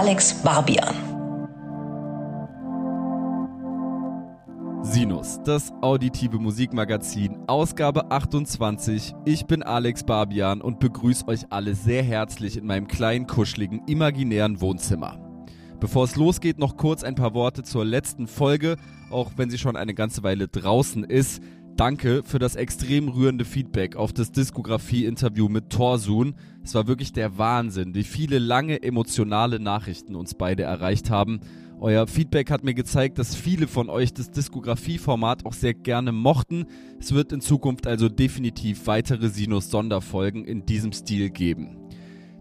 Alex Barbian. Sinus, das auditive Musikmagazin, Ausgabe 28. Ich bin Alex Barbian und begrüße euch alle sehr herzlich in meinem kleinen, kuscheligen, imaginären Wohnzimmer. Bevor es losgeht, noch kurz ein paar Worte zur letzten Folge, auch wenn sie schon eine ganze Weile draußen ist. Danke für das extrem rührende Feedback auf das Diskografie-Interview mit Torsun. Es war wirklich der Wahnsinn, wie viele lange emotionale Nachrichten uns beide erreicht haben. Euer Feedback hat mir gezeigt, dass viele von euch das Diskografie-Format auch sehr gerne mochten. Es wird in Zukunft also definitiv weitere Sinus-Sonderfolgen in diesem Stil geben.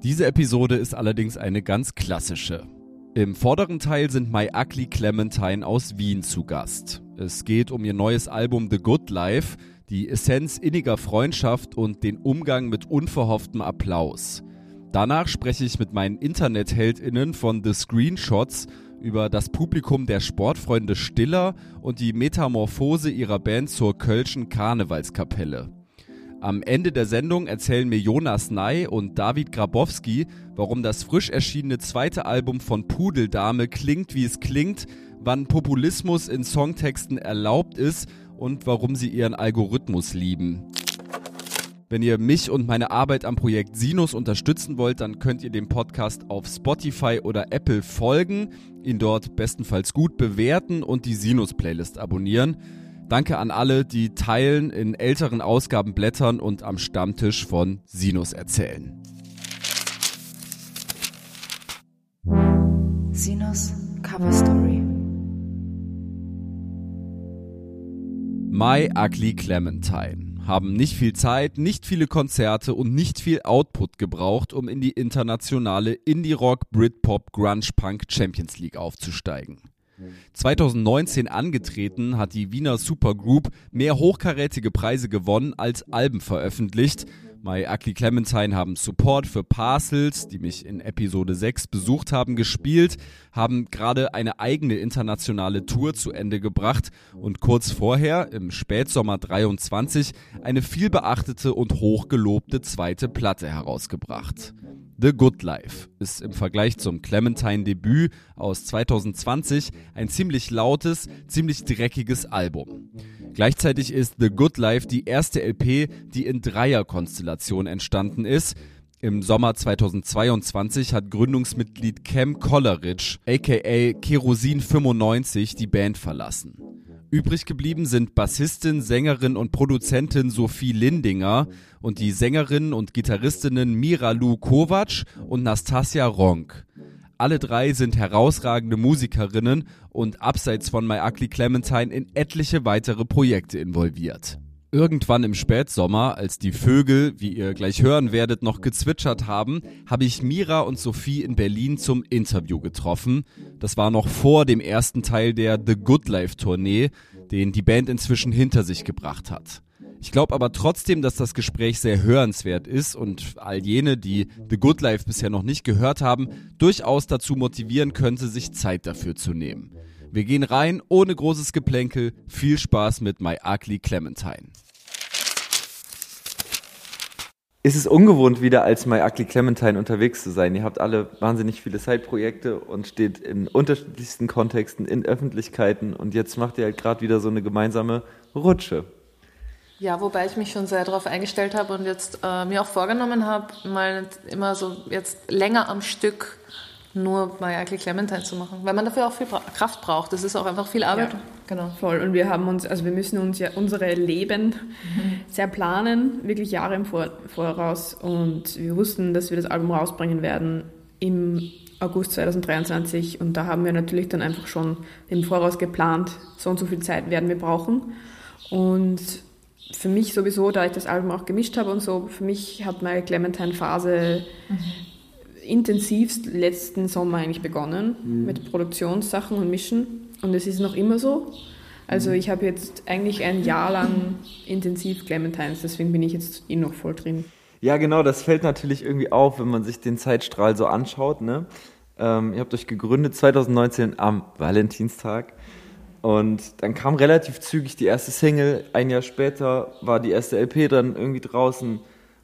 Diese Episode ist allerdings eine ganz klassische. Im vorderen Teil sind My Ugly Clementine aus Wien zu Gast. Es geht um ihr neues Album The Good Life, die Essenz inniger Freundschaft und den Umgang mit unverhofftem Applaus. Danach spreche ich mit meinen Internetheldinnen von The Screenshots über das Publikum der Sportfreunde Stiller und die Metamorphose ihrer Band zur Kölschen Karnevalskapelle. Am Ende der Sendung erzählen mir Jonas Ney und David Grabowski, warum das frisch erschienene zweite Album von Pudeldame klingt, wie es klingt, wann Populismus in Songtexten erlaubt ist und warum sie ihren Algorithmus lieben. Wenn ihr mich und meine Arbeit am Projekt Sinus unterstützen wollt, dann könnt ihr dem Podcast auf Spotify oder Apple folgen, ihn dort bestenfalls gut bewerten und die Sinus-Playlist abonnieren. Danke an alle, die teilen, in älteren Ausgaben blättern und am Stammtisch von Sinus erzählen. Sinus Cover Story. My Ugly Clementine haben nicht viel Zeit, nicht viele Konzerte und nicht viel Output gebraucht, um in die internationale Indie-Rock, Britpop, Grunge-Punk Champions League aufzusteigen. 2019 angetreten, hat die Wiener Supergroup mehr hochkarätige Preise gewonnen als Alben veröffentlicht. My Ugly Clementine haben Support für Parcels, die mich in Episode 6 besucht haben, gespielt, haben gerade eine eigene internationale Tour zu Ende gebracht und kurz vorher, im Spätsommer 23, eine vielbeachtete und hochgelobte zweite Platte herausgebracht. The Good Life ist im Vergleich zum Clementine-Debüt aus 2020 ein ziemlich lautes, ziemlich dreckiges Album. Gleichzeitig ist The Good Life die erste LP, die in Dreierkonstellation entstanden ist. Im Sommer 2022 hat Gründungsmitglied Cam Colleridge, aka Kerosin 95, die Band verlassen. Übrig geblieben sind Bassistin, Sängerin und Produzentin Sophie Lindinger und die Sängerinnen und Gitarristinnen Mira Lu Kovac und Nastasia Ronk. Alle drei sind herausragende Musikerinnen und abseits von My Ugly Clementine in etliche weitere Projekte involviert. Irgendwann im Spätsommer, als die Vögel, wie ihr gleich hören werdet, noch gezwitschert haben, habe ich Mira und Sophie in Berlin zum Interview getroffen. Das war noch vor dem ersten Teil der The Good Life Tournee, den die Band inzwischen hinter sich gebracht hat. Ich glaube aber trotzdem, dass das Gespräch sehr hörenswert ist und all jene, die The Good Life bisher noch nicht gehört haben, durchaus dazu motivieren könnte, sich Zeit dafür zu nehmen. Wir gehen rein, ohne großes Geplänkel. Viel Spaß mit My Ugly Clementine. Ist es ungewohnt, wieder als My Ugly Clementine unterwegs zu sein? Ihr habt alle wahnsinnig viele Side-Projekte und steht in unterschiedlichsten Kontexten, in Öffentlichkeiten und jetzt macht ihr halt gerade wieder so eine gemeinsame Rutsche. Ja, wobei ich mich schon sehr darauf eingestellt habe und jetzt äh, mir auch vorgenommen habe, mal immer so jetzt länger am Stück nur Ugly Clementine zu machen, weil man dafür auch viel Kraft braucht. Das ist auch einfach viel Arbeit. Ja, genau. Voll. Und wir haben uns, also wir müssen uns ja unsere Leben mhm. sehr planen, wirklich Jahre im Voraus. Und wir wussten, dass wir das Album rausbringen werden im August 2023. Und da haben wir natürlich dann einfach schon im Voraus geplant, so und so viel Zeit werden wir brauchen. Und für mich sowieso, da ich das Album auch gemischt habe und so, für mich hat meine Clementine-Phase mhm intensivst letzten Sommer eigentlich begonnen mhm. mit Produktionssachen und Mischen und es ist noch immer so. Also mhm. ich habe jetzt eigentlich ein Jahr lang intensiv Clementines, deswegen bin ich jetzt eh noch voll drin. Ja, genau, das fällt natürlich irgendwie auf, wenn man sich den Zeitstrahl so anschaut. Ne? Ähm, ihr habt euch gegründet 2019 am Valentinstag. Und dann kam relativ zügig die erste Single. Ein Jahr später war die erste LP dann irgendwie draußen.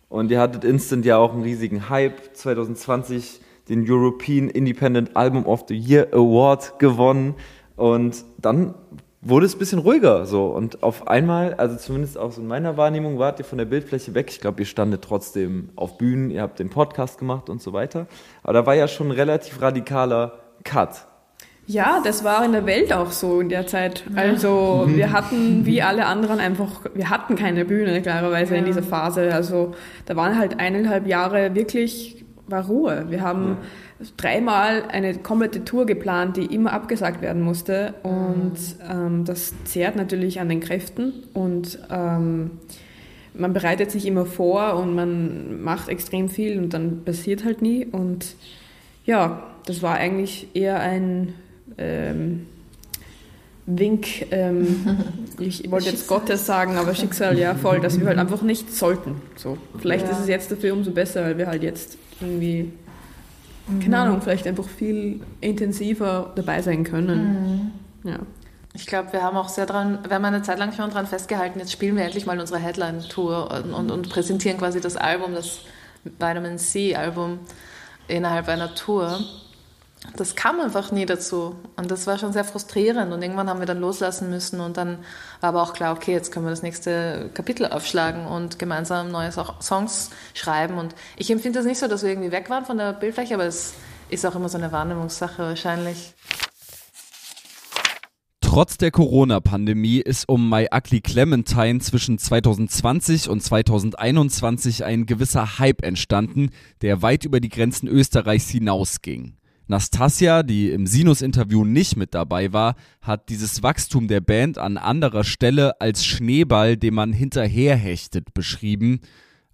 Und ihr hattet instant ja auch einen riesigen Hype. 2020 den European Independent Album of the Year Award gewonnen. Und dann wurde es ein bisschen ruhiger so. Und auf einmal, also zumindest auch so in meiner Wahrnehmung, wart ihr von der Bildfläche weg. Ich glaube, ihr standet trotzdem auf Bühnen, ihr habt den Podcast gemacht und so weiter. Aber da war ja schon ein relativ radikaler Cut. Ja, das war in der Welt auch so in der Zeit. Also wir hatten wie alle anderen einfach, wir hatten keine Bühne klarerweise in dieser Phase. Also da waren halt eineinhalb Jahre wirklich, war Ruhe. Wir haben dreimal eine komplette Tour geplant, die immer abgesagt werden musste. Und ähm, das zehrt natürlich an den Kräften und ähm, man bereitet sich immer vor und man macht extrem viel und dann passiert halt nie. Und ja, das war eigentlich eher ein ähm, Wink, ähm, ich wollte jetzt Gottes sagen, aber Schicksal, ja voll, dass wir halt einfach nicht sollten. So. Vielleicht Ja. ist es jetzt dafür umso besser, weil wir halt jetzt irgendwie, keine Ahnung, vielleicht einfach viel intensiver dabei sein können. Ja. Ich glaube, wir haben auch sehr dran, wir haben eine Zeit lang schon dran festgehalten, jetzt spielen wir endlich mal unsere Headline-Tour und, und, und präsentieren quasi das Album, das Vitamin C-Album innerhalb einer Tour. Das kam einfach nie dazu und das war schon sehr frustrierend und irgendwann haben wir dann loslassen müssen und dann war aber auch klar, okay, jetzt können wir das nächste Kapitel aufschlagen und gemeinsam neue So- Songs schreiben und ich empfinde das nicht so, dass wir irgendwie weg waren von der Bildfläche, aber es ist auch immer so eine Wahrnehmungssache wahrscheinlich. Trotz der Corona-Pandemie ist um My Ugly Clementine zwischen 2020 und 2021 ein gewisser Hype entstanden, der weit über die Grenzen Österreichs hinausging. Nastasia, die im Sinus-Interview nicht mit dabei war, hat dieses Wachstum der Band an anderer Stelle als Schneeball, dem man hinterherhechtet, beschrieben.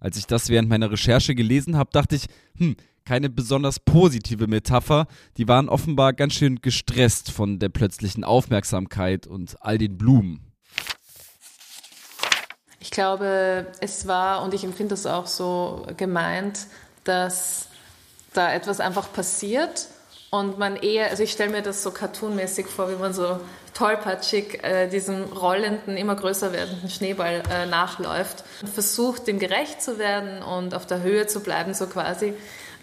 Als ich das während meiner Recherche gelesen habe, dachte ich, hm, keine besonders positive Metapher. Die waren offenbar ganz schön gestresst von der plötzlichen Aufmerksamkeit und all den Blumen. Ich glaube, es war, und ich empfinde das auch so gemeint, dass da etwas einfach passiert und man eher, also ich stelle mir das so cartoonmäßig vor, wie man so tollpatschig äh, diesem rollenden, immer größer werdenden Schneeball äh, nachläuft und versucht, dem gerecht zu werden und auf der Höhe zu bleiben, so quasi.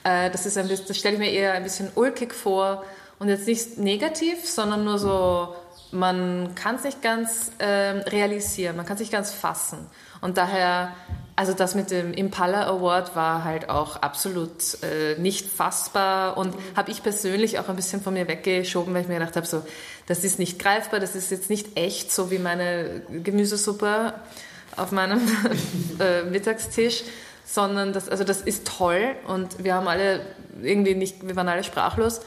Äh, das ist ein bisschen, das stelle ich mir eher ein bisschen ulkig vor und jetzt nicht negativ, sondern nur so, man kann es nicht ganz ähm, realisieren, man kann es nicht ganz fassen. Und daher, also das mit dem Impala Award war halt auch absolut äh, nicht fassbar und habe ich persönlich auch ein bisschen von mir weggeschoben, weil ich mir gedacht habe, so, das ist nicht greifbar, das ist jetzt nicht echt, so wie meine Gemüsesuppe auf meinem äh, Mittagstisch, sondern das, also das ist toll und wir haben alle irgendwie nicht, wir waren alle sprachlos,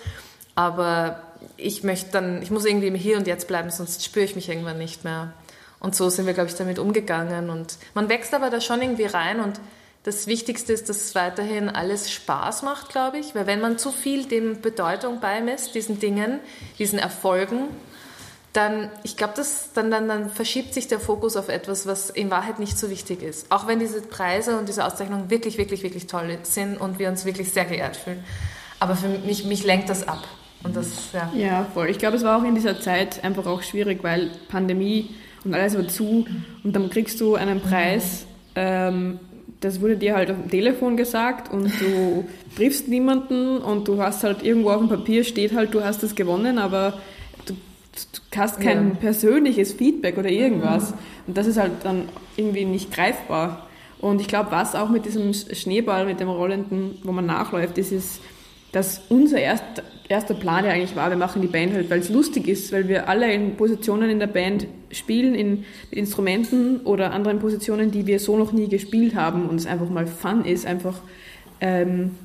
aber ich möchte dann, ich muss irgendwie im Hier und Jetzt bleiben, sonst spüre ich mich irgendwann nicht mehr. Und so sind wir, glaube ich, damit umgegangen. Und man wächst aber da schon irgendwie rein. Und das Wichtigste ist, dass es weiterhin alles Spaß macht, glaube ich. Weil wenn man zu viel dem Bedeutung beimisst, diesen Dingen, diesen Erfolgen, dann, ich glaube, dann, dann, dann verschiebt sich der Fokus auf etwas, was in Wahrheit nicht so wichtig ist. Auch wenn diese Preise und diese Auszeichnungen wirklich, wirklich, wirklich toll sind und wir uns wirklich sehr geehrt fühlen. Aber für mich, mich lenkt das ab. Und das, ja. Ja, voll. Ich glaube, es war auch in dieser Zeit einfach auch schwierig, weil Pandemie und alles war zu und dann kriegst du einen Preis, ähm, das wurde dir halt auf dem Telefon gesagt und du triffst niemanden und du hast halt irgendwo auf dem Papier steht halt, du hast es gewonnen, aber du, du hast kein Ja. persönliches Feedback oder irgendwas. Und das ist halt dann irgendwie nicht greifbar. Und ich glaube, was auch mit diesem Schneeball, mit dem rollenden, wo man nachläuft, ist, ist dass unser erst, erster Plan ja eigentlich war, wir machen die Band halt, weil es lustig ist, weil wir alle in Positionen in der Band spielen, in Instrumenten oder anderen Positionen, die wir so noch nie gespielt haben und es einfach mal Fun ist, einfach ähm,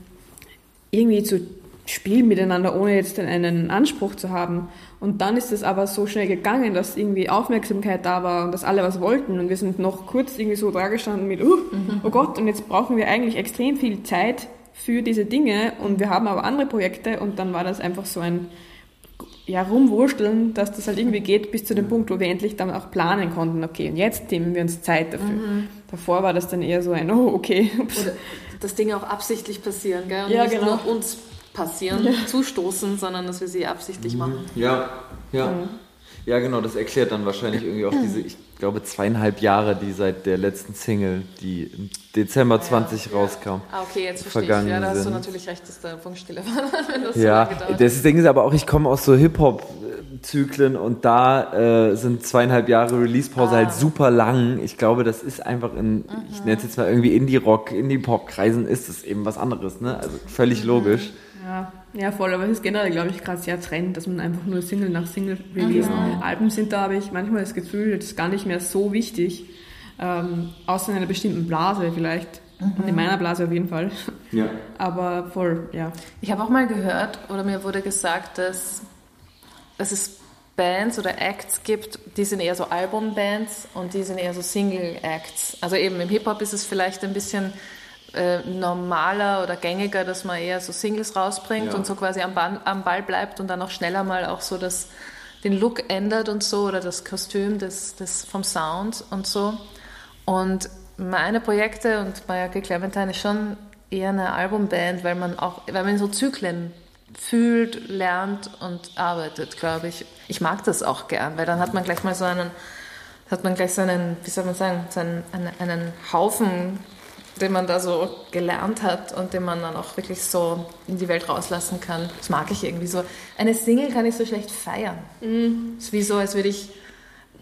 irgendwie zu spielen miteinander, ohne jetzt einen Anspruch zu haben. Und dann ist es aber so schnell gegangen, dass irgendwie Aufmerksamkeit da war und dass alle was wollten. Und wir sind noch kurz irgendwie so da gestanden mit, uh, oh Gott, und jetzt brauchen wir eigentlich extrem viel Zeit für diese Dinge und wir haben aber andere Projekte und dann war das einfach so ein ja, rumwursteln, dass das halt irgendwie geht bis zu dem Punkt, wo wir endlich dann auch planen konnten, okay, und jetzt nehmen wir uns Zeit dafür. Davor war das dann eher so ein, oh, okay, ups. Oder dass Dinge auch absichtlich passieren, gell? Und Ja, nicht genau. nur uns passieren, zustoßen, sondern dass wir sie absichtlich machen. Ja, ja. Ja, genau, das erklärt dann wahrscheinlich irgendwie auch diese, ich glaube, zweieinhalb Jahre, die seit der letzten Single, die im Dezember 20 rauskam. Ah, okay, jetzt verstehe ich. vergangen Ja, da hast du sind. natürlich recht, dass da Funkstille war, wenn das so Ja, lange gedauert hat. das Ding ist aber auch, ich komme aus so Hip-Hop-Zyklen und da äh, sind zweieinhalb Jahre Release-Pause Ah. halt super lang. Ich glaube, das ist einfach in, ich nenne es jetzt mal irgendwie Indie-Rock, Indie-Pop-Kreisen ist es eben was anderes, ne? Also völlig Mhm. logisch. Ja, ja, voll, aber es ist generell, glaube ich, gerade sehr Trend, dass man einfach nur Single nach Single release. Alben sind da, habe ich manchmal das Gefühl, das ist gar nicht mehr so wichtig, ähm, außer in einer bestimmten Blase vielleicht. Und in meiner Blase auf jeden Fall. Ja. Aber voll, ja. Ich habe auch mal gehört, oder mir wurde gesagt, dass, dass es Bands oder Acts gibt, die sind eher so Albumbands und die sind eher so Single-Acts. Also eben im Hip-Hop ist es vielleicht ein bisschen äh, normaler oder gängiger, dass man eher so Singles rausbringt Ja. und so quasi am, Ban am Ball bleibt und dann auch schneller mal auch so das, den Look ändert und so oder das Kostüm des, des, vom Sound und so. Und meine Projekte und Mayake Clementine ist schon eher eine Albumband, weil man auch, weil man so Zyklen fühlt, lernt und arbeitet, glaube ich. Ich mag das auch gern, weil dann hat man gleich mal so einen, hat man gleich so einen, wie soll man sagen, so einen, einen, einen Haufen, den man da so gelernt hat und den man dann auch wirklich so in die Welt rauslassen kann. Das mag ich irgendwie so. Eine Single kann ich so schlecht feiern. Es ist wie so, als würde ich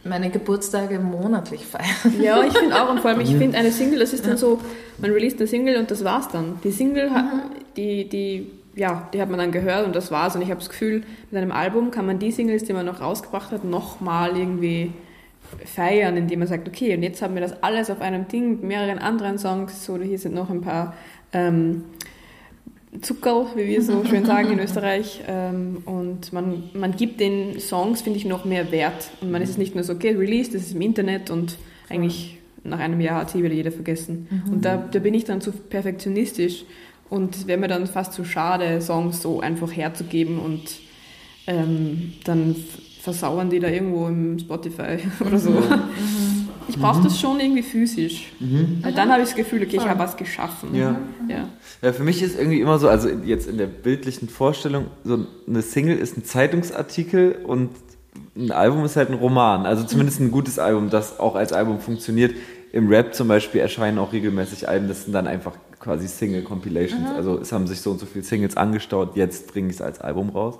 meine Geburtstage monatlich feiern. Ja, ich finde auch, und vor allem, ich finde eine Single, das ist dann so, man released eine Single und das war's dann. Die Single, hat, die, die, ja, die hat man dann gehört und das war's. Und ich habe das Gefühl, mit einem Album kann man die Singles, die man noch rausgebracht hat, nochmal irgendwie feiern, indem man sagt, okay, und jetzt haben wir das alles auf einem Ding mit mehreren anderen Songs, so, hier sind noch ein paar ähm, Zuckerl, wie wir so schön sagen in Österreich. Ähm, und man, man gibt den Songs, finde ich, noch mehr Wert. Und man ist es nicht nur so, okay, released, das ist im Internet und eigentlich nach einem Jahr hat sie wieder jeder vergessen. Und da, da bin ich dann zu perfektionistisch und wäre mir dann fast zu schade, Songs so einfach herzugeben und ähm, dann versauern die da irgendwo im Spotify oder so. Ich brauche das schon irgendwie physisch. Weil dann habe ich das Gefühl, okay, ich habe was geschaffen. Ja. ja. Ja, für mich ist irgendwie immer so, also jetzt in der bildlichen Vorstellung, so eine Single ist ein Zeitungsartikel und ein Album ist halt ein Roman. Also zumindest ein gutes Album, das auch als Album funktioniert. Im Rap zum Beispiel erscheinen auch regelmäßig Alben, das sind dann einfach quasi Single-Compilations. Also es haben sich so und so viele Singles angestaut, jetzt bringe ich es als Album raus.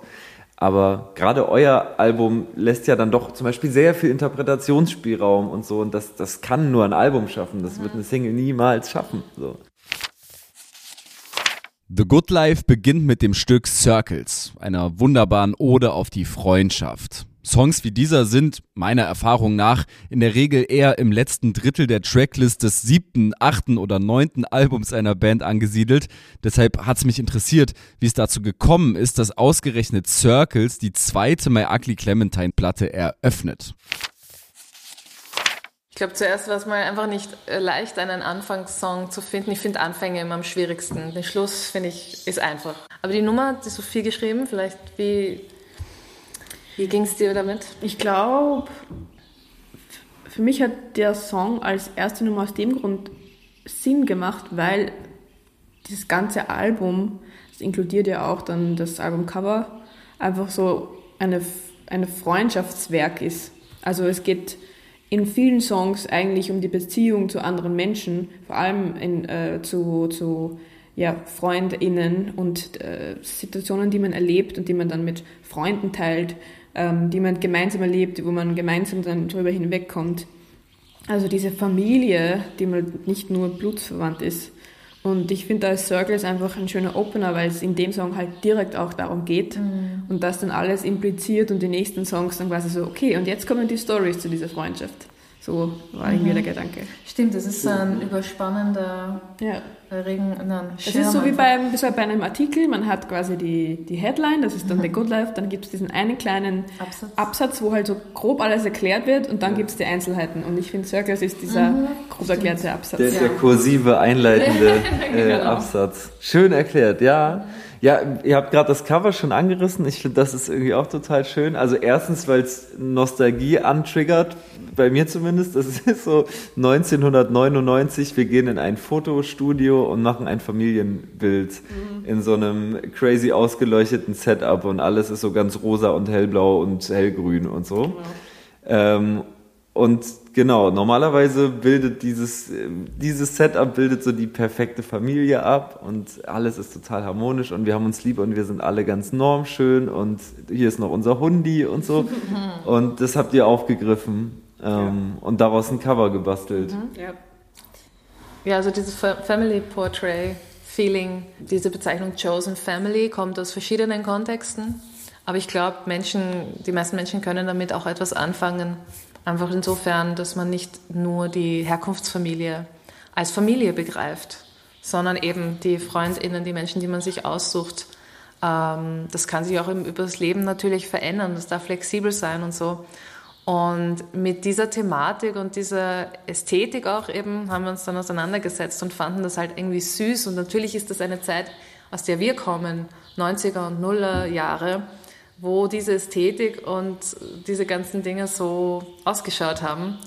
Aber gerade euer Album lässt ja dann doch zum Beispiel sehr viel Interpretationsspielraum und so. Und das, das kann nur ein Album schaffen. Das wird eine Single niemals schaffen. So. The Good Life beginnt mit dem Stück Circles, einer wunderbaren Ode auf die Freundschaft. Songs wie dieser sind, meiner Erfahrung nach, in der Regel eher im letzten Drittel der Tracklist des siebten, achten oder neunten Albums einer Band angesiedelt. Deshalb hat's mich interessiert, wie es dazu gekommen ist, dass ausgerechnet Circles die zweite My Ugly Clementine Platte eröffnet. Ich glaube, zuerst war es mal einfach nicht äh, leicht, einen Anfangssong zu finden. Ich finde Anfänge immer am schwierigsten. Den Schluss, finde ich, ist einfach. Aber die Nummer hat die Sophie geschrieben. Vielleicht, wie, wie ging es dir damit? Ich glaube, für mich hat der Song als erste Nummer aus dem Grund Sinn gemacht, weil dieses ganze Album, das inkludiert ja auch dann das Albumcover, einfach so eine, eine Freundschaftswerk ist. Also es geht in vielen Songs eigentlich um die Beziehung zu anderen Menschen, vor allem in, äh, zu, zu ja, FreundInnen und äh, Situationen, die man erlebt und die man dann mit Freunden teilt, ähm, die man gemeinsam erlebt, wo man gemeinsam dann drüber hinwegkommt. Also diese Familie, die man nicht nur blutsverwandt ist. Und ich finde, da ist Circles einfach ein schöner Opener, weil es in dem Song halt direkt auch darum geht und das dann alles impliziert und die nächsten Songs dann quasi so, okay, und jetzt kommen die Stories zu dieser Freundschaft. So war irgendwie der Gedanke. Stimmt, das ist ein überspannender Ja. Regen. Nein, Es ist so wie beim, wie so bei einem Artikel, man hat quasi die, die Headline, das ist dann The Good Life, dann gibt es diesen einen kleinen Absatz. Absatz, wo halt so grob alles erklärt wird und dann gibt es die Einzelheiten. Und ich finde, Circles ist dieser grob erklärte Absatz. Der, der kursive, einleitende äh, Absatz. Schön erklärt, ja. Ja, ihr habt gerade das Cover schon angerissen. Ich finde, das ist irgendwie auch total schön. Also erstens, weil es Nostalgie antriggert, bei mir zumindest. Das ist so 1999, wir gehen in ein Fotostudio Studio und machen ein Familienbild mhm. in so einem crazy ausgeleuchteten Setup und alles ist so ganz rosa und hellblau und hellgrün und so. Genau. Ähm, und genau, normalerweise bildet dieses, dieses Setup bildet so die perfekte Familie ab und alles ist total harmonisch und wir haben uns lieb und wir sind alle ganz normschön und hier ist noch unser Hundi und so. und das habt ihr aufgegriffen ähm, ja. und daraus ein Cover gebastelt. Mhm. Ja. ja, also dieses Family Portrait Feeling, diese Bezeichnung Chosen Family kommt aus verschiedenen Kontexten. Aber ich glaube, Menschen, die meisten Menschen können damit auch etwas anfangen Einfach insofern, dass man nicht nur die Herkunftsfamilie als Familie begreift, sondern eben die Freundinnen, die Menschen, die man sich aussucht. Ähm, das kann sich auch über das Leben natürlich verändern, das darf flexibel sein und so. Und mit dieser Thematik und dieser Ästhetik auch eben haben wir uns dann auseinandergesetzt und fanden das halt irgendwie süß. Und natürlich ist das eine Zeit, aus der wir kommen, 90er und Nuller Jahre wo diese Ästhetik und diese ganzen Dinge so ausgeschaut haben.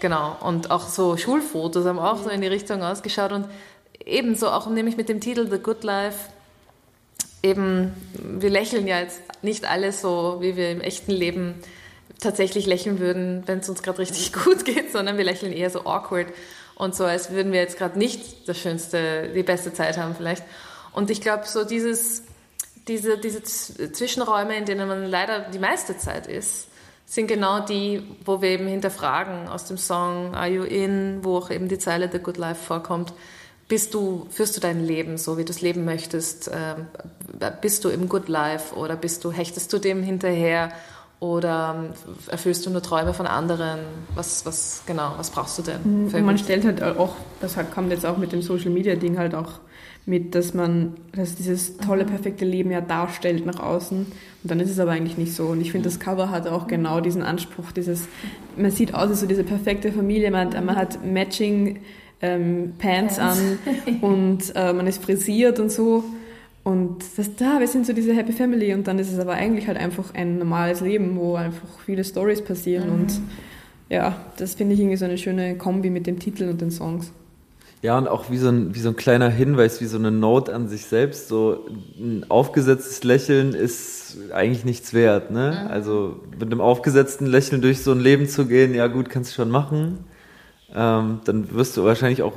Genau, und auch so Schulfotos haben auch so in die Richtung ausgeschaut und ebenso auch nämlich mit dem Titel The Good Life. Eben, wir lächeln ja jetzt nicht alle so, wie wir im echten Leben tatsächlich lächeln würden, wenn es uns gerade richtig gut geht, sondern wir lächeln eher so awkward und so, als würden wir jetzt gerade nicht das schönste, die beste Zeit haben vielleicht. Und ich glaube, so dieses diese, diese Zwischenräume, in denen man leider die meiste Zeit ist, sind genau die, wo wir eben hinterfragen aus dem Song Are You In, wo auch eben die Zeile The Good Life vorkommt. Bist du, führst du dein Leben so, wie du es leben möchtest? Ähm, bist du im Good Life oder bist du, hechtest du dem hinterher oder ähm, erfüllst du nur Träume von anderen? Was, was, genau, was brauchst du denn? Mhm, man stellt halt auch, das kommt jetzt auch mit dem Social Media Ding halt auch mit, dass man dass dieses tolle, mhm. perfekte Leben ja darstellt nach außen. Und dann ist es aber eigentlich nicht so. Und ich finde, das Cover hat auch genau diesen Anspruch, dieses, man sieht aus wie so diese perfekte Familie, man, man hat Matching ähm, Pants, Pants, an und äh, man ist frisiert und so. Und das, da, wir sind so diese Happy Family und dann ist es aber eigentlich halt einfach ein normales Leben, wo einfach viele Stories passieren mhm. und ja, das finde ich irgendwie so eine schöne Kombi mit dem Titel und den Songs. Ja, und auch wie so, ein, wie so ein kleiner Hinweis, wie so eine Note an sich selbst. So ein aufgesetztes Lächeln ist eigentlich nichts wert. Ne? Mhm. Also mit einem aufgesetzten Lächeln durch so ein Leben zu gehen, ja gut, kannst du schon machen. Ähm, dann wirst du wahrscheinlich auch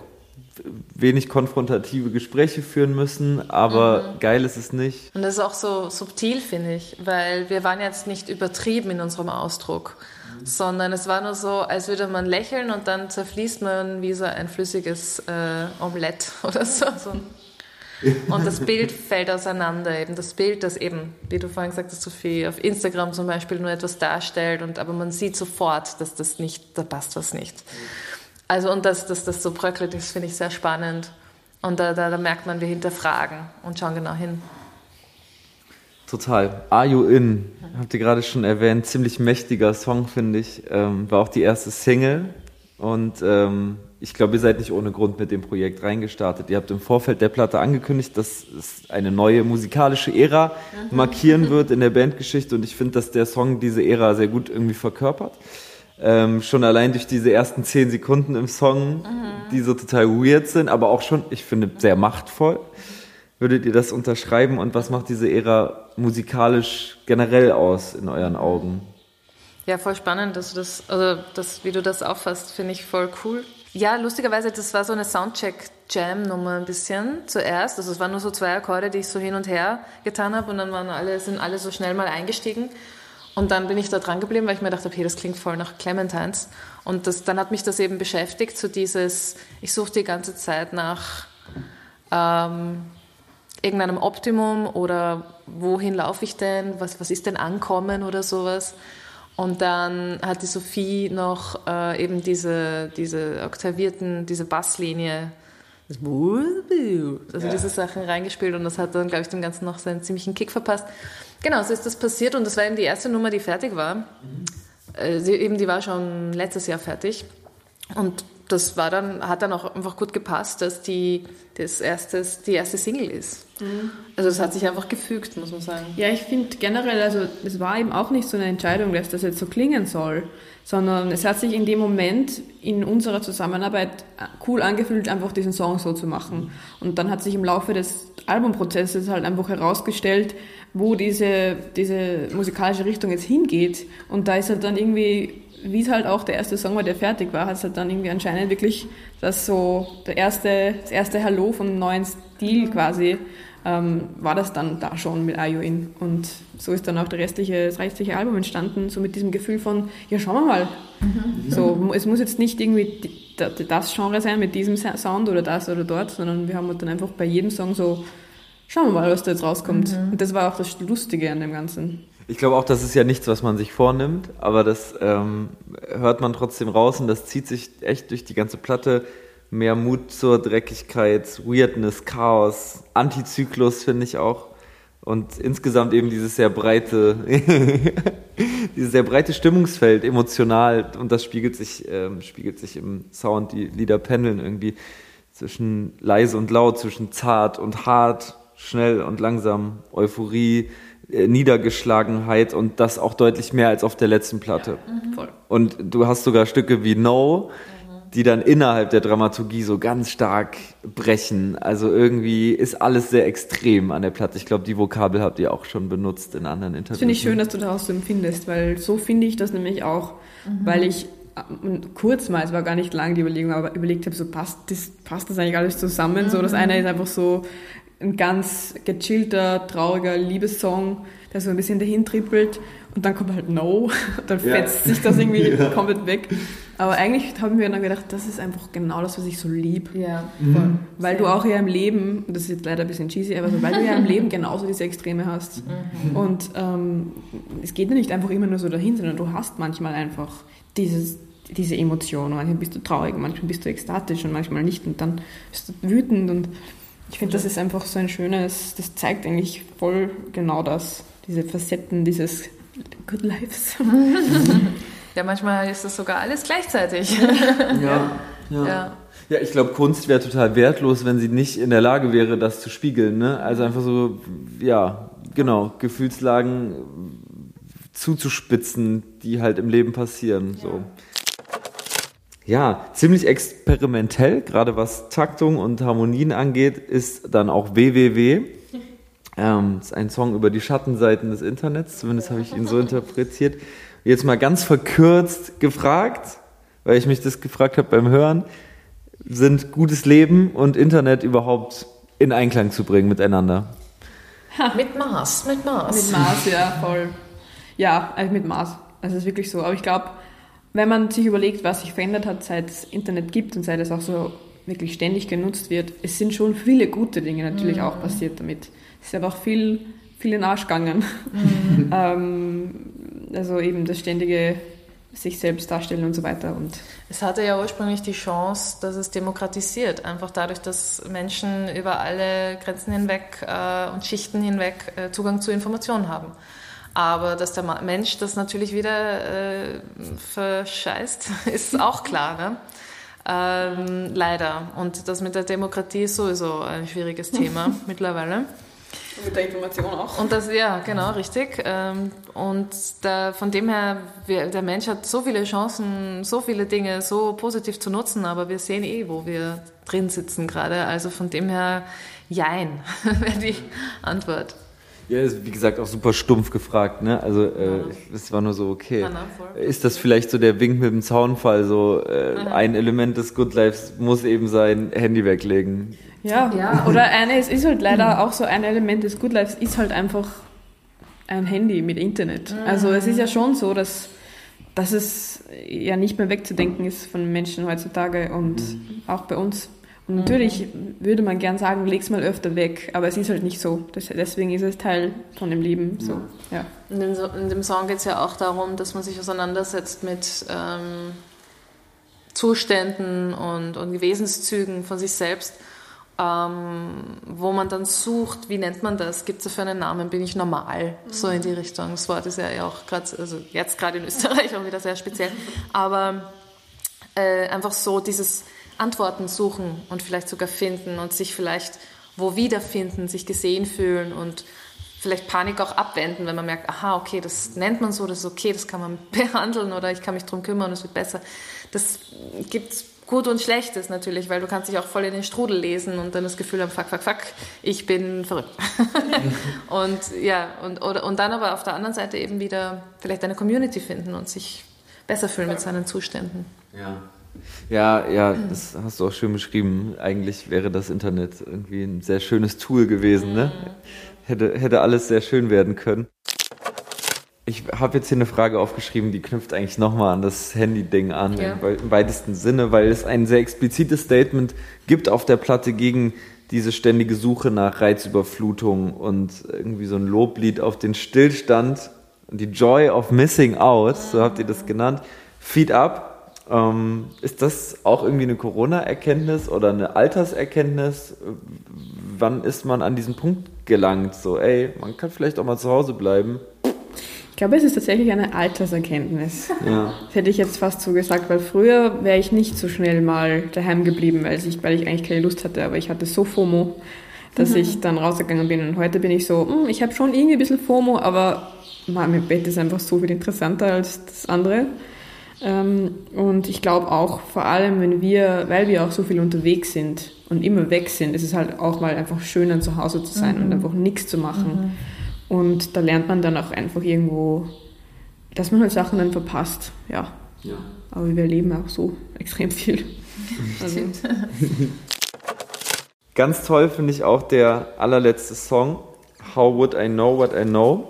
wenig konfrontative Gespräche führen müssen, aber mhm. geil ist es nicht. Und das ist auch so subtil, finde ich, weil wir waren jetzt nicht übertrieben in unserem Ausdruck sondern es war nur so, als würde man lächeln und dann zerfließt man wie so ein flüssiges äh, Omelette oder so. Und das Bild fällt auseinander, eben das Bild, das eben, wie du vorhin gesagt hast, Sophie, auf Instagram zum Beispiel nur etwas darstellt, und, aber man sieht sofort, dass das nicht, da passt was nicht. Also und dass, dass das so bröckelt ist, finde ich sehr spannend. Und da, da, da merkt man, wir hinterfragen und schauen genau hin. Total. Are You In, habt ihr gerade schon erwähnt, ziemlich mächtiger Song, finde ich. Ähm, war auch die erste Single. Und ähm, ich glaube, ihr seid nicht ohne Grund mit dem Projekt reingestartet. Ihr habt im Vorfeld der Platte angekündigt, dass es eine neue musikalische Ära mhm. markieren wird in der Bandgeschichte. Und ich finde, dass der Song diese Ära sehr gut irgendwie verkörpert. Ähm, schon allein durch diese ersten zehn Sekunden im Song, mhm. die so total weird sind, aber auch schon, ich finde, sehr machtvoll. Würdet ihr das unterschreiben und was macht diese Ära musikalisch generell aus in euren Augen? Ja, voll spannend, dass du das, also das, wie du das auffasst, finde ich voll cool. Ja, lustigerweise, das war so eine Soundcheck-Jam-Nummer ein bisschen zuerst. Also es waren nur so zwei Akkorde, die ich so hin und her getan habe und dann waren alle, sind alle so schnell mal eingestiegen. Und dann bin ich da dran geblieben, weil ich mir dachte, okay, das klingt voll nach Clementines. Und das, dann hat mich das eben beschäftigt, so dieses, ich suche die ganze Zeit nach ähm, irgendeinem Optimum oder wohin laufe ich denn, was, was ist denn Ankommen oder sowas. Und dann hat die Sophie noch äh, eben diese, diese oktavierten, diese Basslinie, also diese Sachen reingespielt und das hat dann, glaube ich, dem Ganzen noch seinen ziemlichen Kick verpasst. Genau, so ist das passiert und das war eben die erste Nummer, die fertig war. Mhm. Äh, sie, eben, die war schon letztes Jahr fertig. Und das war dann, hat dann auch einfach gut gepasst, dass die, das erste, die erste Single ist. Also es hat sich einfach gefügt, muss man sagen. Ja, ich finde generell, also es war eben auch nicht so eine Entscheidung, dass das jetzt so klingen soll, sondern es hat sich in dem Moment in unserer Zusammenarbeit cool angefühlt, einfach diesen Song so zu machen. Und dann hat sich im Laufe des Albumprozesses halt einfach herausgestellt, wo diese, diese musikalische Richtung jetzt hingeht. Und da ist halt dann irgendwie, wie es halt auch der erste Song war, der fertig war, hat es halt dann irgendwie anscheinend wirklich das so, der erste, das erste Hallo vom neuen Stil quasi, ähm, war das dann da schon mit IOIN. Und so ist dann auch der restliche, das restliche Album entstanden, so mit diesem Gefühl von, ja, schauen wir mal. Mhm. So, es muss jetzt nicht irgendwie das Genre sein mit diesem Sound oder das oder dort, sondern wir haben halt dann einfach bei jedem Song so, schauen wir mal, was da jetzt rauskommt. Mhm. Und das war auch das Lustige an dem Ganzen. Ich glaube auch, das ist ja nichts, was man sich vornimmt, aber das ähm, hört man trotzdem raus und das zieht sich echt durch die ganze Platte mehr Mut zur Dreckigkeit, Weirdness, Chaos, Antizyklus finde ich auch. Und insgesamt eben dieses sehr breite, dieses sehr breite Stimmungsfeld, emotional, und das spiegelt sich, ähm, spiegelt sich im Sound, die Lieder pendeln irgendwie zwischen leise und laut, zwischen zart und hart, schnell und langsam, Euphorie, Niedergeschlagenheit und das auch deutlich mehr als auf der letzten Platte. Ja, mhm. Und du hast sogar Stücke wie No, die dann innerhalb der Dramaturgie so ganz stark brechen. Also irgendwie ist alles sehr extrem an der Platte. Ich glaube, die Vokabel habt ihr auch schon benutzt in anderen Interviews. Finde ich schön, dass du daraus so empfindest, weil so finde ich das nämlich auch, mhm. weil ich äh, kurz mal, es war gar nicht lang die Überlegung, aber überlegt habe, so passt das, passt das eigentlich alles zusammen? Mhm. So, das eine ist einfach so ein ganz gechillter, trauriger Liebessong, der so ein bisschen dahin trippelt und dann kommt halt No, dann fetzt ja. sich das irgendwie ja. komplett weg. Aber eigentlich haben wir dann gedacht, das ist einfach genau das, was ich so lieb. Ja, mhm. Weil du auch ja im Leben, das ist jetzt leider ein bisschen cheesy, aber so, weil du ja im Leben genauso diese Extreme hast. Mhm. Und ähm, es geht ja nicht einfach immer nur so dahin, sondern du hast manchmal einfach dieses, diese Emotion. Manchmal bist du traurig, manchmal bist du ekstatisch und manchmal nicht. Und dann bist du wütend. Und ich finde, das ist einfach so ein schönes, das zeigt eigentlich voll genau das, diese Facetten dieses Good Lives. ja, manchmal ist das sogar alles gleichzeitig. ja, ja. ja. Ja, ich glaube, Kunst wäre total wertlos, wenn sie nicht in der Lage wäre, das zu spiegeln. Ne? Also einfach so, ja, genau, Gefühlslagen zuzuspitzen, die halt im Leben passieren. Ja. So. Ja, ziemlich experimentell, gerade was Taktung und Harmonien angeht, ist dann auch WWW. Ähm, das ist ein Song über die Schattenseiten des Internets, zumindest habe ich ihn so interpretiert. Jetzt mal ganz verkürzt gefragt, weil ich mich das gefragt habe beim Hören, sind gutes Leben und Internet überhaupt in Einklang zu bringen miteinander? Ha. Mit Maß, mit Maß. Mit Maß, ja, voll. Ja, also mit Maß. Also es ist wirklich so. Aber ich glaube, wenn man sich überlegt, was sich verändert hat, seit es Internet gibt und seit es auch so wirklich ständig genutzt wird, es sind schon viele gute Dinge natürlich mhm. auch passiert damit. Es ist aber auch viel, viel in den Arsch gegangen. Mhm. ähm, also eben das ständige sich selbst darstellen und so weiter. Und es hatte ja ursprünglich die Chance, dass es demokratisiert, einfach dadurch, dass Menschen über alle Grenzen hinweg äh, und Schichten hinweg äh, Zugang zu Informationen haben. Aber dass der Mensch das natürlich wieder äh, verscheißt, ist auch klar. Ne? Ähm, leider. Und das mit der Demokratie ist sowieso ein schwieriges Thema mittlerweile. Und mit der Information auch. Und das, ja, genau, richtig. Ähm, und da, von dem her, der Mensch hat so viele Chancen, so viele Dinge so positiv zu nutzen, aber wir sehen eh, wo wir drin sitzen gerade. Also von dem her, jein, wäre die Antwort. Ja, ist wie gesagt auch super stumpf gefragt, ne? Also äh, es war nur so, okay. Ist das vielleicht so der Wink mit dem Zaunfall, so äh, ein Element des Good Lives muss eben sein Handy weglegen. Ja, ja. oder eine, es ist halt leider auch so ein Element des Good Lives, ist halt einfach ein Handy mit Internet. Mhm. Also es ist ja schon so, dass, dass es ja nicht mehr wegzudenken ist von Menschen heutzutage und mhm. auch bei uns. Und natürlich mhm. würde man gern sagen, leg's mal öfter weg, aber es ist halt nicht so. Das, deswegen ist es Teil von dem Leben. So. Ja. In, dem, in dem Song geht es ja auch darum, dass man sich auseinandersetzt mit ähm, Zuständen und, und Wesenszügen von sich selbst ähm, wo man dann sucht, wie nennt man das? Gibt es dafür einen Namen? Bin ich normal? So in die Richtung. Das Wort ist ja auch gerade, also jetzt gerade in Österreich auch wieder sehr speziell. Aber äh, einfach so dieses Antworten suchen und vielleicht sogar finden und sich vielleicht wo wiederfinden, sich gesehen fühlen und vielleicht Panik auch abwenden, wenn man merkt, aha, okay, das nennt man so, das ist okay, das kann man behandeln oder ich kann mich darum kümmern, es wird besser. Das gibt gut und Schlechtes natürlich, weil du kannst dich auch voll in den Strudel lesen und dann das Gefühl haben, fuck, fuck, fuck, ich bin verrückt. und ja, und, oder, und dann aber auf der anderen Seite eben wieder vielleicht eine Community finden und sich besser fühlen mit seinen Zuständen. Ja. Ja, ja, das hast du auch schön beschrieben. Eigentlich wäre das Internet irgendwie ein sehr schönes Tool gewesen, ne? Hätte, hätte alles sehr schön werden können. Ich habe jetzt hier eine Frage aufgeschrieben, die knüpft eigentlich nochmal an das Handy-Ding an, Ja. im, weitesten Sinne, weil es ein sehr explizites Statement gibt auf der Platte gegen diese ständige Suche nach Reizüberflutung und irgendwie so ein Loblied auf den Stillstand und die Joy of Missing Out, so habt ihr das genannt. Feed up. Ähm, ist das auch irgendwie eine Corona-Erkenntnis oder eine Alterserkenntnis? Wann ist man an diesen Punkt gelangt? So, ey, man kann vielleicht auch mal zu Hause bleiben. Ich glaube, es ist tatsächlich eine Alterserkenntnis. Ja. Das hätte ich jetzt fast so gesagt, weil früher wäre ich nicht so schnell mal daheim geblieben, weil ich, weil ich eigentlich keine Lust hatte, aber ich hatte so FOMO, dass ich dann rausgegangen bin. Und heute bin ich so, hm, ich habe schon irgendwie ein bisschen FOMO, aber mein Bett ist einfach so viel interessanter als das andere. Ähm, und ich glaube auch, vor allem, wenn wir, weil wir auch so viel unterwegs sind und immer weg sind, ist es halt auch mal einfach schöner, zu Hause zu sein und einfach nichts zu machen. Und da lernt man dann auch einfach irgendwo, dass man halt Sachen dann verpasst. Ja. ja. Aber wir erleben auch so extrem viel. Also, Ganz toll finde ich auch der allerletzte Song, How Would I Know What I Know,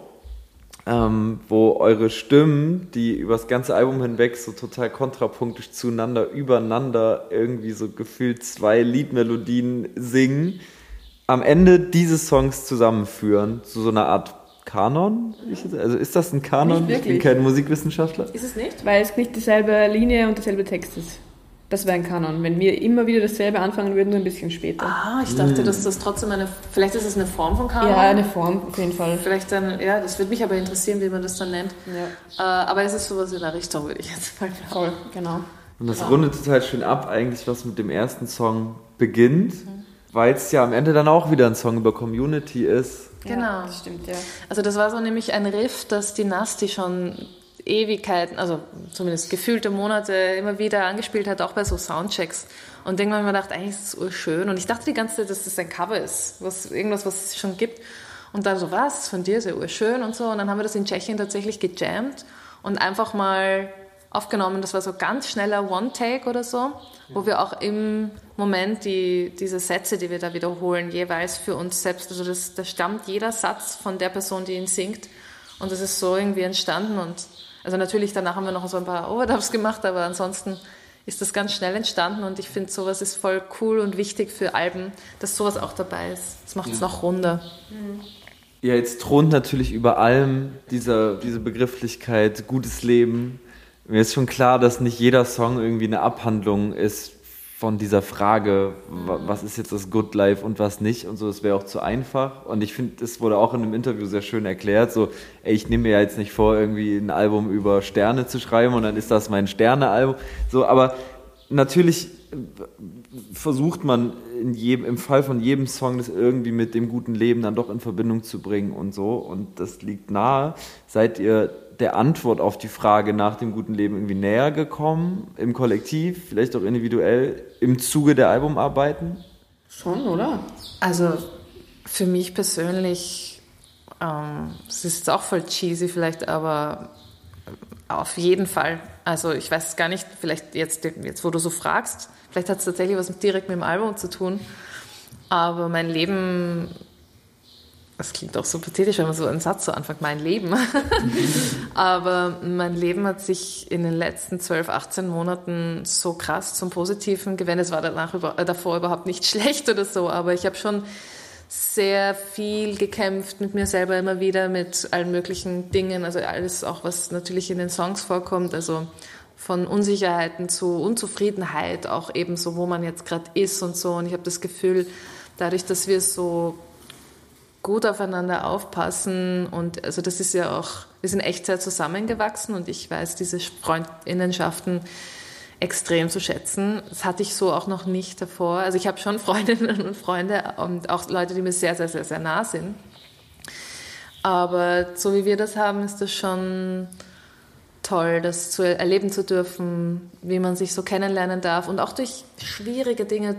ähm, wo eure Stimmen, die über das ganze Album hinweg so total kontrapunktisch zueinander, übereinander irgendwie so gefühlt zwei Liedmelodien singen, am Ende diese Songs zusammenführen zu so einer Art Kanon? Also ist das ein Kanon? Ich bin kein Musikwissenschaftler. Ist es nicht? weil es nicht dieselbe Linie und derselbe Text ist. Das wäre ein Kanon. Wenn wir immer wieder dasselbe anfangen würden, nur ein bisschen später. Ah, ich dachte, dass das trotzdem eine, vielleicht ist es eine Form von Kanon. ja, eine Form auf jeden Fall. Vielleicht dann, ja, das würde mich aber interessieren, wie man das dann nennt. Ja, Äh, aber es ist sowas in der Richtung, würde ich jetzt mal sagen. voll, genau. Und das rundet total schön ab, eigentlich, was mit dem ersten Song beginnt, weil es ja am Ende dann auch wieder ein Song über Community ist. Genau. Ja, das stimmt, ja. Also das war so nämlich ein Riff, das die Nasty schon Ewigkeiten, also zumindest gefühlte Monate immer wieder angespielt hat, auch bei so Soundchecks. Und irgendwann habe ich mir gedacht, eigentlich ist es urschön. Und ich dachte die ganze Zeit, dass das ein Cover ist, was, irgendwas, was es schon gibt. Und dann so, was, von dir ist ja urschön und so. Und dann haben wir das in Tschechien tatsächlich gejammt und einfach mal aufgenommen. Das war so ganz schneller One-Take oder so, wo wir auch im Moment die, diese Sätze, die wir da wiederholen, jeweils für uns selbst, also das, da stammt jeder Satz von der Person, die ihn singt. Und das ist so irgendwie entstanden. Und also natürlich danach haben wir noch so ein paar Overdubs gemacht, aber ansonsten ist das ganz schnell entstanden. Und ich finde, sowas ist voll cool und wichtig für Alben, dass sowas auch dabei ist. Das macht es noch runder. Ja, jetzt thront natürlich über allem dieser, diese Begrifflichkeit gutes Leben. Mir ist schon klar, dass nicht jeder Song irgendwie eine Abhandlung ist von dieser Frage, wa- was ist jetzt das Good Life und was nicht und so. Das wäre auch zu einfach. Und ich finde, das wurde auch in einem Interview sehr schön erklärt. So, ey, ich nehme mir ja jetzt nicht vor, irgendwie ein Album über Sterne zu schreiben und dann ist das mein Sterne-Album. So, aber natürlich versucht man in jedem, im Fall von jedem Song das irgendwie mit dem guten Leben dann doch in Verbindung zu bringen und so. Und das liegt nahe. Seid ihr der Antwort auf die Frage nach dem guten Leben irgendwie näher gekommen? Im Kollektiv, vielleicht auch individuell, im Zuge der Albumarbeiten? Schon, oder? Also für mich persönlich, ähm, es ist jetzt auch voll cheesy vielleicht, aber auf jeden Fall. Also ich weiß gar nicht, vielleicht jetzt, jetzt wo du so fragst, vielleicht hat es tatsächlich was direkt mit dem Album zu tun, aber mein Leben, das klingt auch so pathetisch, wenn man so einen Satz so anfängt, mein Leben. aber mein Leben hat sich in den letzten 12, 18 Monaten so krass zum Positiven gewendet. Es war danach über, äh, davor überhaupt nicht schlecht oder so, aber ich habe schon sehr viel gekämpft mit mir selber immer wieder, mit allen möglichen Dingen, also alles auch, was natürlich in den Songs vorkommt, also von Unsicherheiten zu Unzufriedenheit, auch eben so, wo man jetzt gerade ist und so. Und ich habe das Gefühl, dadurch, dass wir so gut aufeinander aufpassen und also das ist ja auch, wir sind echt sehr zusammengewachsen und ich weiß, diese Freundinnenschaften extrem zu schätzen. Das hatte ich so auch noch nicht davor. Also ich habe schon Freundinnen und Freunde und auch Leute, die mir sehr, sehr, sehr, sehr nah sind. Aber so wie wir das haben, ist das schon toll, das zu erleben zu dürfen, wie man sich so kennenlernen darf und auch durch schwierige Dinge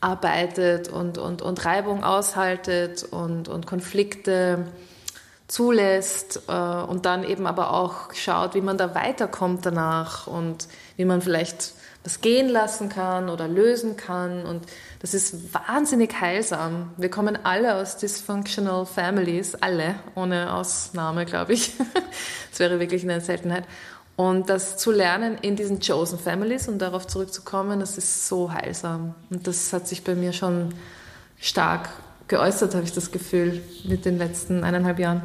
durcharbeitet und, und, und Reibung aushaltet und, und Konflikte zulässt äh, und dann eben aber auch schaut, wie man da weiterkommt danach und wie man vielleicht was gehen lassen kann oder lösen kann. Und das ist wahnsinnig heilsam. Wir kommen alle aus dysfunctional families, alle, ohne Ausnahme, glaube ich. das wäre wirklich eine Seltenheit. Und das zu lernen in diesen chosen families und darauf zurückzukommen, das ist so heilsam. Und das hat sich bei mir schon stark geäußert, habe ich das Gefühl, mit den letzten eineinhalb Jahren.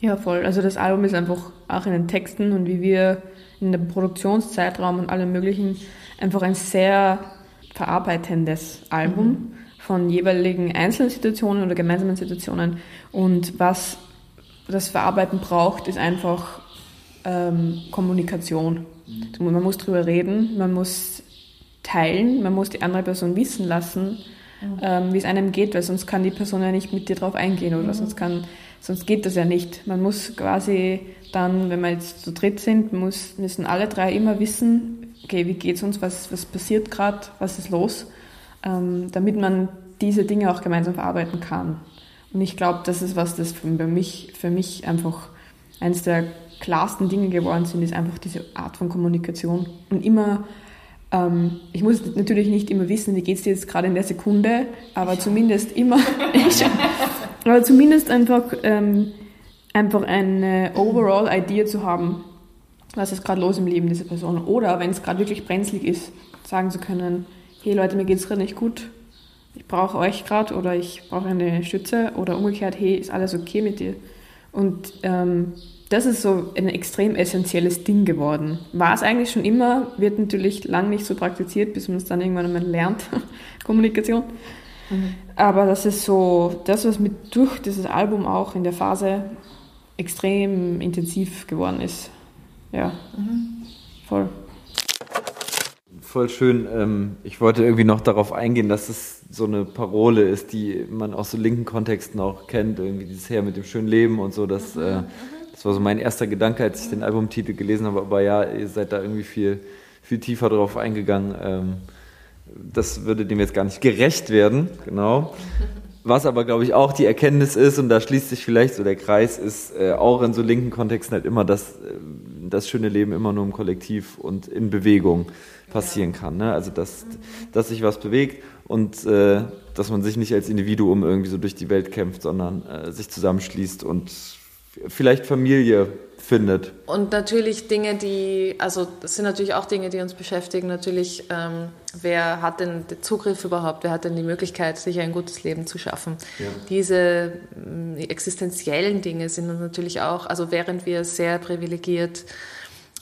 Ja, voll. Also das Album ist einfach auch in den Texten und wie wir in dem Produktionszeitraum und allem möglichen einfach ein sehr verarbeitendes Album mhm. von jeweiligen einzelnen Situationen oder gemeinsamen Situationen. Und was das Verarbeiten braucht, ist einfach ähm, Kommunikation. Man muss drüber reden, man muss teilen, man muss die andere Person wissen lassen, mhm. ähm, wie es einem geht, weil sonst kann die Person ja nicht mit dir drauf eingehen oder mhm. sonst kann Sonst geht das ja nicht. Man muss quasi dann, wenn wir jetzt zu dritt sind, muss, müssen alle drei immer wissen, okay, wie geht's uns, was, was passiert gerade, was ist los, ähm, damit man diese Dinge auch gemeinsam verarbeiten kann. Und ich glaube, das ist was, das für mich, für mich einfach eines der klarsten Dinge geworden sind, ist einfach diese Art von Kommunikation. Und immer, ähm, ich muss natürlich nicht immer wissen, wie geht es dir jetzt gerade in der Sekunde, aber zumindest immer, aber zumindest einfach, ähm, einfach eine Overall-Idee zu haben, was ist gerade los im Leben dieser Person. Oder wenn es gerade wirklich brenzlig ist, sagen zu können, hey Leute, mir geht es gerade nicht gut, ich brauche euch gerade oder ich brauche eine Stütze oder umgekehrt, hey, ist alles okay mit dir? Und ähm, das ist so ein extrem essentielles Ding geworden. War es eigentlich schon immer, wird natürlich lang nicht so praktiziert, bis man es dann irgendwann einmal lernt, Kommunikation. Mhm. Aber das ist so, das, was mit durch dieses Album auch in der Phase extrem intensiv geworden ist. Ja, mhm. voll. Voll schön. Ähm, ich wollte irgendwie noch darauf eingehen, dass es so eine Parole ist, die man aus so linken Kontexten auch kennt, irgendwie dieses Her mit dem schönen Leben und so. Das, mhm. Das war so mein erster Gedanke, als ich den Albumtitel gelesen habe. Aber ja, ihr seid da irgendwie viel, viel tiefer drauf eingegangen. Ähm, das würde dem jetzt gar nicht gerecht werden, genau. Was aber, glaube ich, auch die Erkenntnis ist, und da schließt sich vielleicht so der Kreis, ist äh, auch in so linken Kontexten halt immer, dass äh, das schöne Leben immer nur im Kollektiv und in Bewegung passieren kann. Ne? Also, dass, dass sich was bewegt und äh, dass man sich nicht als Individuum irgendwie so durch die Welt kämpft, sondern äh, sich zusammenschließt und vielleicht Familie findet. Und natürlich Dinge, die, also das sind natürlich auch Dinge, die uns beschäftigen. Natürlich, ähm, wer hat denn den Zugriff überhaupt, wer hat denn die Möglichkeit, sich ein gutes Leben zu schaffen? Ja. Diese äh, existenziellen Dinge sind uns natürlich auch, also während wir sehr privilegiert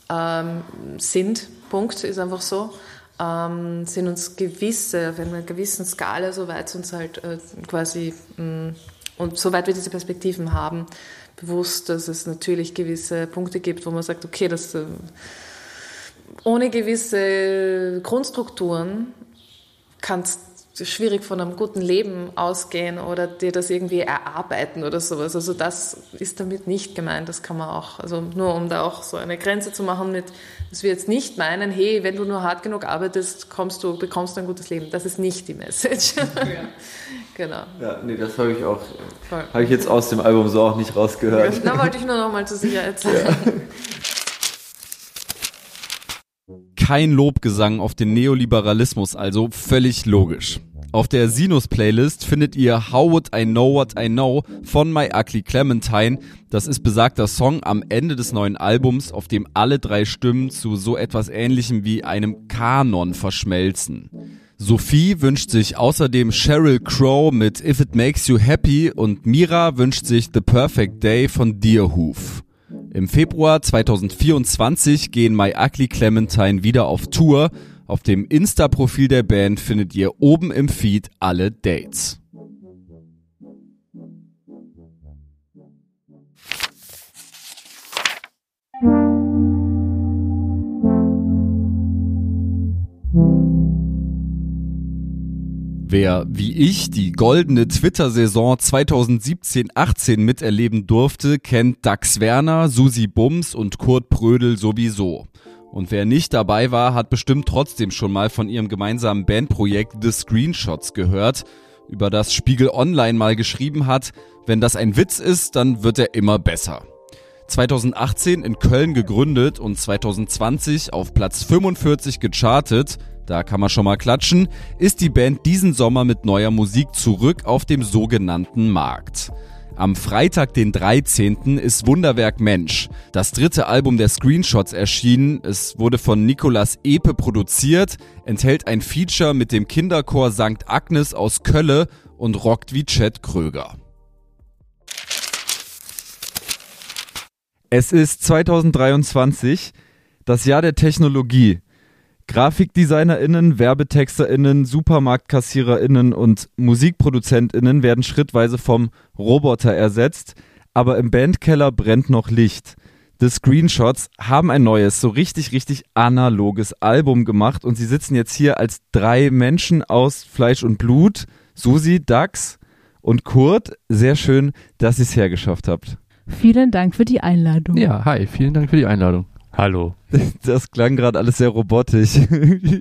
ähm, sind, Punkt, ist einfach so, ähm, sind uns gewisse, auf einer gewissen Skala, soweit uns halt äh, quasi, mh, mm, und soweit wir diese Perspektiven haben, bewusst, dass es natürlich gewisse Punkte gibt, wo man sagt, okay, das äh, ohne gewisse Grundstrukturen kannst schwierig von einem guten Leben ausgehen oder dir das irgendwie erarbeiten oder sowas. Also das ist damit nicht gemeint. Das kann man auch, also nur um da auch so eine Grenze zu machen mit, dass wir jetzt nicht meinen, hey, wenn du nur hart genug arbeitest, kommst du, bekommst du ein gutes Leben. Das ist nicht die Message. Ja. genau. Ja, nee, das habe ich auch, habe ich jetzt aus dem Album so auch nicht rausgehört. Da wollte ich nur noch mal zur Sicherheit sagen. Ja. kein Lobgesang auf den Neoliberalismus, also völlig logisch. Auf der Sinus-Playlist findet ihr How Would I Know What I Know von My Ugly Clementine. Das ist besagter Song am Ende des neuen Albums, auf dem alle drei Stimmen zu so etwas ähnlichem wie einem Kanon verschmelzen. Sophie wünscht sich außerdem Sheryl Crow mit If It Makes You Happy und Mira wünscht sich The Perfect Day von Deerhoof. Im Februar 2024 gehen My Ugly Clementine wieder auf Tour. Auf dem Insta-Profil der Band findet ihr oben im Feed alle Dates. Wer, wie ich, die goldene Twitter-Saison 2017-18 miterleben durfte, kennt Dax Werner, Susi Bums und Kurt Prödel sowieso. Und wer nicht dabei war, hat bestimmt trotzdem schon mal von ihrem gemeinsamen Bandprojekt The Screenshots gehört, über das Spiegel Online mal geschrieben hat, wenn das ein Witz ist, dann wird er immer besser. 2018 in Köln gegründet und 2020 auf Platz 45 gechartet, da kann man schon mal klatschen, ist die Band diesen Sommer mit neuer Musik zurück auf dem sogenannten Markt. Am Freitag, den 13. ist Wunderwerk Mensch, das dritte Album der Screenshots erschienen. Es wurde von Nicolas Epe produziert, enthält ein Feature mit dem Kinderchor St. Agnes aus Kölle und rockt wie Chet Kröger. Es ist 2023, das Jahr der Technologie. GrafikdesignerInnen, WerbetexterInnen, SupermarktkassiererInnen und MusikproduzentInnen werden schrittweise vom Roboter ersetzt, aber im Bandkeller brennt noch Licht. The Screenshots haben ein neues, so richtig, richtig analoges Album gemacht und sie sitzen jetzt hier als drei Menschen aus Fleisch und Blut. Susi, Dax und Kurt. Sehr schön, dass ihr es hergeschafft habt. Vielen Dank für die Einladung. Ja, hi, vielen Dank für die Einladung. Hallo. Das klang gerade alles sehr robotisch, wie,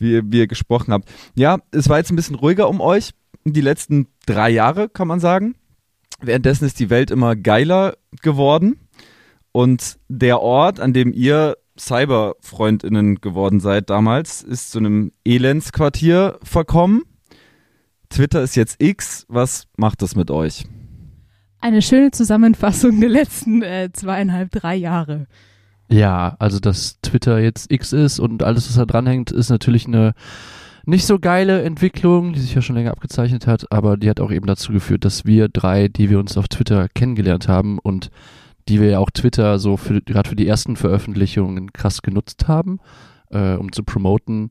ihr, wie ihr gesprochen habt. Ja, es war jetzt ein bisschen ruhiger um euch. Die letzten drei Jahre, kann man sagen. Währenddessen ist die Welt immer geiler geworden. Und der Ort, an dem ihr Cyberfreundinnen geworden seid damals, ist zu einem Elendsquartier verkommen. Twitter ist jetzt X. Was macht das mit euch? Eine schöne Zusammenfassung der letzten äh, zweieinhalb, drei Jahre. Ja, also dass Twitter jetzt X ist und alles, was da dranhängt, ist natürlich eine nicht so geile Entwicklung, die sich ja schon länger abgezeichnet hat, aber die hat auch eben dazu geführt, dass wir drei, die wir uns auf Twitter kennengelernt haben und die wir ja auch Twitter so für gerade für die ersten Veröffentlichungen krass genutzt haben, äh, um zu promoten,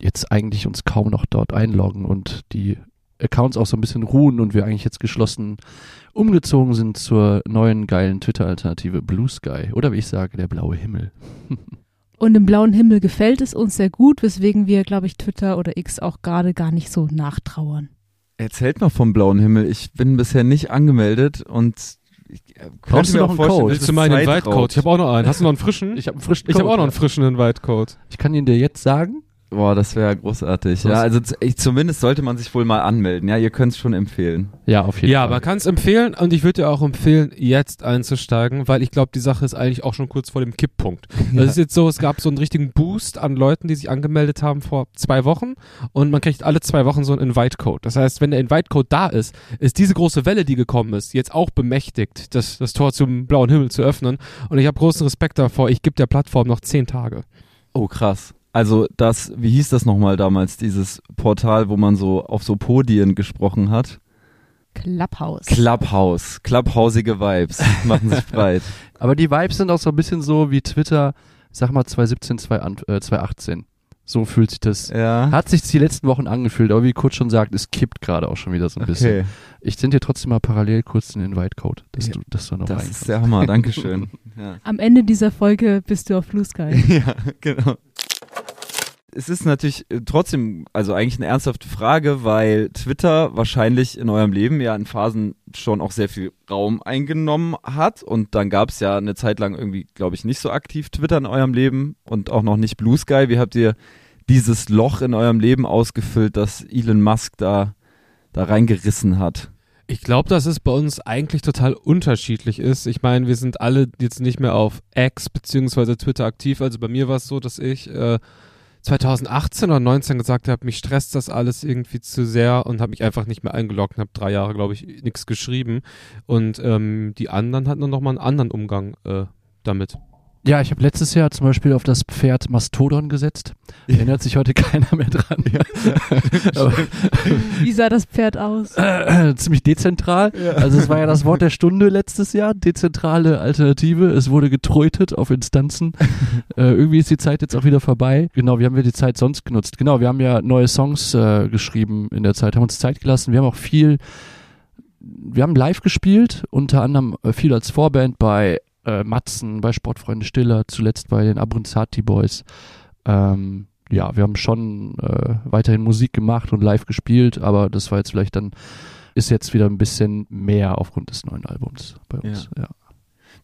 jetzt eigentlich uns kaum noch dort einloggen und die Accounts auch so ein bisschen ruhen und wir eigentlich jetzt geschlossen umgezogen sind zur neuen geilen Twitter-Alternative Blue Sky oder wie ich sage, der blaue Himmel. Und im blauen Himmel gefällt es uns sehr gut, weswegen wir, glaube ich, Twitter oder X auch gerade gar nicht so nachtrauern. Erzählt mal vom blauen Himmel. Ich bin bisher nicht angemeldet und ich äh, Brauchst du noch einen Code? Willst du meinen Invite-Code? Ich habe auch noch einen. Hast du noch einen frischen? Ich habe einen frischen Ich habe auch noch einen frischen Invite-Code. Ich kann ihn dir jetzt sagen. Boah, das wäre großartig. Ja, also ich, zumindest sollte man sich wohl mal anmelden. Ja, ihr könnt es schon empfehlen. Ja, auf jeden Ja, Fall. man kann es empfehlen und ich würde dir auch empfehlen, jetzt einzusteigen, weil ich glaube, die Sache ist eigentlich auch schon kurz vor dem Kipppunkt. Das ist jetzt so, es gab so einen richtigen Boost an Leuten, die sich angemeldet haben vor zwei Wochen und man kriegt alle zwei Wochen so einen Invite-Code. Das heißt, wenn der Invite-Code da ist, ist diese große Welle, die gekommen ist, jetzt auch bemächtigt, das, das Tor zum blauen Himmel zu öffnen und ich habe großen Respekt davor. Ich gebe der Plattform noch zehn Tage. Oh, krass. Also das, wie hieß das nochmal damals, dieses Portal, wo man so auf so Podien gesprochen hat? Clubhouse. Clubhouse. Clubhausige Vibes machen sich breit. Aber die Vibes sind auch so ein bisschen so wie Twitter, sag mal 2017, 2018, äh, 2018. So fühlt sich das. Ja. Hat sich die letzten Wochen angefühlt, aber wie Kurt schon sagt, es kippt gerade auch schon wieder so ein bisschen. Okay, Ich sende dir trotzdem mal parallel kurz den Invite-Code, dass Ja, du das da noch das ist der Hammer. Dankeschön. Ja. Am Ende dieser Folge bist du auf Blue Sky. ja, genau. Es ist natürlich äh, trotzdem, also eigentlich eine ernsthafte Frage, weil Twitter wahrscheinlich in eurem Leben ja in Phasen schon auch sehr viel Raum eingenommen hat und dann gab es ja eine Zeit lang irgendwie, glaube ich, nicht so aktiv Twitter in eurem Leben und auch noch nicht Blue Sky. Wie habt ihr dieses Loch in eurem Leben ausgefüllt, das Elon Musk da, da reingerissen hat? Ich glaube, dass es bei uns eigentlich total unterschiedlich ist. Ich meine, wir sind alle jetzt nicht mehr auf X beziehungsweise Twitter aktiv. Also bei mir war es so, dass ich äh, 2018 oder 19 gesagt habe, mich stresst das alles irgendwie zu sehr und habe mich einfach nicht mehr eingeloggt und habe drei Jahre, glaube ich, nichts geschrieben. Und ähm, die anderen hatten dann nochmal einen anderen Umgang äh, damit. Ja, ich habe letztes Jahr zum Beispiel auf das Pferd Mastodon gesetzt. Erinnert sich heute keiner mehr dran. Aber, Wie sah das Pferd aus? äh, ziemlich dezentral. Also es war ja das Wort der Stunde letztes Jahr. Dezentrale Alternative. Es wurde getrötet auf Instanzen. äh, irgendwie ist die Zeit jetzt auch wieder vorbei. Genau, wie haben wir die Zeit sonst genutzt? Genau, wir haben ja neue Songs äh, geschrieben in der Zeit, haben uns Zeit gelassen. Wir haben auch viel, wir haben live gespielt, unter anderem äh, viel als Vorband bei äh, Matzen, bei Sportfreunde Stiller, zuletzt bei den Abronzati Boys. Ähm, ja, wir haben schon äh, weiterhin Musik gemacht und live gespielt, aber das war jetzt vielleicht dann, ist jetzt wieder ein bisschen mehr aufgrund des neuen Albums bei uns. Ja.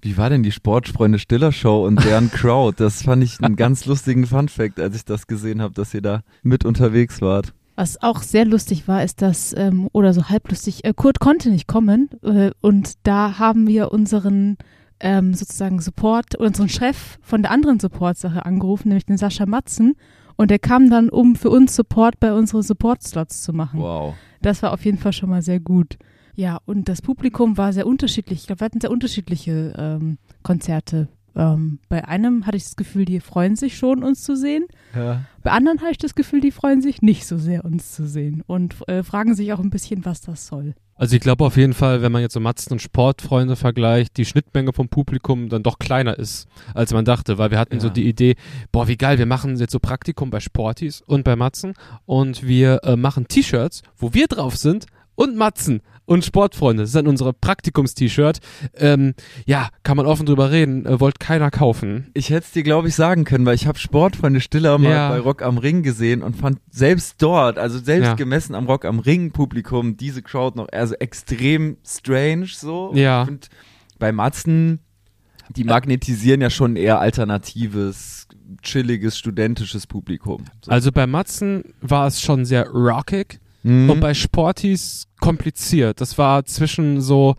Wie war denn die Sportfreunde Stiller Show und deren Crowd? Das fand ich einen ganz lustigen Funfact, als ich das gesehen habe, dass ihr da mit unterwegs wart. Was auch sehr lustig war, ist, dass, ähm, oder so halblustig, äh, Kurt konnte nicht kommen äh, und da haben wir unseren ähm, sozusagen Support, unseren Chef von der anderen Support-Sache angerufen, nämlich den Sascha Matzen und der kam dann, um für uns Support bei unseren Support-Slots zu machen. Wow. Das war auf jeden Fall schon mal sehr gut. Ja, und das Publikum war sehr unterschiedlich. Ich glaube, wir hatten sehr unterschiedliche ähm, Konzerte. Ähm, bei einem hatte ich das Gefühl, die freuen sich schon, uns zu sehen. Ja. Bei anderen habe ich das Gefühl, die freuen sich nicht so sehr, uns zu sehen und äh, fragen sich auch ein bisschen, was das soll. Also ich glaube auf jeden Fall, wenn man jetzt so Matzen und Sportfreunde vergleicht, die Schnittmenge vom Publikum dann doch kleiner ist, als man dachte, weil wir hatten Ja. so die Idee, boah, wie geil, wir machen jetzt so Praktikum bei Sportis und bei Matzen und wir äh, machen T-Shirts, wo wir drauf sind und Matzen und Sportfreunde. Das ist dann unsere Praktikums-T-Shirt. Ähm, ja, kann man offen drüber reden, äh, wollte keiner kaufen. Ich hätte es dir, glaube ich, sagen können, weil ich habe Sportfreunde Stiller mal Ja. bei Rock am Ring gesehen und fand selbst dort, also selbst Ja. gemessen am Rock am Ring Publikum, diese Crowd noch also extrem strange so. Ja. Find, bei Matzen, die magnetisieren ja schon eher alternatives, chilliges, studentisches Publikum. So. Also bei Matzen war es schon sehr rockig. Mhm. Und bei Sportis kompliziert. Das war zwischen so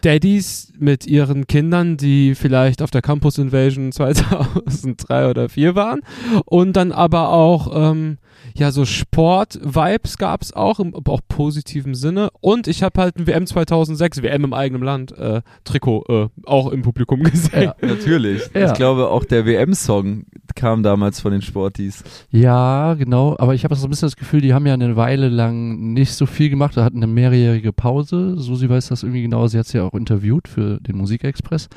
Daddies mit ihren Kindern, die vielleicht auf der Campus Invasion 2003 oder 2004 waren. Und dann aber auch, ähm, ja, so Sport-Vibes gab es auch, im auch positiven Sinne. Und ich habe halt ein WM 2006, WM im eigenen Land, äh, Trikot äh, auch im Publikum gesehen. Ja. Natürlich. Ja. Ich glaube, auch der WM-Song kam damals von den Sportis. Ja, genau. Aber ich habe so ein bisschen das Gefühl, die haben ja eine Weile lang nicht so viel gemacht. Da hatten eine mehrjährige Pause. Susi weiß das irgendwie genau. Sie hat sie ja auch interviewt für den Musikexpress.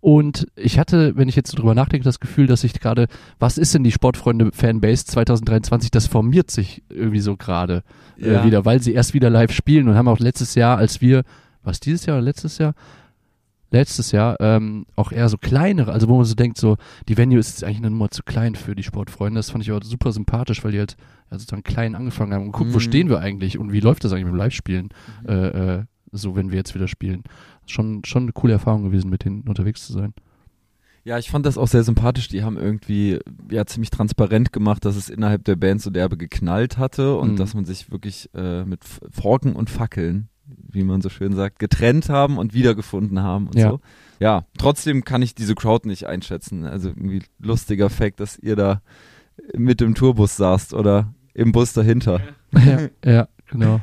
Und ich hatte, wenn ich jetzt so drüber nachdenke, das Gefühl, dass ich gerade, was ist denn die Sportfreunde-Fanbase 2023? Das formiert sich irgendwie so gerade Ja. äh, wieder, weil sie erst wieder live spielen und haben auch letztes Jahr, als wir, was dieses Jahr oder letztes Jahr? Letztes Jahr ähm, auch eher so kleinere, also wo man so denkt, so die Venue ist jetzt eigentlich eine Nummer zu klein für die Sportfreunde. Das fand ich aber super sympathisch, weil die halt ja, sozusagen klein angefangen haben und guck, wo Mhm. stehen wir eigentlich und wie läuft das eigentlich mit dem Live-Spielen, äh, äh, so wenn wir jetzt wieder spielen. Schon, schon eine coole Erfahrung gewesen, mit denen unterwegs zu sein. Ja, ich fand das auch sehr sympathisch. Die haben irgendwie ja ziemlich transparent gemacht, dass es innerhalb der Band so derbe geknallt hatte und Mhm. dass man sich wirklich äh, mit Forken und Fackeln, wie man so schön sagt, getrennt haben und wiedergefunden haben und Ja. so. Ja, trotzdem kann ich diese Crowd nicht einschätzen. Also irgendwie lustiger Fact, dass ihr da mit dem Tourbus saßt oder im Bus dahinter. ja, ja, genau.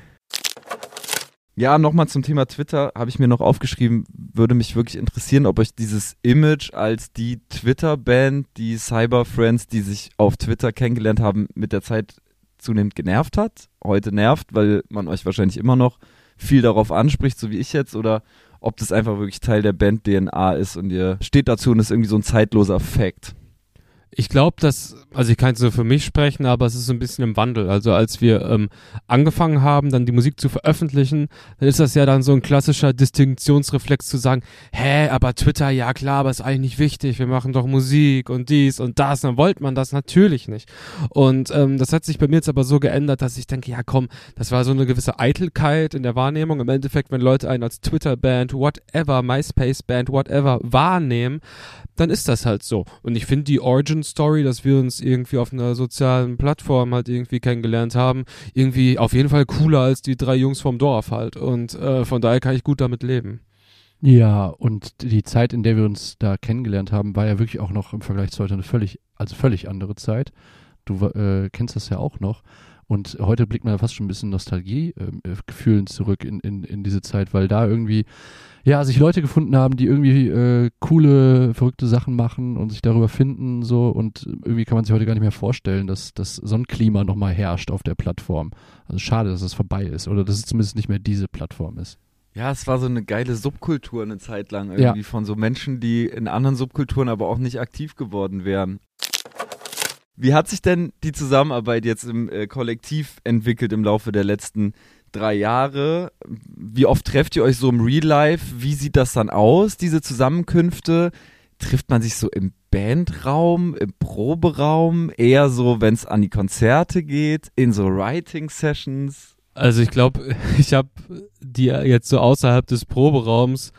Ja, nochmal zum Thema Twitter habe ich mir noch aufgeschrieben, würde mich wirklich interessieren, ob euch dieses Image als die Twitter-Band, die Cyber-Friends, die sich auf Twitter kennengelernt haben, mit der Zeit zunehmend genervt hat, heute nervt, weil man euch wahrscheinlich immer noch viel darauf anspricht, so wie ich jetzt, oder ob das einfach wirklich Teil der Band-DNA ist und ihr steht dazu und ist irgendwie so ein zeitloser Fact. Ich glaube, dass, also ich kann jetzt nur für mich sprechen, aber es ist so ein bisschen im Wandel. Also als wir ähm, angefangen haben, dann die Musik zu veröffentlichen, dann ist das ja dann so ein klassischer Distinktionsreflex zu sagen, hä, aber Twitter, ja klar, aber ist eigentlich nicht wichtig, wir machen doch Musik und dies und das, dann wollte man das natürlich nicht. Und ähm, das hat sich bei mir jetzt aber so geändert, dass ich denke, ja komm, das war so eine gewisse Eitelkeit in der Wahrnehmung. Im Endeffekt, wenn Leute einen als Twitter-Band, whatever, MySpace-Band, whatever wahrnehmen, dann ist das halt so. Und ich finde die Origin Story, dass wir uns irgendwie auf einer sozialen Plattform halt irgendwie kennengelernt haben, irgendwie auf jeden Fall cooler als die drei Jungs vom Dorf halt. Und äh, von daher kann ich gut damit leben. Ja, und die Zeit, in der wir uns da kennengelernt haben, war ja wirklich auch noch im Vergleich zu heute eine völlig, also völlig andere Zeit. Du äh, kennst das ja auch noch. Und heute blickt man ja fast schon ein bisschen Nostalgie-Gefühlen zurück in, in, in diese Zeit, weil da irgendwie, ja, sich Leute gefunden haben, die irgendwie äh, coole, verrückte Sachen machen und sich darüber finden, so. Und irgendwie kann man sich heute gar nicht mehr vorstellen, dass, dass so ein Klima nochmal herrscht auf der Plattform. Also schade, dass es vorbei ist oder dass es zumindest nicht mehr diese Plattform ist. Ja, es war so eine geile Subkultur eine Zeit lang Ja. irgendwie von so Menschen, die in anderen Subkulturen aber auch nicht aktiv geworden wären. Wie hat sich denn die Zusammenarbeit jetzt im äh, Kollektiv entwickelt im Laufe der letzten drei Jahre? Wie oft trefft ihr euch so im Real Life? Wie sieht das dann aus, diese Zusammenkünfte? Trifft man sich so im Bandraum, im Proberaum, eher so, wenn es an die Konzerte geht, in so Writing-Sessions? Also ich glaube, ich habe die jetzt so außerhalb des Proberaums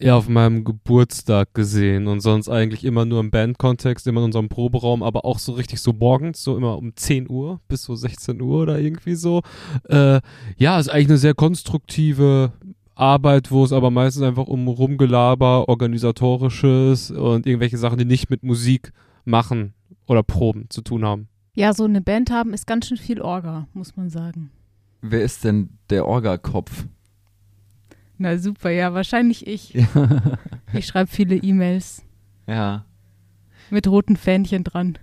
eher auf meinem Geburtstag gesehen und sonst eigentlich immer nur im Bandkontext, immer in unserem Proberaum, aber auch so richtig so morgens, so immer um 10 Uhr bis so 16 Uhr oder irgendwie so. Äh, ja, ist eigentlich eine sehr konstruktive Arbeit, wo es aber meistens einfach um Rumgelaber, organisatorisches und irgendwelche Sachen, die nicht mit Musik machen oder Proben zu tun haben. Ja, so eine Band haben ist ganz schön viel Orga, muss man sagen. Wer ist denn der Orga-Kopf? Na super, ja, wahrscheinlich ich. Ich schreibe viele E-Mails Ja. mit roten Fähnchen dran.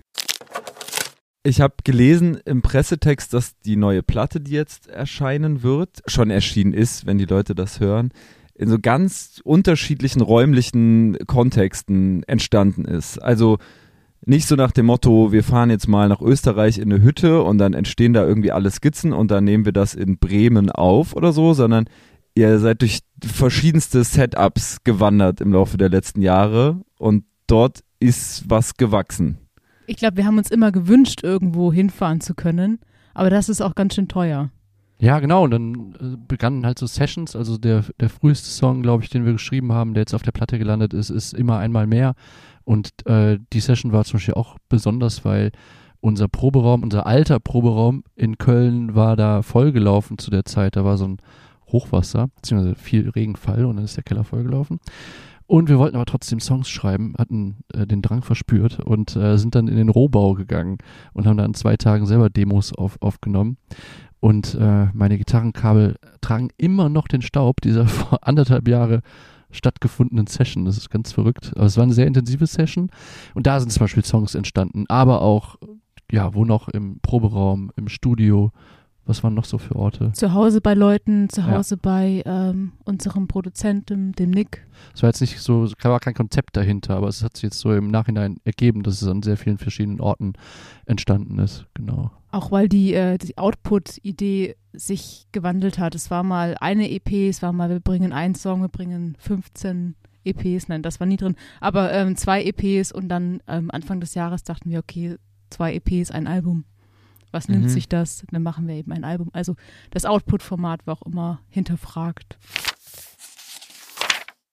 Ich habe gelesen im Pressetext, dass die neue Platte, die jetzt erscheinen wird, schon erschienen ist, wenn die Leute das hören, in so ganz unterschiedlichen räumlichen Kontexten entstanden ist. Also nicht so nach dem Motto, wir fahren jetzt mal nach Österreich in eine Hütte und dann entstehen da irgendwie alle Skizzen und dann nehmen wir das in Bremen auf oder so, sondern ihr seid durch verschiedenste Setups gewandert im Laufe der letzten Jahre und dort ist was gewachsen. Ich glaube, wir haben uns immer gewünscht, irgendwo hinfahren zu können, aber das ist auch ganz schön teuer. Ja, genau. Und dann äh, begannen halt so Sessions. Also der, der früheste Song, glaube ich, den wir geschrieben haben, der jetzt auf der Platte gelandet ist, ist immer einmal mehr. Und äh, die Session war zum Beispiel auch besonders, weil unser Proberaum, unser alter Proberaum in Köln war da vollgelaufen zu der Zeit. Da war so ein Hochwasser, beziehungsweise viel Regenfall und dann ist der Keller vollgelaufen. Und wir wollten aber trotzdem Songs schreiben, hatten äh, den Drang verspürt und äh, sind dann in den Rohbau gegangen und haben dann in zwei Tagen selber Demos auf, aufgenommen. Und äh, meine Gitarrenkabel tragen immer noch den Staub dieser vor anderthalb Jahre stattgefundenen Session. Das ist ganz verrückt. Aber es war eine sehr intensive Session. Und da sind zum Beispiel Songs entstanden, aber auch, ja, wo noch im Proberaum, im Studio. Was waren noch so für Orte? Zu Hause bei Leuten, zu Ja. Hause bei ähm, unserem Produzenten, dem Nick. Es war jetzt nicht so, es war kein Konzept dahinter, aber es hat sich jetzt so im Nachhinein ergeben, dass es an sehr vielen verschiedenen Orten entstanden ist. Genau. Auch weil die, äh, die Output-Idee sich gewandelt hat. Es war mal eine EP, es war mal, wir bringen einen Song, wir bringen 15 EPs, nein, das war nie drin, aber ähm, zwei EPs und dann ähm, Anfang des Jahres dachten wir, okay, zwei EPs, ein Album. Was nimmt Mhm. sich das? Dann machen wir eben ein Album. Also das Output-Format war auch immer hinterfragt.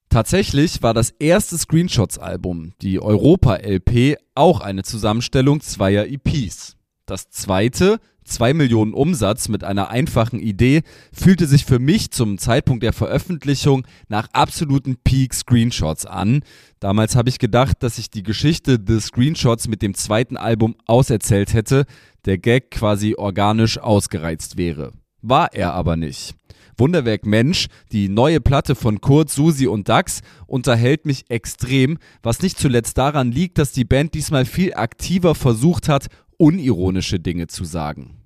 Tatsächlich war das erste Screenshots-Album, die Europa-LP, auch eine Zusammenstellung zweier EPs. Das zweite, 2 Millionen Umsatz mit einer einfachen Idee, fühlte sich für mich zum Zeitpunkt der Veröffentlichung nach absoluten Peak-Screenshots an. Damals habe ich gedacht, dass ich die Geschichte des Screenshots mit dem zweiten Album auserzählt hätte, der Gag quasi organisch ausgereizt wäre. War er aber nicht. Wunderwerk Mensch, die neue Platte von Kurt, Susi und Dax, unterhält mich extrem, was nicht zuletzt daran liegt, dass die Band diesmal viel aktiver versucht hat, unironische Dinge zu sagen.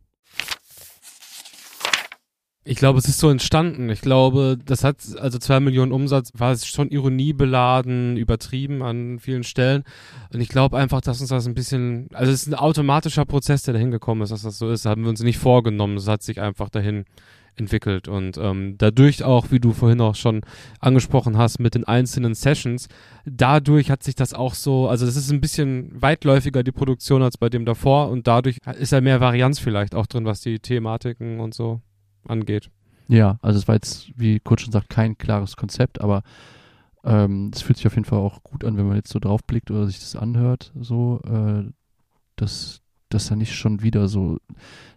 Ich glaube, es ist so entstanden. Ich glaube, das hat, also zwei Millionen Umsatz, war es schon ironiebeladen, übertrieben an vielen Stellen. Und ich glaube einfach, dass uns das ein bisschen, also es ist ein automatischer Prozess, der dahin gekommen ist, dass das so ist. Das haben wir uns nicht vorgenommen. Das hat sich einfach dahin entwickelt. Und ähm, dadurch auch, wie du vorhin auch schon angesprochen hast, mit den einzelnen Sessions, dadurch hat sich das auch so, also es ist ein bisschen weitläufiger, die Produktion, als bei dem davor. Und dadurch ist ja mehr Varianz vielleicht auch drin, was die Thematiken und so angeht. Ja, also es war jetzt, wie Kurt schon sagt, kein klares Konzept, aber ähm, es fühlt sich auf jeden Fall auch gut an, wenn man jetzt so drauf blickt oder sich das anhört, so, äh, dass, dass da nicht schon wieder so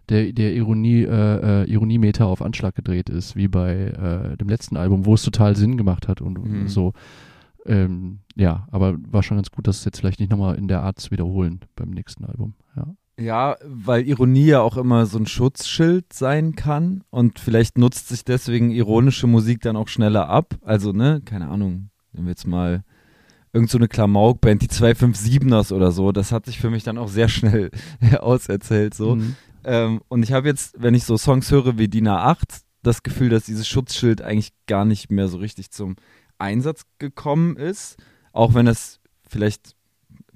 der, der Ironie, äh, äh, Ironiemeter auf Anschlag gedreht ist, wie bei äh, dem letzten Album, wo es total Sinn gemacht hat und Mhm. so. Ähm, ja, aber war schon ganz gut, dass es jetzt vielleicht nicht nochmal in der Art zu wiederholen beim nächsten Album. Ja. Ja, weil Ironie ja auch immer so ein Schutzschild sein kann und vielleicht nutzt sich deswegen ironische Musik dann auch schneller ab. Also, ne, keine Ahnung, nehmen wir jetzt mal irgend so eine Klamauk-Band, die 257ers oder so, das hat sich für mich dann auch sehr schnell auserzählt so. Mhm. Ähm, und ich habe jetzt, wenn ich so Songs höre wie DIN A8, das Gefühl, dass dieses Schutzschild eigentlich gar nicht mehr so richtig zum Einsatz gekommen ist. Auch wenn es vielleicht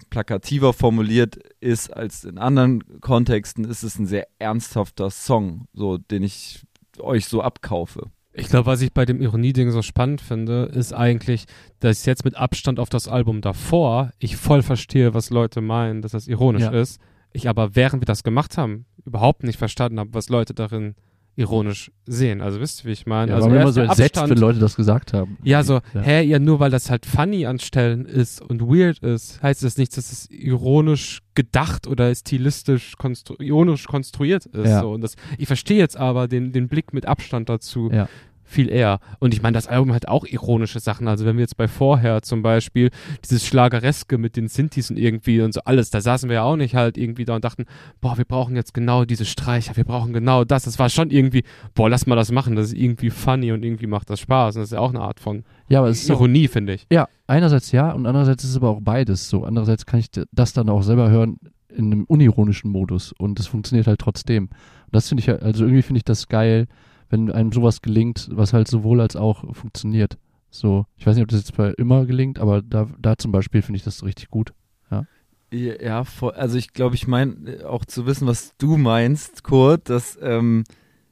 plakativer formuliert ist als in anderen Kontexten, ist es ein sehr ernsthafter Song, so den ich euch so abkaufe. Ich glaube, was ich bei dem Ironie-Ding so spannend finde, ist eigentlich, dass jetzt mit Abstand auf das Album davor ich voll verstehe, was Leute meinen, dass das ironisch Ja. ist. Ich aber, während wir das gemacht haben, überhaupt nicht verstanden habe, was Leute darin ironisch sehen. Also wisst ihr, wie ich meine? Ja, also war immer so entsetzt, Abstand- wenn Leute das gesagt haben. Ja, so, Ja. hä, ja, nur weil das halt funny an Stellen ist und weird ist, heißt das nicht, dass es ironisch gedacht oder stilistisch konstru ironisch konstruiert ist. Ja. So. Und das, ich verstehe jetzt aber den, den Blick mit Abstand dazu Ja. Viel eher. Und ich meine, das Album hat auch ironische Sachen. Also wenn wir jetzt bei Vorher zum Beispiel dieses Schlagereske mit den Synthes und irgendwie und so alles, da saßen wir ja auch nicht halt irgendwie da und dachten, boah, wir brauchen jetzt genau diese Streicher, wir brauchen genau das. Das war schon irgendwie, boah, lass mal das machen. Das ist irgendwie funny und irgendwie macht das Spaß. Und das ist ja auch eine Art von Ja, aber es ist Ironie, finde ich. ja, einerseits ja und andererseits ist es aber auch beides so. Andererseits kann ich das dann auch selber hören in einem unironischen Modus und es funktioniert halt trotzdem. Und das finde ich, ja- also irgendwie finde ich das geil, wenn einem sowas gelingt, was halt sowohl als auch funktioniert. So, ich weiß nicht, ob das jetzt bei immer gelingt, aber da, da zum Beispiel finde ich das richtig gut. Ja, ja, also ich glaube, ich meine auch zu wissen, was du meinst, Kurt, dass ähm,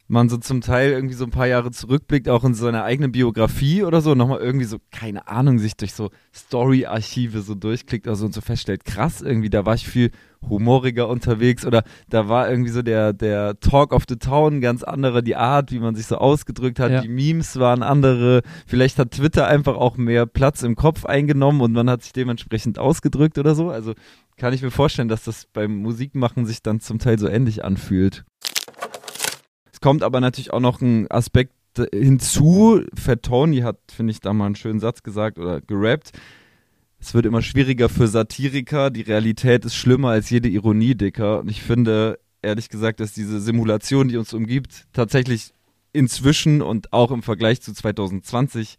man so zum Teil irgendwie so ein paar Jahre zurückblickt, auch in seine eigene Biografie oder so, nochmal irgendwie so, keine Ahnung, sich durch so Story-Archive so durchklickt oder so und so feststellt, krass, irgendwie, da war ich viel humoriger unterwegs oder da war irgendwie so der, der Talk of the Town ganz anderer, die Art, wie man sich so ausgedrückt hat, Ja. die Memes waren andere, vielleicht hat Twitter einfach auch mehr Platz im Kopf eingenommen und man hat sich dementsprechend ausgedrückt oder so, also kann ich mir vorstellen, dass das beim Musikmachen sich dann zum Teil so ähnlich anfühlt. Kommt aber natürlich auch noch ein Aspekt äh, hinzu. Fat Tony hat, finde ich, da mal einen schönen Satz gesagt oder gerappt. Es wird immer schwieriger für Satiriker. Die Realität ist schlimmer als jede Ironie, Dicker. Und ich finde, ehrlich gesagt, dass diese Simulation, die uns umgibt, tatsächlich inzwischen und auch im Vergleich zu 2020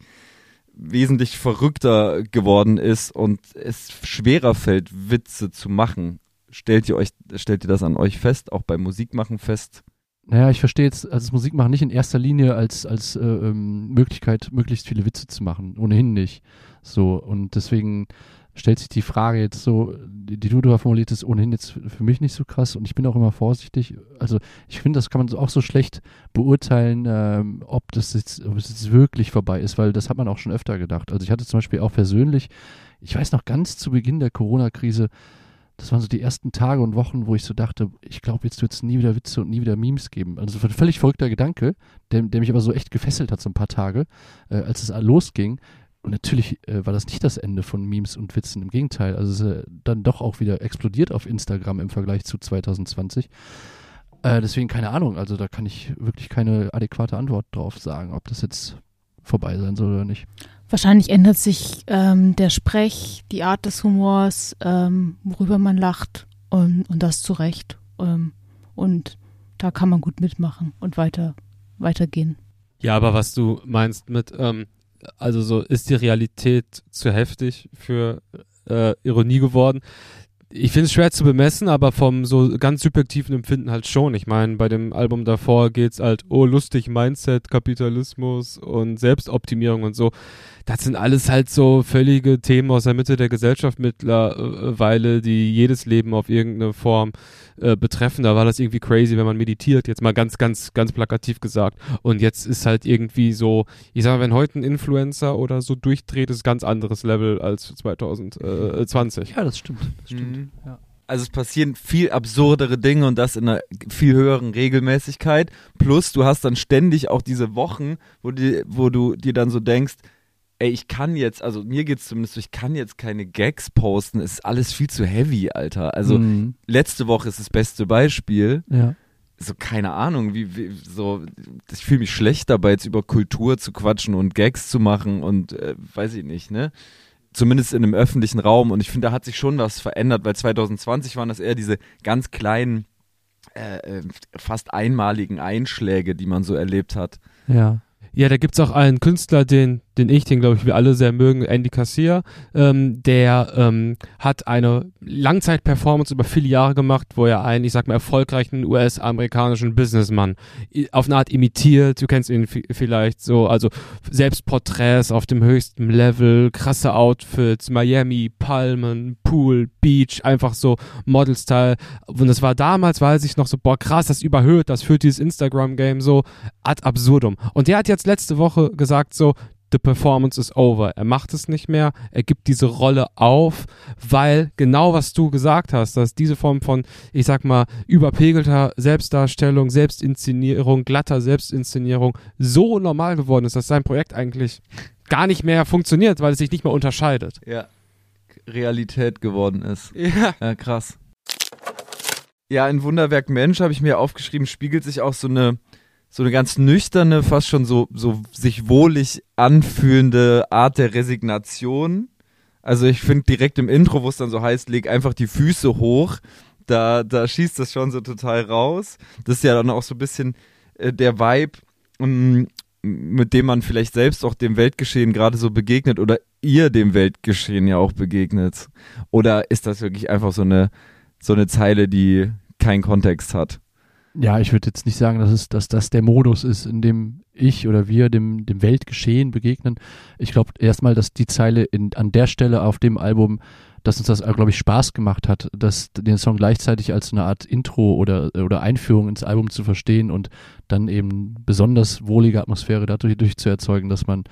wesentlich verrückter geworden ist und es schwerer fällt, Witze zu machen. Stellt ihr euch, stellt ihr das an euch fest, auch beim Musikmachen fest? Naja, ich verstehe jetzt, also das Musikmachen nicht in erster Linie als, als äh, ähm, Möglichkeit, möglichst viele Witze zu machen. Ohnehin nicht. So, und deswegen stellt sich die Frage jetzt so, die, die du da formuliert ist ohnehin jetzt für mich nicht so krass und ich bin auch immer vorsichtig. Also ich finde, das kann man auch so schlecht beurteilen, ähm, ob das jetzt, ob es jetzt wirklich vorbei ist, weil das hat man auch schon öfter gedacht. Also ich hatte zum Beispiel auch persönlich, ich weiß noch ganz zu Beginn der Corona-Krise, das waren so die ersten Tage und Wochen, wo ich so dachte, ich glaube, jetzt wird es nie wieder Witze und nie wieder Memes geben. Also ein völlig verrückter Gedanke, der, der mich aber so echt gefesselt hat, so ein paar Tage, äh, als es losging. Und natürlich äh, war das nicht das Ende von Memes und Witzen, im Gegenteil. Also es ist äh, dann doch auch wieder explodiert auf Instagram im Vergleich zu 2020. Äh, deswegen keine Ahnung, also da kann ich wirklich keine adäquate Antwort drauf sagen, ob das jetzt vorbei sein soll oder nicht. Wahrscheinlich ändert sich ähm, der Sprech, die Art des Humors, ähm, worüber man lacht und, und das zu Recht. Ähm, und da kann man gut mitmachen und weiter weitergehen. Ja, aber was du meinst mit, ähm, also so ist die Realität zu heftig für äh, Ironie geworden. Ich finde es schwer zu bemessen, aber vom so ganz subjektiven Empfinden halt schon. Ich meine, bei dem Album davor geht's halt, oh, lustig, Mindset, Kapitalismus und Selbstoptimierung und so. Das sind alles halt so völlige Themen aus der Mitte der Gesellschaft mittlerweile, die jedes Leben auf irgendeine Form äh, betreffen. Da war das irgendwie crazy, wenn man meditiert, jetzt mal ganz, ganz, ganz plakativ gesagt. Und jetzt ist halt irgendwie so, ich sag mal, wenn heute ein Influencer oder so durchdreht, ist ganz anderes Level als 2020. Ja, das stimmt. Das stimmt. Mhm. Ja. Also es passieren viel absurdere Dinge und das in einer viel höheren Regelmäßigkeit. Plus du hast dann ständig auch diese Wochen, wo, die, wo du dir dann so denkst, ey, ich kann jetzt, also mir geht's zumindest so, ich kann jetzt keine Gags posten, es ist alles viel zu heavy, Alter. Also Mhm. letzte Woche ist das beste Beispiel. ja. So, keine Ahnung, wie, wie so, ich fühle mich schlecht dabei, jetzt über Kultur zu quatschen und Gags zu machen und äh, weiß ich nicht, ne? Zumindest in einem öffentlichen Raum. Und ich finde, da hat sich schon was verändert, weil 2020 waren das eher diese ganz kleinen, äh, äh, fast einmaligen Einschläge, die man so erlebt hat. Ja. Ja, da gibt's auch einen Künstler, den, den ich, den glaube ich wir alle sehr mögen, Andy Kassier, ähm, der ähm, hat eine Langzeit-Performance über viele Jahre gemacht, wo er einen, ich sag mal, erfolgreichen US-amerikanischen Businessmann i- auf eine Art imitiert. Du kennst ihn vi- vielleicht so, also Selbstporträts auf dem höchsten Level, krasse Outfits, Miami, Palmen, Pool, Beach, einfach so Model-Style. Und das war damals, weiß ich noch so, boah, krass, das überhöht, das führt dieses Instagram-Game so ad absurdum. Und der hat jetzt letzte Woche gesagt so, the performance is over. Er macht es nicht mehr, er gibt diese Rolle auf, weil genau was du gesagt hast, dass diese Form von, ich sag mal, überpegelter Selbstdarstellung, Selbstinszenierung, glatter Selbstinszenierung so normal geworden ist, dass sein Projekt eigentlich gar nicht mehr funktioniert, weil es sich nicht mehr unterscheidet. Ja. Realität geworden ist. Ja. Ja, krass. Ja, in Wunderwerk Mensch habe ich mir aufgeschrieben, spiegelt sich auch so eine so eine ganz nüchterne, fast schon so so sich wohlig anfühlende Art der Resignation. Also ich finde direkt im Intro, wo es dann so heißt, leg einfach die Füße hoch, da da schießt das schon so total raus. Das ist ja dann auch so ein bisschen äh, der Vibe, mm, mit dem man vielleicht selbst auch dem Weltgeschehen gerade so begegnet oder ihr dem Weltgeschehen ja auch begegnet. Oder ist das wirklich einfach so eine so eine Zeile, die keinen Kontext hat? Ja, ich würde jetzt nicht sagen, dass, es, dass das der Modus ist, in dem ich oder wir dem, dem Weltgeschehen begegnen. Ich glaube erstmal, dass die Zeile in, an der Stelle auf dem Album, dass uns das, glaube ich, Spaß gemacht hat, dass den Song gleichzeitig als eine Art Intro oder, oder Einführung ins Album zu verstehen und dann eben besonders wohlige Atmosphäre dadurch durch zu erzeugen, dass man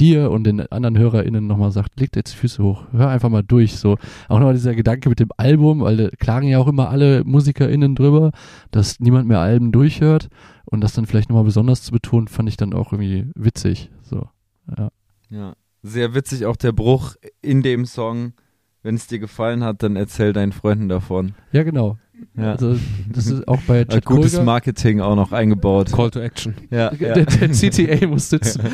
dir und den anderen HörerInnen nochmal sagt, legt jetzt die Füße hoch, hör einfach mal durch. So auch nochmal dieser Gedanke mit dem Album, weil da klagen ja auch immer alle MusikerInnen drüber, dass niemand mehr Alben durchhört und das dann vielleicht nochmal besonders zu betonen, fand ich dann auch irgendwie witzig. So, ja. Ja. Sehr witzig auch der Bruch in dem Song. Wenn es dir gefallen hat, dann erzähl deinen Freunden davon. Ja, genau. Ja. Also das ist auch bei Chad Gutes Kröger. Marketing auch noch eingebaut. Call to Action. Ja, ja. Der, der CTA muss sitzen.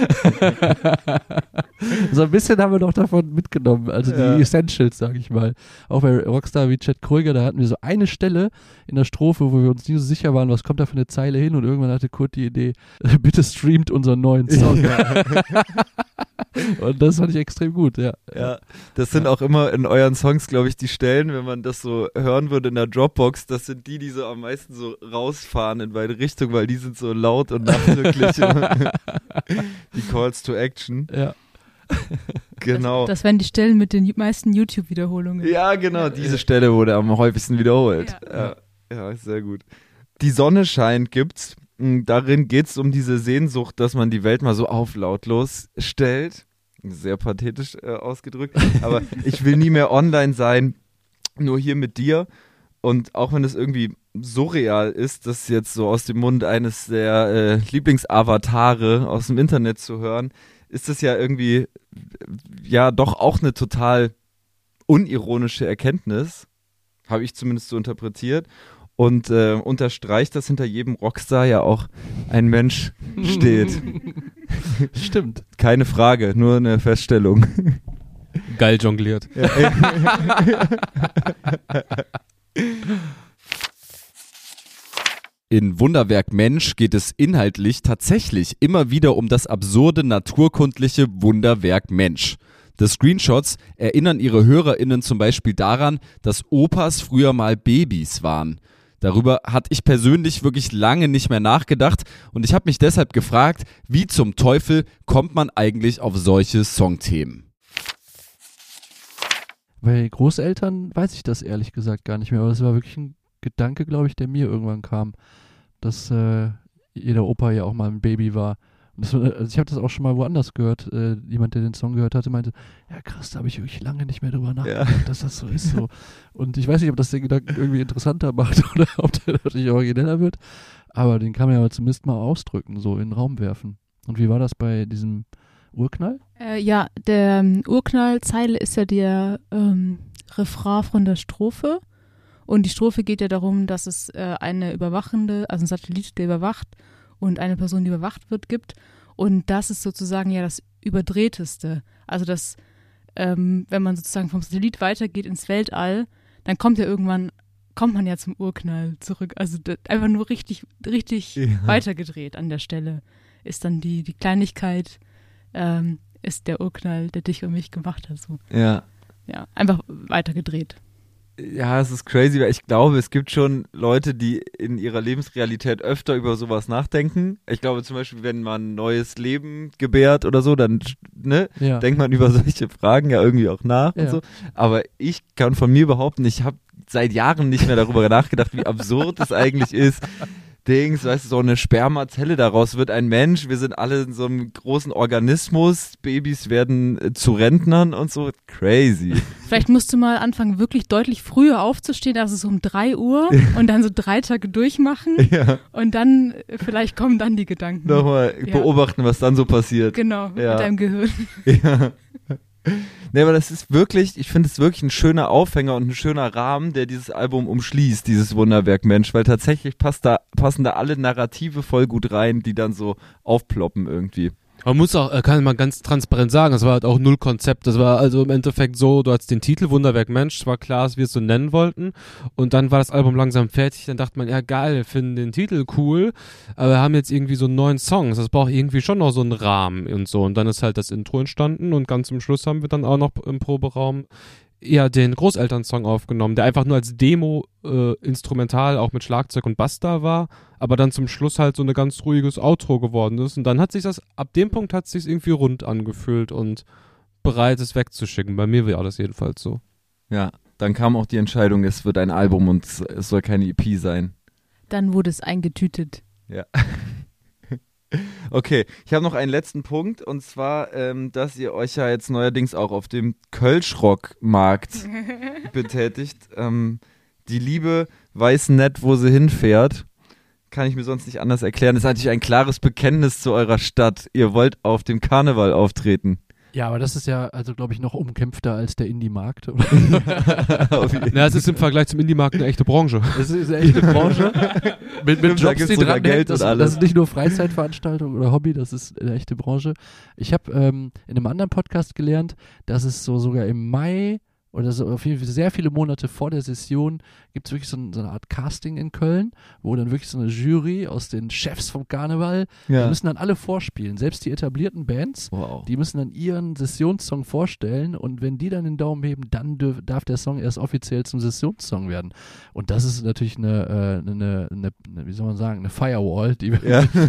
so ein bisschen haben wir doch davon mitgenommen. Also die Ja. Essentials, sag ich mal. Auch bei Rockstar wie Chad Kröger, da hatten wir so eine Stelle in der Strophe, wo wir uns nie so sicher waren, was kommt da für eine Zeile hin und irgendwann hatte Kurt die Idee, bitte streamt unseren neuen Song. und das fand ich extrem gut, ja. Ja, das sind auch immer in euren Songs, glaube ich, die Stellen, wenn man das so hören würde in der Dropbox, das sind die, die so am meisten so rausfahren in beide Richtungen, weil die sind so laut und nachdrücklich. die Calls to Action. Ja. Genau. Das, das wären die Stellen mit den meisten YouTube-Wiederholungen. ja, genau, diese Stelle wurde am häufigsten wiederholt. Ja, ja sehr gut. Die Sonne scheint gibt's. Mm, Darin geht's um diese Sehnsucht, dass man die Welt mal so auflautlos stellt. Sehr pathetisch äh, ausgedrückt. Aber ich will nie mehr online sein, nur hier mit dir. Und auch wenn es irgendwie surreal ist, das jetzt so aus dem Mund eines der äh, Lieblingsavatare aus dem Internet zu hören, ist das ja irgendwie ja doch auch eine total unironische Erkenntnis, habe ich zumindest so interpretiert. Und äh, unterstreicht, dass hinter jedem Rockstar ja auch ein Mensch steht. Stimmt. Keine Frage, nur eine Feststellung. Geil jongliert. In Wunderwerk Mensch geht es inhaltlich tatsächlich immer wieder um das absurde naturkundliche Wunderwerk Mensch. Die Screenshots erinnern ihre HörerInnen zum Beispiel daran, dass Opas früher mal Babys waren. Darüber hatte ich persönlich wirklich lange nicht mehr nachgedacht und ich habe mich deshalb gefragt, wie zum Teufel kommt man eigentlich auf solche Songthemen? Bei Großeltern weiß ich das ehrlich gesagt gar nicht mehr, aber das war wirklich ein Gedanke, glaube ich, der mir irgendwann kam, dass äh, jeder Opa ja auch mal ein Baby war. Das, also ich habe das auch schon mal woanders gehört. Äh, jemand, der den Song gehört hatte, meinte, ja krass, da habe ich wirklich lange nicht mehr drüber nachgedacht, dass das so ist. So. Und ich weiß nicht, ob das den Gedanken irgendwie interessanter macht oder ob der dadurch origineller wird, aber den kann man ja zumindest mal ausdrücken, so in den Raum werfen. Und wie war das bei diesem Urknall? Äh, ja, der ähm, Urknallzeile ist ja der ähm, Refrain von der Strophe. Und die Strophe geht ja darum, dass es äh, eine überwachende, also ein Satellit, der überwacht und eine Person, die überwacht wird, gibt. Und das ist sozusagen ja das Überdrehteste. Also das, ähm, wenn man sozusagen vom Satellit weitergeht ins Weltall, dann kommt ja irgendwann, kommt man ja zum Urknall zurück. Also einfach nur richtig, richtig Ja. weitergedreht an der Stelle ist dann die, die Kleinigkeit, ähm, ist der Urknall, der dich und mich gemacht hat. So. Ja. Ja, einfach weitergedreht. Ja, es ist crazy, weil ich glaube, es gibt schon Leute, die in ihrer Lebensrealität öfter über sowas nachdenken. Ich glaube zum Beispiel, wenn man ein neues Leben gebärt oder so, dann ne, Ja. denkt man über solche Fragen ja irgendwie auch nach und Ja. so. Aber ich kann von mir behaupten, ich habe seit Jahren nicht mehr darüber nachgedacht, wie absurd es eigentlich ist. Dings, weißt du, so eine Spermazelle, daraus wird ein Mensch, wir sind alle in so einem großen Organismus, Babys werden äh, zu Rentnern und so, crazy. Vielleicht musst du mal anfangen, wirklich deutlich früher aufzustehen, also so um drei Uhr und dann so drei Tage durchmachen ja, und dann äh, vielleicht kommen dann die Gedanken. nochmal Ja. beobachten, was dann so passiert. Genau, Ja. mit deinem Gehirn. Ja. Nee, aber das ist wirklich, ich finde es wirklich ein schöner Aufhänger und ein schöner Rahmen, der dieses Album umschließt, dieses Wunderwerk Mensch, weil tatsächlich passt da, passen da alle Narrative voll gut rein, die dann so aufploppen irgendwie. Man muss auch, äh, kann man ganz transparent sagen, das war halt auch null Konzept. Das war also im Endeffekt so, du hattest den Titel Wunderwerk Mensch, es war klar, dass wir es so nennen wollten. Und dann war das Album langsam fertig. Dann dachte man, ja geil, finden den Titel cool, aber wir haben jetzt irgendwie so neun Songs. Das braucht irgendwie schon noch so einen Rahmen und so. Und dann ist halt das Intro entstanden und ganz zum Schluss haben wir dann auch noch im Proberaum eher den Großelternsong aufgenommen, der einfach nur als Demo äh, instrumental auch mit Schlagzeug und Bass da war, aber dann zum Schluss halt so eine ganz ruhiges Outro geworden ist. Und dann hat sich das, ab dem Punkt hat sich irgendwie rund angefühlt und bereit, es wegzuschicken. Bei mir war das jedenfalls so. Ja, dann kam auch die Entscheidung, es wird ein Album und es- es soll keine EP sein. Dann wurde es eingetütet. Ja. Okay, ich habe noch einen letzten Punkt und zwar, ähm, dass ihr euch ja jetzt neuerdings auch auf dem Kölschrock-Markt betätigt. Ähm, die Liebe weiß nicht, wo sie hinfährt. Kann ich mir sonst nicht anders erklären. Das ist natürlich ein klares Bekenntnis zu eurer Stadt. Ihr wollt auf dem Karneval auftreten. Ja, aber das ist ja, also glaube ich, noch umkämpfter als der Indie-Markt. Ja, es ist im Vergleich zum Indie-Markt eine echte Branche. Das ist eine echte Branche. mit, mit da Jobs, die dran Geld das, und alles. das ist nicht nur Freizeitveranstaltung oder Hobby, das ist eine echte Branche. Ich habe ähm, in einem anderen Podcast gelernt, dass es so sogar im Mai oder so auf jeden Fall sehr viele Monate vor der Session gibt es wirklich so, ein, so eine Art Casting in Köln, wo dann wirklich so eine Jury aus den Chefs vom Karneval, die Ja. müssen dann alle vorspielen, selbst die etablierten Bands. Wow. Die müssen dann ihren Sessionssong vorstellen und wenn die dann den Daumen heben, dann dürf, darf der Song erst offiziell zum Sessionssong werden. Und das ist natürlich eine, äh, eine, eine, eine wie soll man sagen, eine Firewall, die wir, Ja. die,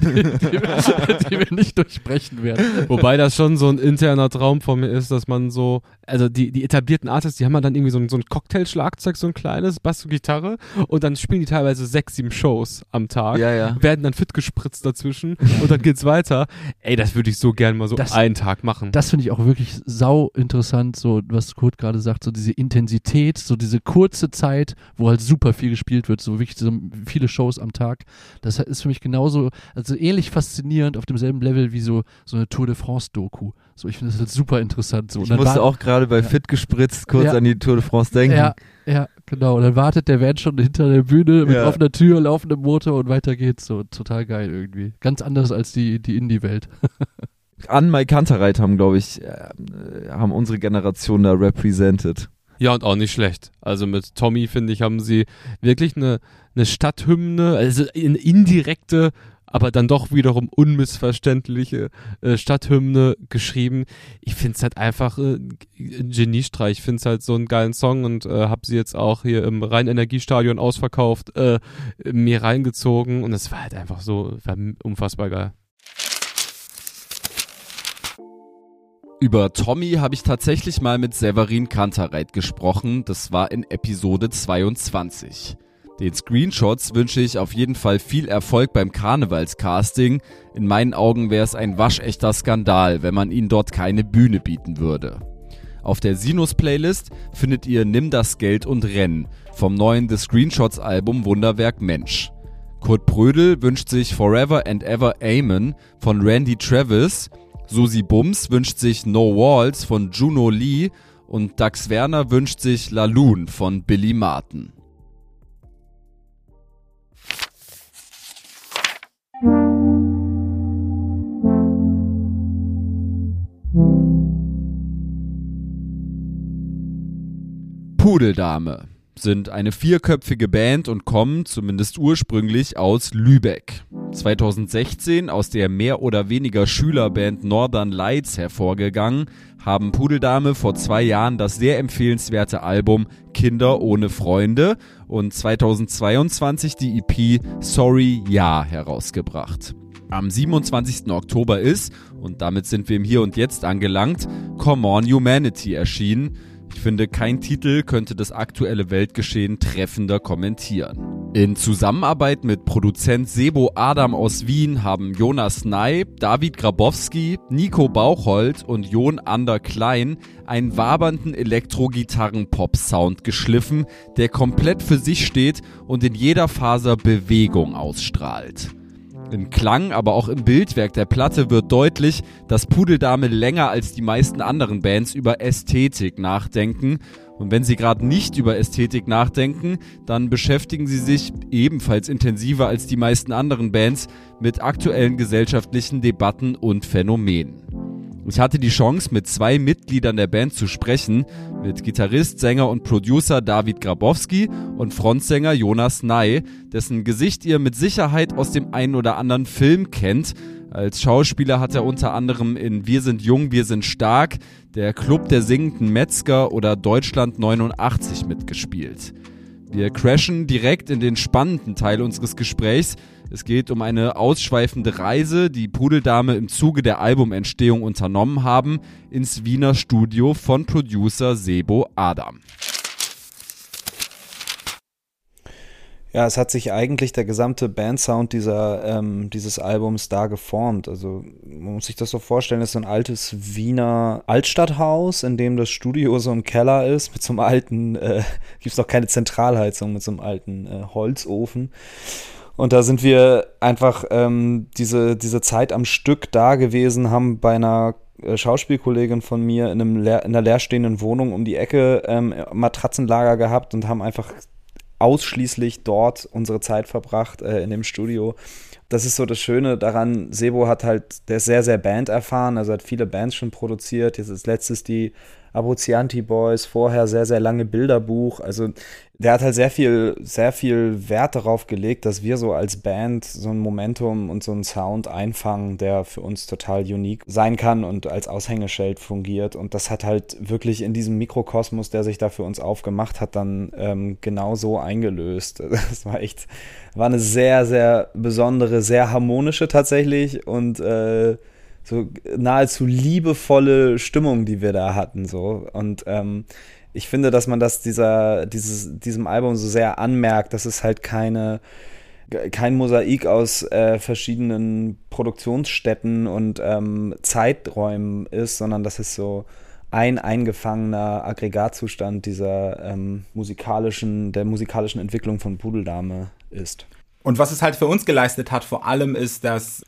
wir, die wir nicht durchbrechen werden. Wobei das schon so ein interner Traum von mir ist, dass man so, also die, die etablierten Artists, die haben dann irgendwie so ein, so ein Cocktailschlagzeug, so ein kleines, Bass und Gitarre und dann spielen die teilweise sechs, sieben Shows am Tag. Ja, ja. Werden dann fit gespritzt dazwischen und dann geht's weiter. Ey, das würde ich so gern mal so Das- einen Tag machen. Das finde ich auch wirklich sau interessant, so was Kurt gerade sagt, so diese Intensität, so diese kurze Zeit, wo halt super viel gespielt wird, so wirklich so viele Shows am Tag. Das ist für mich genauso, also ähnlich faszinierend auf demselben Level wie so, so eine Tour de France Doku. So, ich finde das halt super interessant. So. Und Ich musste auch gerade bei Ja. Fit gespritzt kurz Ja. an die Tour de France denken. Ja, ja, genau. Und dann wartet der Van schon hinter der Bühne mit Ja. offener Tür, laufendem Motor und weiter geht's. So total geil irgendwie. Ganz anders als die, die Indie-Welt. An Mike Kantereit haben, glaube ich, äh, haben unsere Generation da represented. Ja, und auch nicht schlecht. Also mit Tommy, finde ich, haben sie wirklich eine, eine Stadthymne, also eine indirekte, aber dann doch wiederum unmissverständliche äh, Stadthymne geschrieben. Ich finde es halt einfach äh, ein Geniestreich. Ich finde es halt so einen geilen Song und äh, habe sie jetzt auch hier im Rhein-Energiestadion ausverkauft, äh, mir reingezogen und es war halt einfach so, unfassbar geil. Über Tommy habe ich tatsächlich mal mit Severin Kantereit gesprochen. Das war in Episode 22. Den Screenshots wünsche ich auf jeden Fall viel Erfolg beim Karnevalscasting. In meinen Augen wäre es ein waschechter Skandal, wenn man ihnen dort keine Bühne bieten würde. Auf der Sinus-Playlist findet ihr Nimm das Geld und Renn vom neuen The Screenshots Album Wunderwerk Mensch. Kurt Prödel wünscht sich Forever and Ever Amen von Randy Travis. Susi Bums wünscht sich No Walls von Juno Lee und Dax Werner wünscht sich Laloon von Billy Martin. Pudeldame. sind eine vierköpfige Band und kommen, zumindest ursprünglich, aus Lübeck. 2016 aus der mehr oder weniger Schülerband Northern Lights hervorgegangen, haben Pudeldame vor zwei Jahren das sehr empfehlenswerte Album Kinder ohne Freunde und 2022 die EP Sorry Ja herausgebracht. Am 27. Oktober ist, und damit sind wir im Hier und Jetzt angelangt, Come On Humanity erschienen. Ich finde, kein Titel könnte das aktuelle Weltgeschehen treffender kommentieren. In Zusammenarbeit mit Produzent Sebo Adam aus Wien haben Jonas Ney, David Grabowski, Nico Bauchold und Jon Ander Klein einen wabernden Elektro-Gitarren-Pop-Sound geschliffen, der komplett für sich steht und in jeder Faser Bewegung ausstrahlt. Im Klang, aber auch im Bildwerk der Platte wird deutlich, dass Pudeldame länger als die meisten anderen Bands über Ästhetik nachdenken. Und wenn sie gerade nicht über Ästhetik nachdenken, dann beschäftigen sie sich ebenfalls intensiver als die meisten anderen Bands mit aktuellen gesellschaftlichen Debatten und Phänomenen. Ich hatte die Chance, mit zwei Mitgliedern der Band zu sprechen, mit Gitarrist, Sänger und Producer David Grabowski und Frontsänger Jonas Ney, dessen Gesicht ihr mit Sicherheit aus dem einen oder anderen Film kennt. Als Schauspieler hat er unter anderem in Wir sind jung, wir sind stark, der Club der singenden Metzger oder Deutschland 89 mitgespielt. Wir crashen direkt in den spannenden Teil unseres Gesprächs. Es geht um eine ausschweifende Reise, die Pudeldame im Zuge der Albumentstehung unternommen haben, ins Wiener Studio von Producer Sebo Adam. Ja, es hat sich eigentlich der gesamte Bandsound dieser, ähm, dieses Albums da geformt. Also man muss sich das so vorstellen, es ist ein altes Wiener Altstadthaus, in dem das Studio so ein Keller ist, mit so einem alten, äh, gibt es noch keine Zentralheizung, mit so einem alten äh, Holzofen. Und da sind wir einfach ähm, diese, diese Zeit am Stück da gewesen, haben bei einer äh, Schauspielkollegin von mir in, einem leer, in einer leerstehenden Wohnung um die Ecke ähm, Matratzenlager gehabt und haben einfach ausschließlich dort unsere Zeit verbracht äh, in dem Studio. Das ist so das Schöne daran. Sebo hat halt, der ist sehr, sehr Band erfahren, also hat viele Bands schon produziert. Jetzt ist letztes die Abruzianti Boys, vorher sehr, sehr lange Bilderbuch. Also der hat halt sehr viel, sehr viel Wert darauf gelegt, dass wir so als Band so ein Momentum und so einen Sound einfangen, der für uns total unique sein kann und als Aushängeschild fungiert. Und das hat halt wirklich in diesem Mikrokosmos, der sich da für uns aufgemacht hat, dann ähm, genau so eingelöst. Das war echt, war eine sehr, sehr besondere, sehr harmonische tatsächlich und äh, so nahezu liebevolle Stimmung, die wir da hatten. So. Und ähm, ich finde, dass man das dieser, dieses, diesem Album so sehr anmerkt, dass es halt keine kein Mosaik aus äh, verschiedenen Produktionsstätten und ähm, Zeiträumen ist, sondern dass es so ein eingefangener Aggregatzustand dieser ähm, musikalischen, der musikalischen Entwicklung von Pudeldame ist. Und was es halt für uns geleistet hat, vor allem ist, dass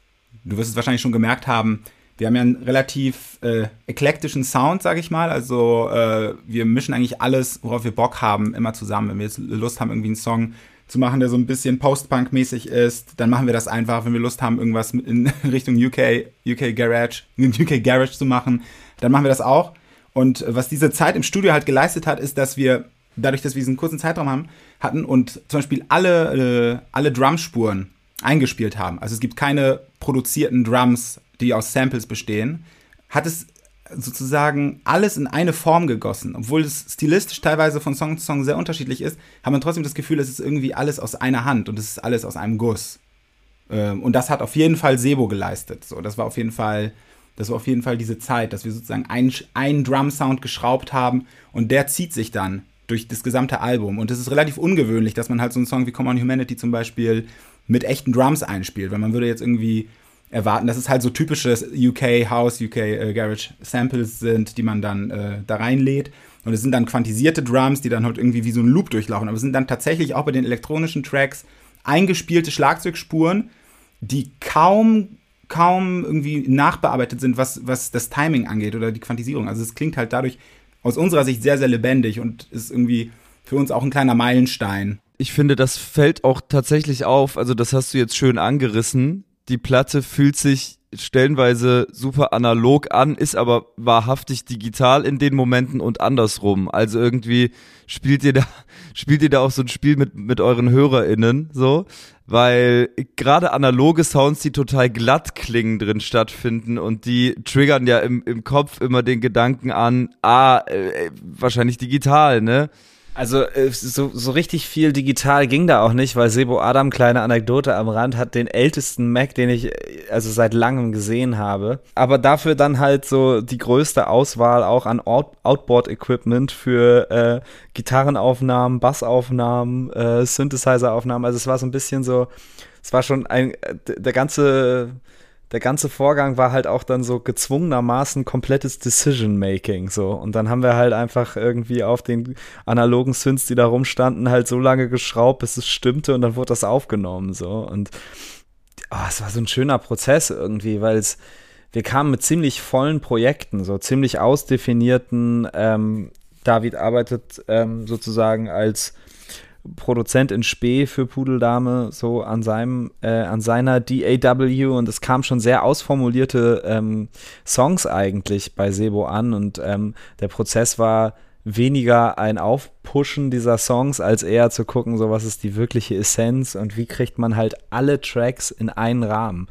du wirst es wahrscheinlich schon gemerkt haben, wir haben ja einen relativ äh, eklektischen Sound, sag ich mal. Also äh, wir mischen eigentlich alles, worauf wir Bock haben, immer zusammen. Wenn wir jetzt Lust haben, irgendwie einen Song zu machen, der so ein bisschen Post-Punk-mäßig ist, dann machen wir das einfach. Wenn wir Lust haben, irgendwas in Richtung UK, UK Garage, UK Garage zu machen, dann machen wir das auch. Und was diese Zeit im Studio halt geleistet hat, ist, dass wir dadurch, dass wir diesen kurzen Zeitraum haben, hatten und zum Beispiel alle, äh, alle Drumspuren eingespielt haben. Also es gibt keine produzierten Drums, die aus Samples bestehen, hat es sozusagen alles in eine Form gegossen. Obwohl es stilistisch teilweise von Song zu Song sehr unterschiedlich ist, hat man trotzdem das Gefühl, es ist irgendwie alles aus einer Hand und es ist alles aus einem Guss. Ähm, und das hat auf jeden Fall Sebo geleistet. So, das war auf jeden Fall, das war auf jeden Fall diese Zeit, dass wir sozusagen einen, einen Drum-Sound geschraubt haben und der zieht sich dann durch das gesamte Album. Und es ist relativ ungewöhnlich, dass man halt so einen Song wie Come on Humanity zum Beispiel mit echten Drums einspielt, weil man würde jetzt irgendwie erwarten, dass es halt so typische UK House, UK äh, Garage Samples sind, die man dann äh, da reinlädt. Und es sind dann quantisierte Drums, die dann halt irgendwie wie so ein Loop durchlaufen. Aber es sind dann tatsächlich auch bei den elektronischen Tracks eingespielte Schlagzeugspuren, die kaum kaum irgendwie nachbearbeitet sind, was, was das Timing angeht oder die Quantisierung. Also es klingt halt dadurch aus unserer Sicht sehr, sehr lebendig und ist irgendwie für uns auch ein kleiner Meilenstein ich finde, das fällt auch tatsächlich auf. Also, das hast du jetzt schön angerissen. Die Platte fühlt sich stellenweise super analog an, ist aber wahrhaftig digital in den Momenten und andersrum. Also irgendwie spielt ihr da, spielt ihr da auch so ein Spiel mit, mit euren HörerInnen, so, weil gerade analoge Sounds, die total glatt klingen, drin stattfinden und die triggern ja im, im Kopf immer den Gedanken an, ah, äh, wahrscheinlich digital, ne? Also äh, so, so richtig viel digital ging da auch nicht, weil Sebo Adam, kleine Anekdote am Rand, hat den ältesten Mac, den ich äh, also seit langem gesehen habe. Aber dafür dann halt so die größte Auswahl auch an Out Outboard-Equipment für äh, Gitarrenaufnahmen, Bassaufnahmen, äh, Synthesizer-Aufnahmen. Also es war so ein bisschen so, es war schon ein, äh, der ganze der ganze Vorgang war halt auch dann so gezwungenermaßen komplettes Decision-Making, so. Und dann haben wir halt einfach irgendwie auf den analogen Synths, die da rumstanden, halt so lange geschraubt, bis es stimmte und dann wurde das aufgenommen, so. Und oh, es war so ein schöner Prozess irgendwie, weil es, wir kamen mit ziemlich vollen Projekten, so ziemlich ausdefinierten, ähm, David arbeitet ähm, sozusagen als Produzent in Spee für Pudeldame so an seinem äh, an seiner DAW und es kam schon sehr ausformulierte ähm, Songs eigentlich bei Sebo an. Und ähm, der Prozess war weniger ein Aufpushen dieser Songs als eher zu gucken, so was ist die wirkliche Essenz und wie kriegt man halt alle Tracks in einen Rahmen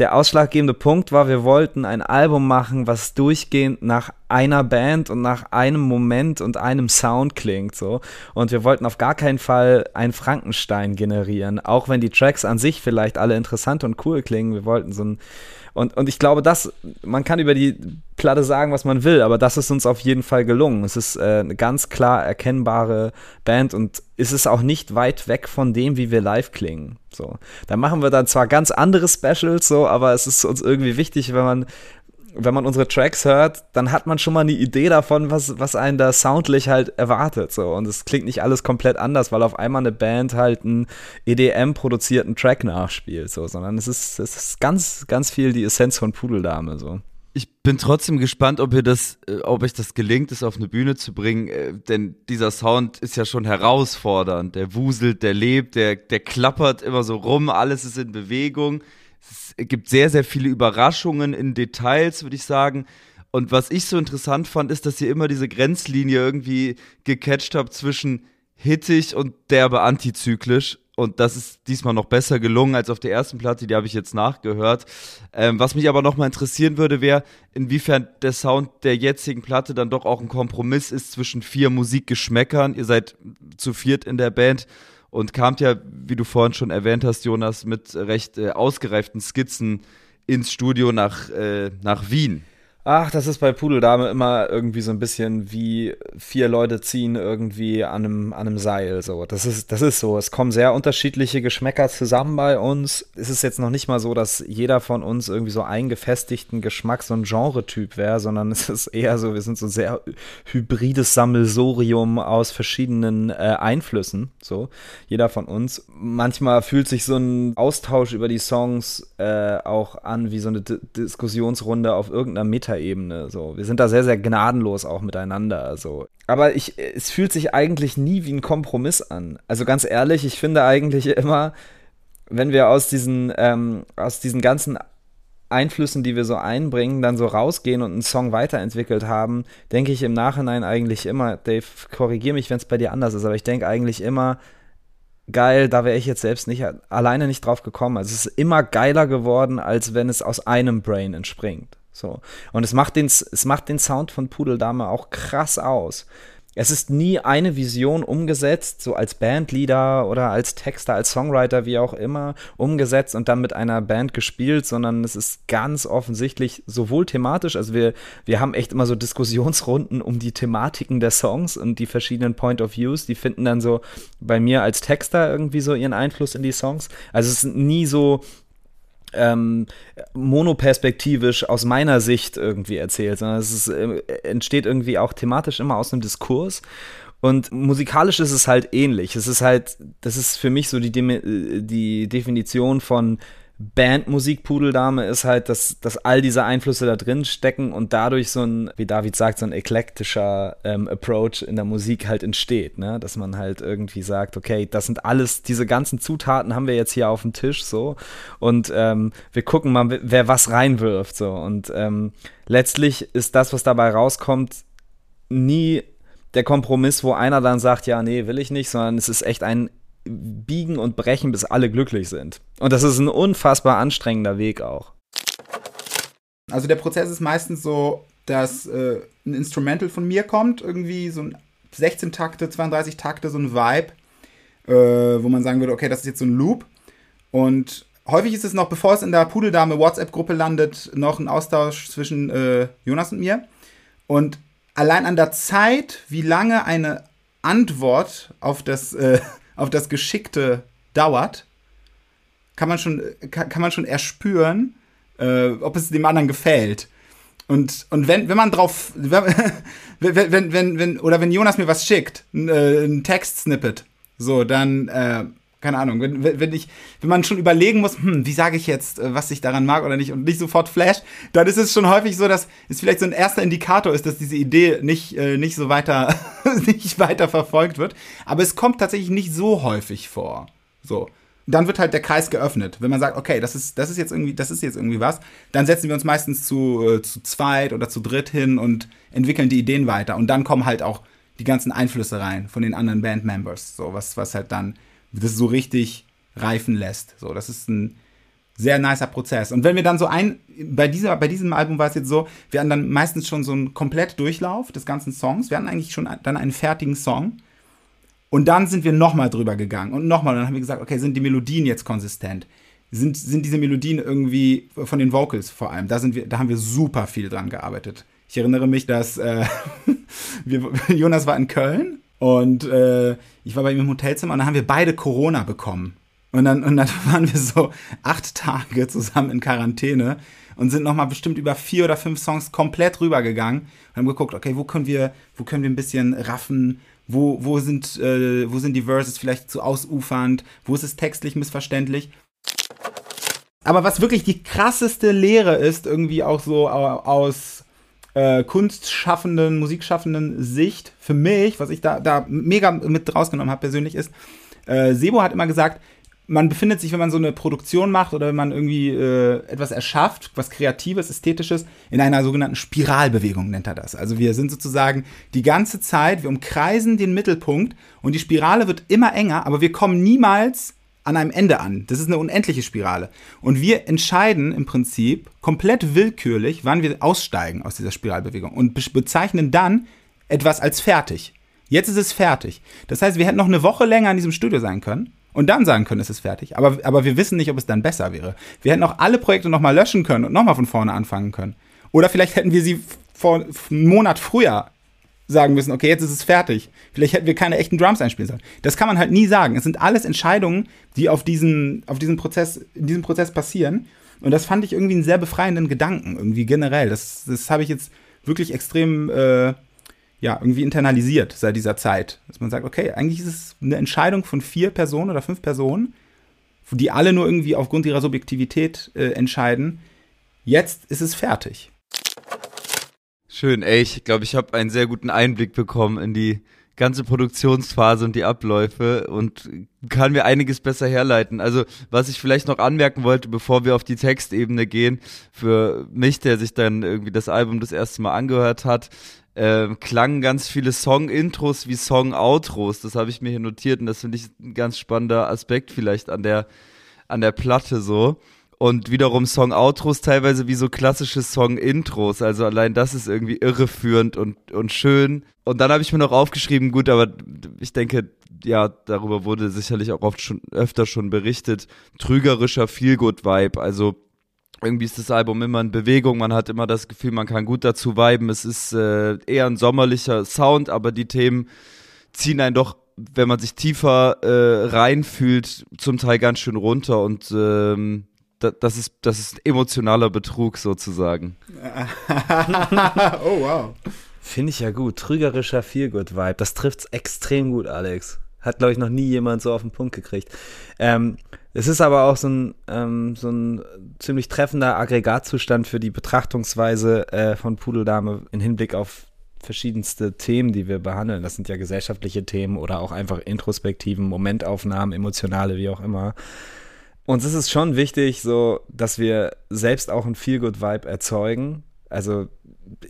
der ausschlaggebende Punkt war, wir wollten ein Album machen, was durchgehend nach einer Band und nach einem Moment und einem Sound klingt so und wir wollten auf gar keinen Fall ein Frankenstein generieren, auch wenn die Tracks an sich vielleicht alle interessant und cool klingen. Wir wollten so ein und, und ich glaube, das, man kann über die Platte sagen, was man will, aber das ist uns auf jeden Fall gelungen. Es ist äh, eine ganz klar erkennbare Band und ist es auch nicht weit weg von dem, wie wir live klingen. So, da machen wir dann zwar ganz andere Specials, so, aber es ist uns irgendwie wichtig, wenn man wenn man unsere Tracks hört, dann hat man schon mal eine Idee davon, was, was einen da soundlich halt erwartet. So. Und es klingt nicht alles komplett anders, weil auf einmal eine Band halt einen EDM-produzierten Track nachspielt, so, sondern es ist, es ist ganz, ganz viel die Essenz von Pudeldame. So. Ich bin trotzdem gespannt, ob ihr das, äh, ob euch das gelingt, es auf eine Bühne zu bringen, äh, denn dieser Sound ist ja schon herausfordernd. Der wuselt, der lebt, der, der klappert immer so rum, alles ist in Bewegung es gibt sehr, sehr viele Überraschungen in Details, würde ich sagen. Und was ich so interessant fand, ist, dass ihr immer diese Grenzlinie irgendwie gecatcht habt zwischen hittig und derbe antizyklisch. Und das ist diesmal noch besser gelungen als auf der ersten Platte, die habe ich jetzt nachgehört. Ähm, was mich aber nochmal interessieren würde, wäre, inwiefern der Sound der jetzigen Platte dann doch auch ein Kompromiss ist zwischen vier Musikgeschmäckern. Ihr seid zu viert in der Band und kamt ja, wie du vorhin schon erwähnt hast, Jonas, mit recht äh, ausgereiften Skizzen ins Studio nach, äh, nach Wien. Ach, das ist bei Pudeldame immer irgendwie so ein bisschen wie vier Leute ziehen irgendwie an einem, an einem Seil. So. Das, ist, das ist so. Es kommen sehr unterschiedliche Geschmäcker zusammen bei uns. Es ist jetzt noch nicht mal so, dass jeder von uns irgendwie so einen gefestigten Geschmack, so ein Genre-Typ wäre, sondern es ist eher so, wir sind so ein sehr hybrides Sammelsorium aus verschiedenen äh, Einflüssen. So, jeder von uns. Manchmal fühlt sich so ein Austausch über die Songs äh, auch an wie so eine D Diskussionsrunde auf irgendeiner Meta Metaebene. So, wir sind da sehr, sehr gnadenlos auch miteinander. Also. Aber ich, es fühlt sich eigentlich nie wie ein Kompromiss an. Also ganz ehrlich, ich finde eigentlich immer, wenn wir aus diesen, ähm, aus diesen ganzen Einflüssen, die wir so einbringen, dann so rausgehen und einen Song weiterentwickelt haben, denke ich im Nachhinein eigentlich immer, Dave, korrigier mich, wenn es bei dir anders ist, aber ich denke eigentlich immer, geil, da wäre ich jetzt selbst nicht alleine nicht drauf gekommen. Also es ist immer geiler geworden, als wenn es aus einem Brain entspringt. So. Und es macht, den, es macht den Sound von Pudeldame auch krass aus. Es ist nie eine Vision umgesetzt, so als Bandleader oder als Texter, als Songwriter, wie auch immer, umgesetzt und dann mit einer Band gespielt, sondern es ist ganz offensichtlich sowohl thematisch, also wir, wir haben echt immer so Diskussionsrunden um die Thematiken der Songs und die verschiedenen Point of Views, die finden dann so bei mir als Texter irgendwie so ihren Einfluss in die Songs. Also es ist nie so, ähm, monoperspektivisch aus meiner Sicht irgendwie erzählt, sondern es ist, äh, entsteht irgendwie auch thematisch immer aus einem Diskurs. Und musikalisch ist es halt ähnlich. Es ist halt, das ist für mich so die, De die Definition von Bandmusik Pudeldame ist halt, dass, dass all diese Einflüsse da drin stecken und dadurch so ein, wie David sagt, so ein eklektischer ähm, Approach in der Musik halt entsteht, ne? Dass man halt irgendwie sagt, okay, das sind alles, diese ganzen Zutaten haben wir jetzt hier auf dem Tisch so und ähm, wir gucken mal, wer was reinwirft so und ähm, letztlich ist das, was dabei rauskommt, nie der Kompromiss, wo einer dann sagt, ja, nee, will ich nicht, sondern es ist echt ein biegen und brechen, bis alle glücklich sind. Und das ist ein unfassbar anstrengender Weg auch. Also der Prozess ist meistens so, dass äh, ein Instrumental von mir kommt, irgendwie so ein 16 Takte, 32 Takte, so ein Vibe, äh, wo man sagen würde, okay, das ist jetzt so ein Loop. Und häufig ist es noch, bevor es in der Pudeldame WhatsApp-Gruppe landet, noch ein Austausch zwischen äh, Jonas und mir. Und allein an der Zeit, wie lange eine Antwort auf das äh, auf das Geschickte dauert, kann man schon, kann, kann man schon erspüren, äh, ob es dem anderen gefällt. Und, und wenn, wenn man drauf, wenn, wenn, wenn, oder wenn Jonas mir was schickt, ein, äh, ein Text-Snippet, so, dann, äh, keine Ahnung, wenn, wenn ich, wenn man schon überlegen muss, hm, wie sage ich jetzt, äh, was ich daran mag oder nicht und nicht sofort flasht, dann ist es schon häufig so, dass es vielleicht so ein erster Indikator ist, dass diese Idee nicht, äh, nicht so weiter, nicht weiter verfolgt wird. Aber es kommt tatsächlich nicht so häufig vor. So. Dann wird halt der Kreis geöffnet. Wenn man sagt, okay, das ist, das ist jetzt irgendwie, das ist jetzt irgendwie was, dann setzen wir uns meistens zu, äh, zu zweit oder zu dritt hin und entwickeln die Ideen weiter. Und dann kommen halt auch die ganzen Einflüsse rein von den anderen Bandmembers. So, was, was halt dann das so richtig reifen lässt. So, das ist ein sehr nicer Prozess. Und wenn wir dann so ein, bei, dieser, bei diesem Album war es jetzt so, wir hatten dann meistens schon so einen Komplettdurchlauf des ganzen Songs. Wir hatten eigentlich schon dann einen fertigen Song. Und dann sind wir nochmal drüber gegangen und nochmal. Und dann haben wir gesagt, okay, sind die Melodien jetzt konsistent? Sind, sind diese Melodien irgendwie von den Vocals vor allem? Da, sind wir, da haben wir super viel dran gearbeitet. Ich erinnere mich, dass äh, wir, Jonas war in Köln und äh, ich war bei ihm im Hotelzimmer und dann haben wir beide Corona bekommen. Und dann, und dann waren wir so acht Tage zusammen in Quarantäne und sind nochmal bestimmt über vier oder fünf Songs komplett rübergegangen und haben geguckt, okay, wo können wir, wo können wir ein bisschen raffen, wo, wo, sind, äh, wo sind die Verses vielleicht zu ausufernd, wo ist es textlich missverständlich. Aber was wirklich die krasseste Lehre ist, irgendwie auch so aus äh, kunstschaffenden, musikschaffenden Sicht für mich, was ich da, da mega mit rausgenommen habe persönlich, ist, äh, Sebo hat immer gesagt, man befindet sich, wenn man so eine Produktion macht oder wenn man irgendwie äh, etwas erschafft, was Kreatives, Ästhetisches, in einer sogenannten Spiralbewegung nennt er das. Also wir sind sozusagen die ganze Zeit, wir umkreisen den Mittelpunkt und die Spirale wird immer enger, aber wir kommen niemals an einem Ende an. Das ist eine unendliche Spirale. Und wir entscheiden im Prinzip komplett willkürlich, wann wir aussteigen aus dieser Spiralbewegung und bezeichnen dann etwas als fertig. Jetzt ist es fertig. Das heißt, wir hätten noch eine Woche länger in diesem Studio sein können und dann sagen können, es ist fertig. Aber, aber wir wissen nicht, ob es dann besser wäre. Wir hätten auch alle Projekte nochmal löschen können und nochmal von vorne anfangen können. Oder vielleicht hätten wir sie vor einem Monat früher sagen müssen, okay, jetzt ist es fertig. Vielleicht hätten wir keine echten Drums einspielen sollen. Das kann man halt nie sagen. Es sind alles Entscheidungen, die auf diesen, auf diesen Prozess, in diesem Prozess passieren. Und das fand ich irgendwie einen sehr befreienden Gedanken, irgendwie generell. Das, das habe ich jetzt wirklich extrem, äh, ja, irgendwie internalisiert seit dieser Zeit. Dass man sagt, okay, eigentlich ist es eine Entscheidung von vier Personen oder fünf Personen, die alle nur irgendwie aufgrund ihrer Subjektivität äh, entscheiden. Jetzt ist es fertig. Schön, ey, ich glaube, ich habe einen sehr guten Einblick bekommen in die ganze Produktionsphase und die Abläufe und kann mir einiges besser herleiten. Also, was ich vielleicht noch anmerken wollte, bevor wir auf die Textebene gehen, für mich, der sich dann irgendwie das Album das erste Mal angehört hat, äh, klangen ganz viele Song-Intros wie Song-Outros. Das habe ich mir hier notiert und das finde ich ein ganz spannender Aspekt vielleicht an der, an der Platte so und wiederum Song-Outros teilweise wie so klassische Song-Intros. Also allein das ist irgendwie irreführend und, und schön. Und dann habe ich mir noch aufgeschrieben, gut, aber ich denke, ja, darüber wurde sicherlich auch oft schon öfter schon berichtet, trügerischer Feelgood-Vibe. Also irgendwie ist das Album immer in Bewegung, man hat immer das Gefühl, man kann gut dazu viben. Es ist äh, eher ein sommerlicher Sound, aber die Themen ziehen einen doch wenn man sich tiefer äh, reinfühlt, zum Teil ganz schön runter und ähm, das ist, das ist emotionaler Betrug sozusagen. oh, wow. Finde ich ja gut. Trügerischer Feelgood-Vibe. Das trifft's extrem gut, Alex. Hat, glaube ich, noch nie jemand so auf den Punkt gekriegt. Ähm, es ist aber auch so ein, ähm, so ein ziemlich treffender Aggregatzustand für die Betrachtungsweise äh, von Pudeldame in Hinblick auf verschiedenste Themen, die wir behandeln. Das sind ja gesellschaftliche Themen oder auch einfach Introspektiven, Momentaufnahmen, emotionale, wie auch immer. Uns ist es schon wichtig, so, dass wir selbst auch ein Feel-Good-Vibe erzeugen. Also,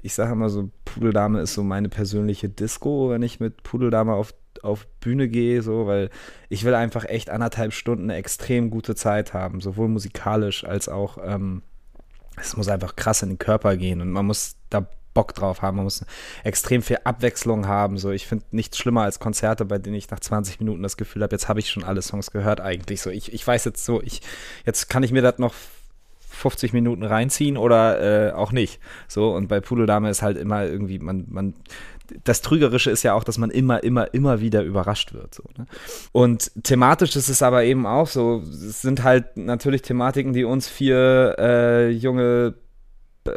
ich sage immer so, Pudeldame ist so meine persönliche Disco, wenn ich mit Pudeldame auf, auf Bühne gehe, so, weil ich will einfach echt anderthalb Stunden eine extrem gute Zeit haben, sowohl musikalisch als auch, ähm, es muss einfach krass in den Körper gehen und man muss da Bock drauf haben. Man muss extrem viel Abwechslung haben. So, ich finde nichts schlimmer als Konzerte, bei denen ich nach 20 Minuten das Gefühl habe, jetzt habe ich schon alle Songs gehört eigentlich. So, ich, ich weiß jetzt so, ich, jetzt kann ich mir das noch 50 Minuten reinziehen oder äh, auch nicht. So, und bei Pudeldame ist halt immer irgendwie, man, man, das Trügerische ist ja auch, dass man immer, immer, immer wieder überrascht wird. So, ne? Und thematisch ist es aber eben auch so, es sind halt natürlich Thematiken, die uns vier äh, junge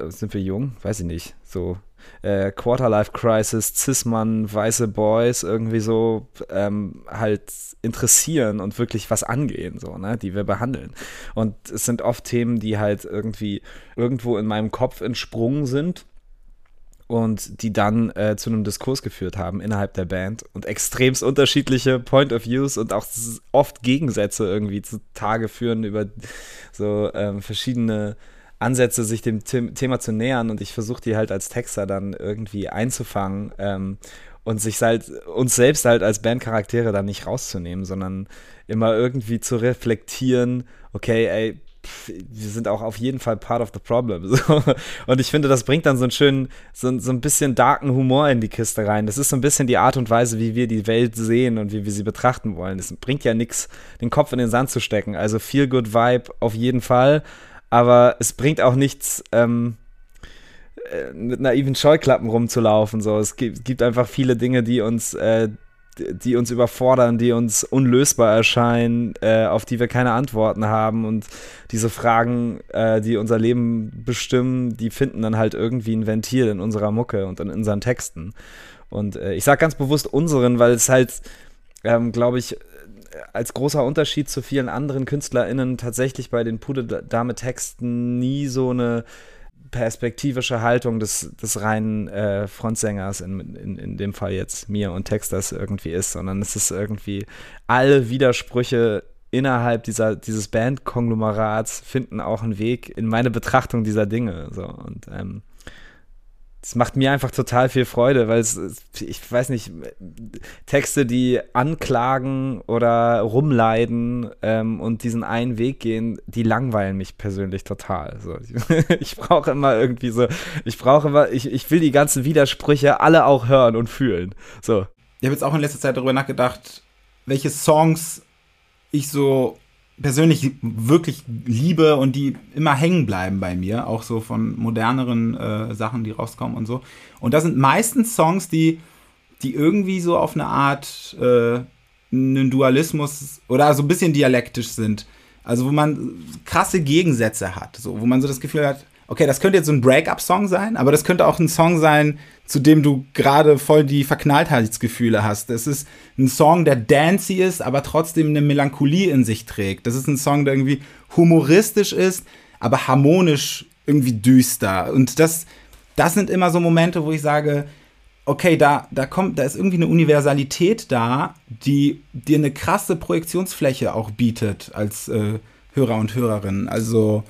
sind wir jung? Weiß ich nicht. So äh, Quarterlife Crisis, Cis-Mann, weiße Boys irgendwie so ähm, halt interessieren und wirklich was angehen, so, ne, die wir behandeln. Und es sind oft Themen, die halt irgendwie irgendwo in meinem Kopf entsprungen sind und die dann äh, zu einem Diskurs geführt haben innerhalb der Band und extremst unterschiedliche Point of Views und auch oft Gegensätze irgendwie zutage führen über so ähm, verschiedene Ansätze, sich dem Thema zu nähern und ich versuche die halt als Texter dann irgendwie einzufangen ähm, und sich halt uns selbst halt als Bandcharaktere dann nicht rauszunehmen, sondern immer irgendwie zu reflektieren, okay, ey, wir sind auch auf jeden Fall part of the problem. So. Und ich finde, das bringt dann so einen schönen, so, so ein bisschen darken Humor in die Kiste rein. Das ist so ein bisschen die Art und Weise, wie wir die Welt sehen und wie wir sie betrachten wollen. Es bringt ja nichts, den Kopf in den Sand zu stecken. Also feel good Vibe auf jeden Fall aber es bringt auch nichts, ähm, äh, mit naiven Scheuklappen rumzulaufen. So. Es gibt, einfach viele Dinge, die uns, äh, die uns überfordern, die uns unlösbar erscheinen, äh, auf die wir keine Antworten haben. Und diese Fragen, äh, die unser Leben bestimmen, die finden dann halt irgendwie ein Ventil in unserer Mucke und in unseren Texten. Und äh, ich sage ganz bewusst unseren, weil es halt, ähm, glaube ich, als großer Unterschied zu vielen anderen KünstlerInnen tatsächlich bei den Pude-Dame-Texten nie so eine perspektivische Haltung des, des reinen äh, Frontsängers, in, in, in dem Fall jetzt mir und Texters irgendwie ist, sondern es ist irgendwie alle Widersprüche innerhalb dieser, dieses Band-Konglomerats finden auch einen Weg in meine Betrachtung dieser Dinge. So. Und ähm, es macht mir einfach total viel Freude, weil es, ich weiß nicht, Texte, die anklagen oder rumleiden ähm, und diesen einen Weg gehen, die langweilen mich persönlich total. So, ich, ich brauche immer irgendwie so, ich brauche immer, ich, ich will die ganzen Widersprüche alle auch hören und fühlen. So. Ich habe jetzt auch in letzter Zeit darüber nachgedacht, welche Songs ich so persönlich wirklich liebe und die immer hängen bleiben bei mir, auch so von moderneren äh, Sachen, die rauskommen und so. Und das sind meistens Songs, die, die irgendwie so auf eine Art äh, einen Dualismus oder so ein bisschen dialektisch sind. Also wo man krasse Gegensätze hat, so wo man so das Gefühl hat, okay, das könnte jetzt so ein Break-up-Song sein, aber das könnte auch ein Song sein, zu dem du gerade voll die Verknalltheitsgefühle hast. Das ist ein Song, der dancy ist, aber trotzdem eine Melancholie in sich trägt. Das ist ein Song, der irgendwie humoristisch ist, aber harmonisch irgendwie düster. Und das, das sind immer so Momente, wo ich sage, okay, da, da kommt, da ist irgendwie eine Universalität da, die dir eine krasse Projektionsfläche auch bietet als äh, Hörer und Hörerin. Also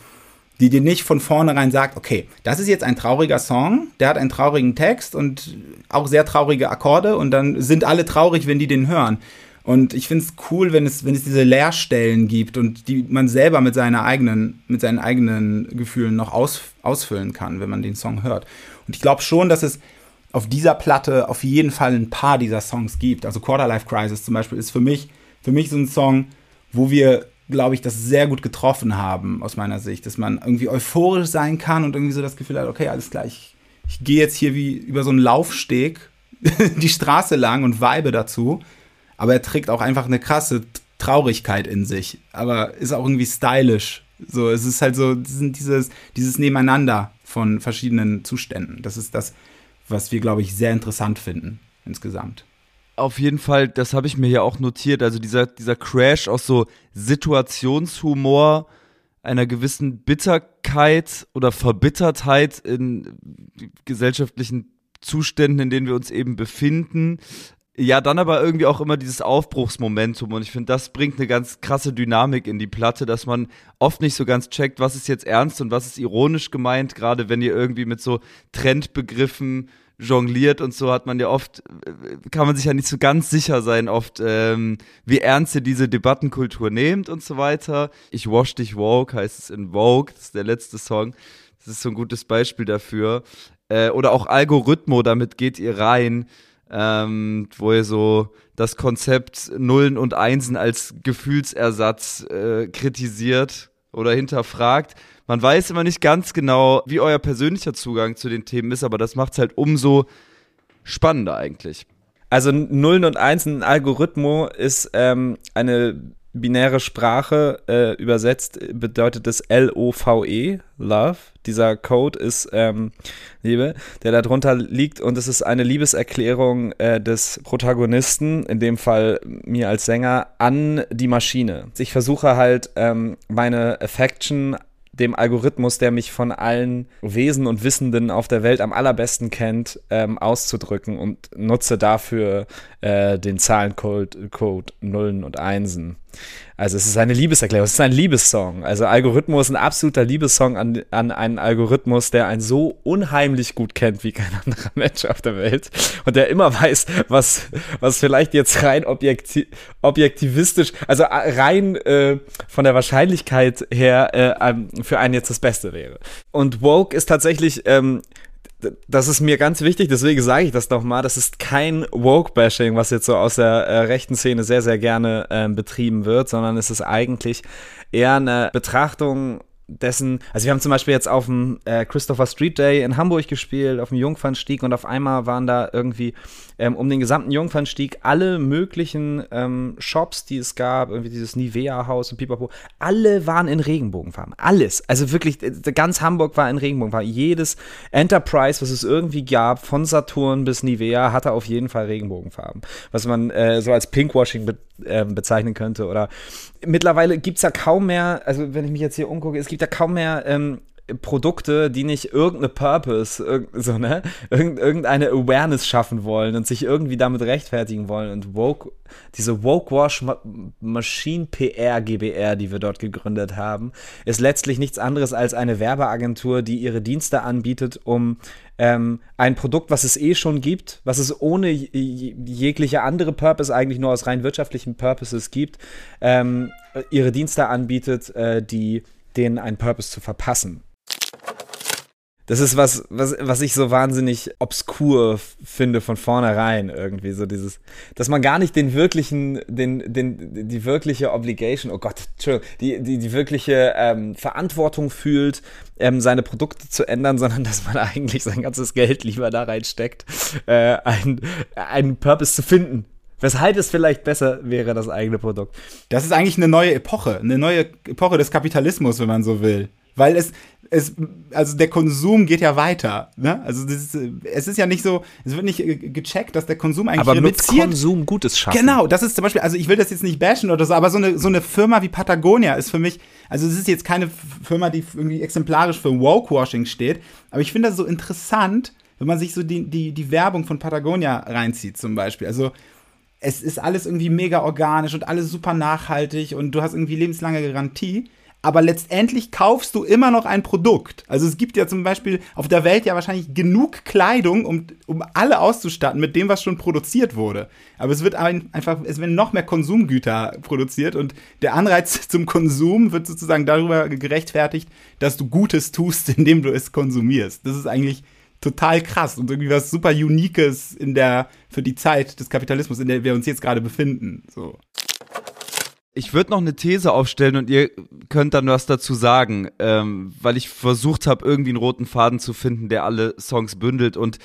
die dir nicht von vornherein sagt, okay, das ist jetzt ein trauriger Song, der hat einen traurigen Text und auch sehr traurige Akkorde und dann sind alle traurig, wenn die den hören. Und ich finde es cool, wenn es, wenn es diese Leerstellen gibt und die man selber mit, seiner eigenen, mit seinen eigenen Gefühlen noch aus, ausfüllen kann, wenn man den Song hört. Und ich glaube schon, dass es auf dieser Platte auf jeden Fall ein paar dieser Songs gibt. Also Quarterlife Crisis zum Beispiel ist für mich, für mich so ein Song, wo wir glaube ich, das sehr gut getroffen haben, aus meiner Sicht, dass man irgendwie euphorisch sein kann und irgendwie so das Gefühl hat, okay, alles gleich, ich, gehe jetzt hier wie über so einen Laufsteg die Straße lang und weibe dazu, aber er trägt auch einfach eine krasse Traurigkeit in sich, aber ist auch irgendwie stylisch. So, es ist halt so, dieses, dieses Nebeneinander von verschiedenen Zuständen. Das ist das, was wir, glaube ich, sehr interessant finden insgesamt. Auf jeden Fall, das habe ich mir ja auch notiert. Also dieser, dieser Crash aus so Situationshumor, einer gewissen Bitterkeit oder Verbittertheit in gesellschaftlichen Zuständen, in denen wir uns eben befinden. Ja, dann aber irgendwie auch immer dieses Aufbruchsmomentum und ich finde, das bringt eine ganz krasse Dynamik in die Platte, dass man oft nicht so ganz checkt, was ist jetzt ernst und was ist ironisch gemeint, gerade wenn ihr irgendwie mit so Trendbegriffen jongliert und so hat man ja oft, kann man sich ja nicht so ganz sicher sein, oft, ähm, wie ernst ihr diese Debattenkultur nehmt und so weiter. Ich wash dich Vogue heißt es in Vogue, das ist der letzte Song. Das ist so ein gutes Beispiel dafür. Äh, oder auch Algorithmo, damit geht ihr rein, ähm, wo ihr so das Konzept Nullen und Einsen als Gefühlsersatz äh, kritisiert oder hinterfragt. Man weiß immer nicht ganz genau, wie euer persönlicher Zugang zu den Themen ist, aber das macht es halt umso spannender eigentlich. Also Nullen und Einsen Algorithmo ist ähm, eine binäre Sprache äh, übersetzt bedeutet es L-O-V-E, Love. Dieser Code ist ähm, Liebe, der darunter liegt und es ist eine Liebeserklärung äh, des Protagonisten, in dem Fall mir als Sänger, an die Maschine. Ich versuche halt ähm, meine Affection dem Algorithmus, der mich von allen Wesen und Wissenden auf der Welt am allerbesten kennt, ähm, auszudrücken und nutze dafür äh, den Zahlencode Code Nullen und Einsen. Also es ist eine Liebeserklärung, es ist ein Liebessong. Also Algorithmus ein absoluter Liebessong an, an einen Algorithmus, der einen so unheimlich gut kennt wie kein anderer Mensch auf der Welt und der immer weiß, was, was vielleicht jetzt rein objekti objektivistisch, also äh, rein äh, von der Wahrscheinlichkeit her äh, für einen jetzt das Beste wäre. Und Woke ist tatsächlich ähm, das ist mir ganz wichtig, deswegen sage ich das nochmal. Das ist kein Woke-Bashing, was jetzt so aus der äh, rechten Szene sehr, sehr gerne äh, betrieben wird, sondern es ist eigentlich eher eine Betrachtung dessen, also wir haben zum Beispiel jetzt auf dem äh, Christopher Street Day in Hamburg gespielt, auf dem Jungfernstieg und auf einmal waren da irgendwie ähm, um den gesamten Jungfernstieg alle möglichen ähm, Shops, die es gab, irgendwie dieses Nivea-Haus und Pipapo, alle waren in Regenbogenfarben. Alles. Also wirklich, ganz Hamburg war in Regenbogenfarben. Jedes Enterprise, was es irgendwie gab, von Saturn bis Nivea, hatte auf jeden Fall Regenbogenfarben. Was man äh, so als Pinkwashing be äh, bezeichnen könnte. Oder mittlerweile gibt es ja kaum mehr, also wenn ich mich jetzt hier umgucke, es gibt ja kaum mehr ähm, Produkte, die nicht irgendeine Purpose, so, ne, irgendeine Awareness schaffen wollen und sich irgendwie damit rechtfertigen wollen. Und Woke, diese Woke Wash Machine PR GBR, die wir dort gegründet haben, ist letztlich nichts anderes als eine Werbeagentur, die ihre Dienste anbietet, um ähm, ein Produkt, was es eh schon gibt, was es ohne jegliche andere Purpose eigentlich nur aus rein wirtschaftlichen Purposes gibt, ähm, ihre Dienste anbietet, äh, die denen einen Purpose zu verpassen. Das ist was, was, was ich so wahnsinnig obskur finde von vornherein irgendwie. So dieses, dass man gar nicht den wirklichen, den, den, die wirkliche Obligation, oh Gott, Entschuldigung, die, die, die wirkliche ähm, Verantwortung fühlt, ähm, seine Produkte zu ändern, sondern dass man eigentlich sein ganzes Geld lieber da reinsteckt, äh, einen, einen Purpose zu finden. Weshalb es vielleicht besser wäre, das eigene Produkt. Das ist eigentlich eine neue Epoche, eine neue Epoche des Kapitalismus, wenn man so will. Weil es, es, also der Konsum geht ja weiter. Ne? Also ist, es ist ja nicht so, es wird nicht gecheckt, dass der Konsum eigentlich aber reduziert. mit Konsum Gutes schaffen. Genau, das ist zum Beispiel, also ich will das jetzt nicht bashen oder so, aber so eine, so eine Firma wie Patagonia ist für mich, also es ist jetzt keine Firma, die irgendwie exemplarisch für Woke-Washing steht, aber ich finde das so interessant, wenn man sich so die, die, die Werbung von Patagonia reinzieht zum Beispiel. Also es ist alles irgendwie mega organisch und alles super nachhaltig und du hast irgendwie lebenslange Garantie aber letztendlich kaufst du immer noch ein Produkt. Also es gibt ja zum Beispiel auf der Welt ja wahrscheinlich genug Kleidung, um, um alle auszustatten mit dem, was schon produziert wurde. Aber es wird ein, einfach, es werden noch mehr Konsumgüter produziert und der Anreiz zum Konsum wird sozusagen darüber gerechtfertigt, dass du Gutes tust, indem du es konsumierst. Das ist eigentlich total krass und irgendwie was super Unikes in der, für die Zeit des Kapitalismus, in der wir uns jetzt gerade befinden. So. Ich würde noch eine These aufstellen und ihr könnt dann was dazu sagen, ähm, weil ich versucht habe, irgendwie einen roten Faden zu finden, der alle Songs bündelt. Und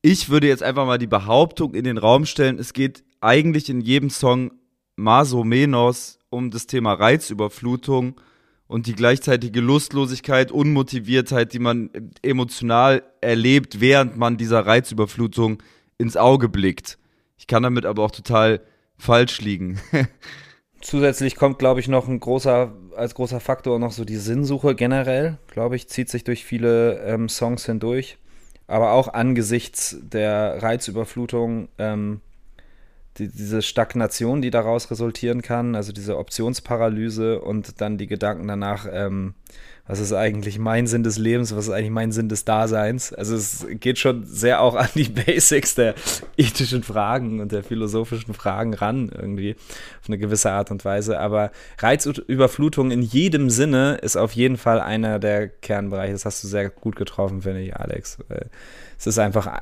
ich würde jetzt einfach mal die Behauptung in den Raum stellen, es geht eigentlich in jedem Song maso menos um das Thema Reizüberflutung und die gleichzeitige Lustlosigkeit, Unmotiviertheit, die man emotional erlebt, während man dieser Reizüberflutung ins Auge blickt. Ich kann damit aber auch total falsch liegen. Zusätzlich kommt, glaube ich, noch ein großer, als großer Faktor noch so die Sinnsuche generell, glaube ich, zieht sich durch viele ähm, Songs hindurch. Aber auch angesichts der Reizüberflutung, ähm, die, diese Stagnation, die daraus resultieren kann, also diese Optionsparalyse und dann die Gedanken danach, ähm, was ist eigentlich mein Sinn des Lebens, was ist eigentlich mein Sinn des Daseins. Also es geht schon sehr auch an die Basics der ethischen Fragen und der philosophischen Fragen ran, irgendwie, auf eine gewisse Art und Weise. Aber Reizüberflutung in jedem Sinne ist auf jeden Fall einer der Kernbereiche. Das hast du sehr gut getroffen, finde ich, Alex. Es ist einfach,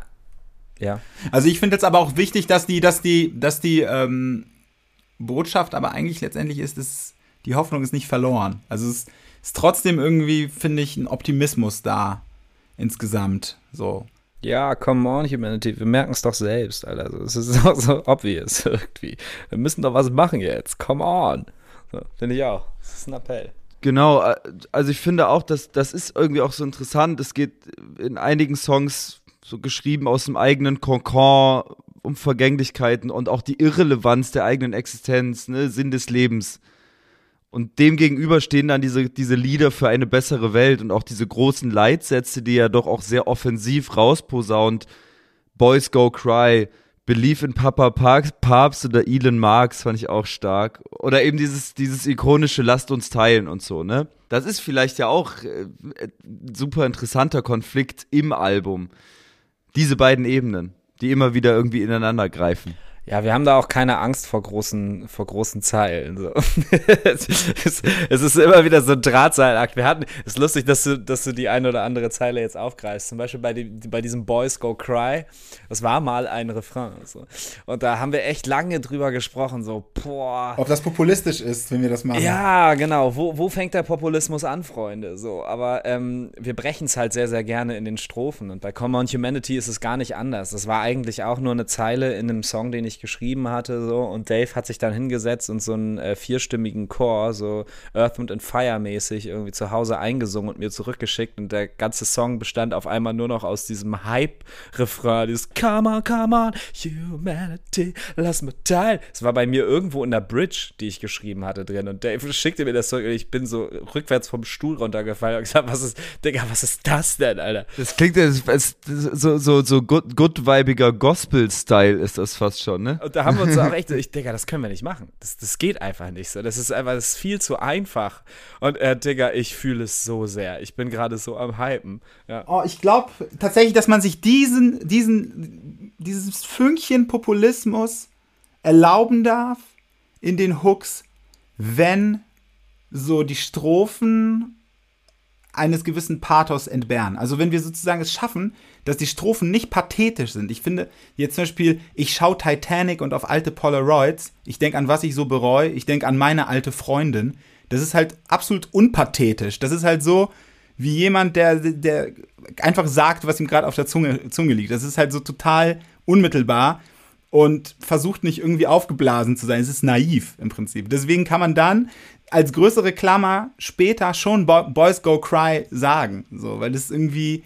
ja. Also ich finde jetzt aber auch wichtig, dass die, dass die, dass die ähm, Botschaft aber eigentlich letztendlich ist, dass die Hoffnung ist nicht verloren. Also es ist ist trotzdem irgendwie, finde ich, ein Optimismus da insgesamt. So. Ja, come on, Humanity, wir merken es doch selbst, Alter. Es ist doch so obvious irgendwie. Wir müssen doch was machen jetzt. Come on. So, finde ich auch. Das ist ein Appell. Genau, äh, also ich finde auch, dass das ist irgendwie auch so interessant. Es geht in einigen Songs so geschrieben aus dem eigenen Konkord um Vergänglichkeiten und auch die Irrelevanz der eigenen Existenz, ne, Sinn des Lebens. Und dem gegenüber stehen dann diese, diese Lieder für eine bessere Welt und auch diese großen Leitsätze, die er doch auch sehr offensiv rausposaunt. Boys Go Cry, Believe in Papa Parks, Papst oder Elon Marx fand ich auch stark. Oder eben dieses, dieses ikonische Lasst uns teilen und so, ne? Das ist vielleicht ja auch äh, super interessanter Konflikt im Album. Diese beiden Ebenen, die immer wieder irgendwie ineinander greifen. Ja, wir haben da auch keine Angst vor großen, vor großen Zeilen. So. es, ist, es, ist immer wieder so ein Drahtseilakt. Wir hatten, es ist lustig, dass du, dass du die eine oder andere Zeile jetzt aufgreifst. Zum Beispiel bei, die, bei diesem Boys Go Cry. Das war mal ein Refrain. So. Und da haben wir echt lange drüber gesprochen. So, boah. Ob das populistisch ist, wenn wir das machen. Ja, genau. Wo, wo fängt der Populismus an, Freunde? So, aber ähm, wir brechen es halt sehr, sehr gerne in den Strophen. Und bei Common Humanity ist es gar nicht anders. Das war eigentlich auch nur eine Zeile in einem Song, den ich geschrieben hatte, so, und Dave hat sich dann hingesetzt und so einen äh, vierstimmigen Chor, so Earth, and Fire mäßig, irgendwie zu Hause eingesungen und mir zurückgeschickt und der ganze Song bestand auf einmal nur noch aus diesem Hype-Refrain, dieses Come on, come on, Humanity, lass mal teil. Es war bei mir irgendwo in der Bridge, die ich geschrieben hatte, drin und Dave schickte mir das zurück und ich bin so rückwärts vom Stuhl runtergefallen und gesagt, was ist, Digga, was ist das denn, Alter? Das klingt als, als so, so, so good, good-weibiger Gospel-Style ist das fast schon, ne? Und da haben wir uns auch echt, ich, Digga, das können wir nicht machen. Das, das geht einfach nicht so. Das ist einfach, das ist viel zu einfach. Und äh, Digga, ich fühle es so sehr. Ich bin gerade so am Hypen. Ja. Oh, ich glaube tatsächlich, dass man sich diesen, diesen, dieses Fünkchen Populismus erlauben darf in den Hooks, wenn so die Strophen eines gewissen Pathos entbehren. Also wenn wir sozusagen es schaffen, dass die Strophen nicht pathetisch sind. Ich finde jetzt zum Beispiel, ich schaue Titanic und auf alte Polaroids, ich denke an was ich so bereue, ich denke an meine alte Freundin. Das ist halt absolut unpathetisch. Das ist halt so wie jemand, der, der einfach sagt, was ihm gerade auf der Zunge, Zunge liegt. Das ist halt so total unmittelbar und versucht nicht irgendwie aufgeblasen zu sein. Es ist naiv im Prinzip. Deswegen kann man dann als größere Klammer später schon Boys Go Cry sagen. So, weil das irgendwie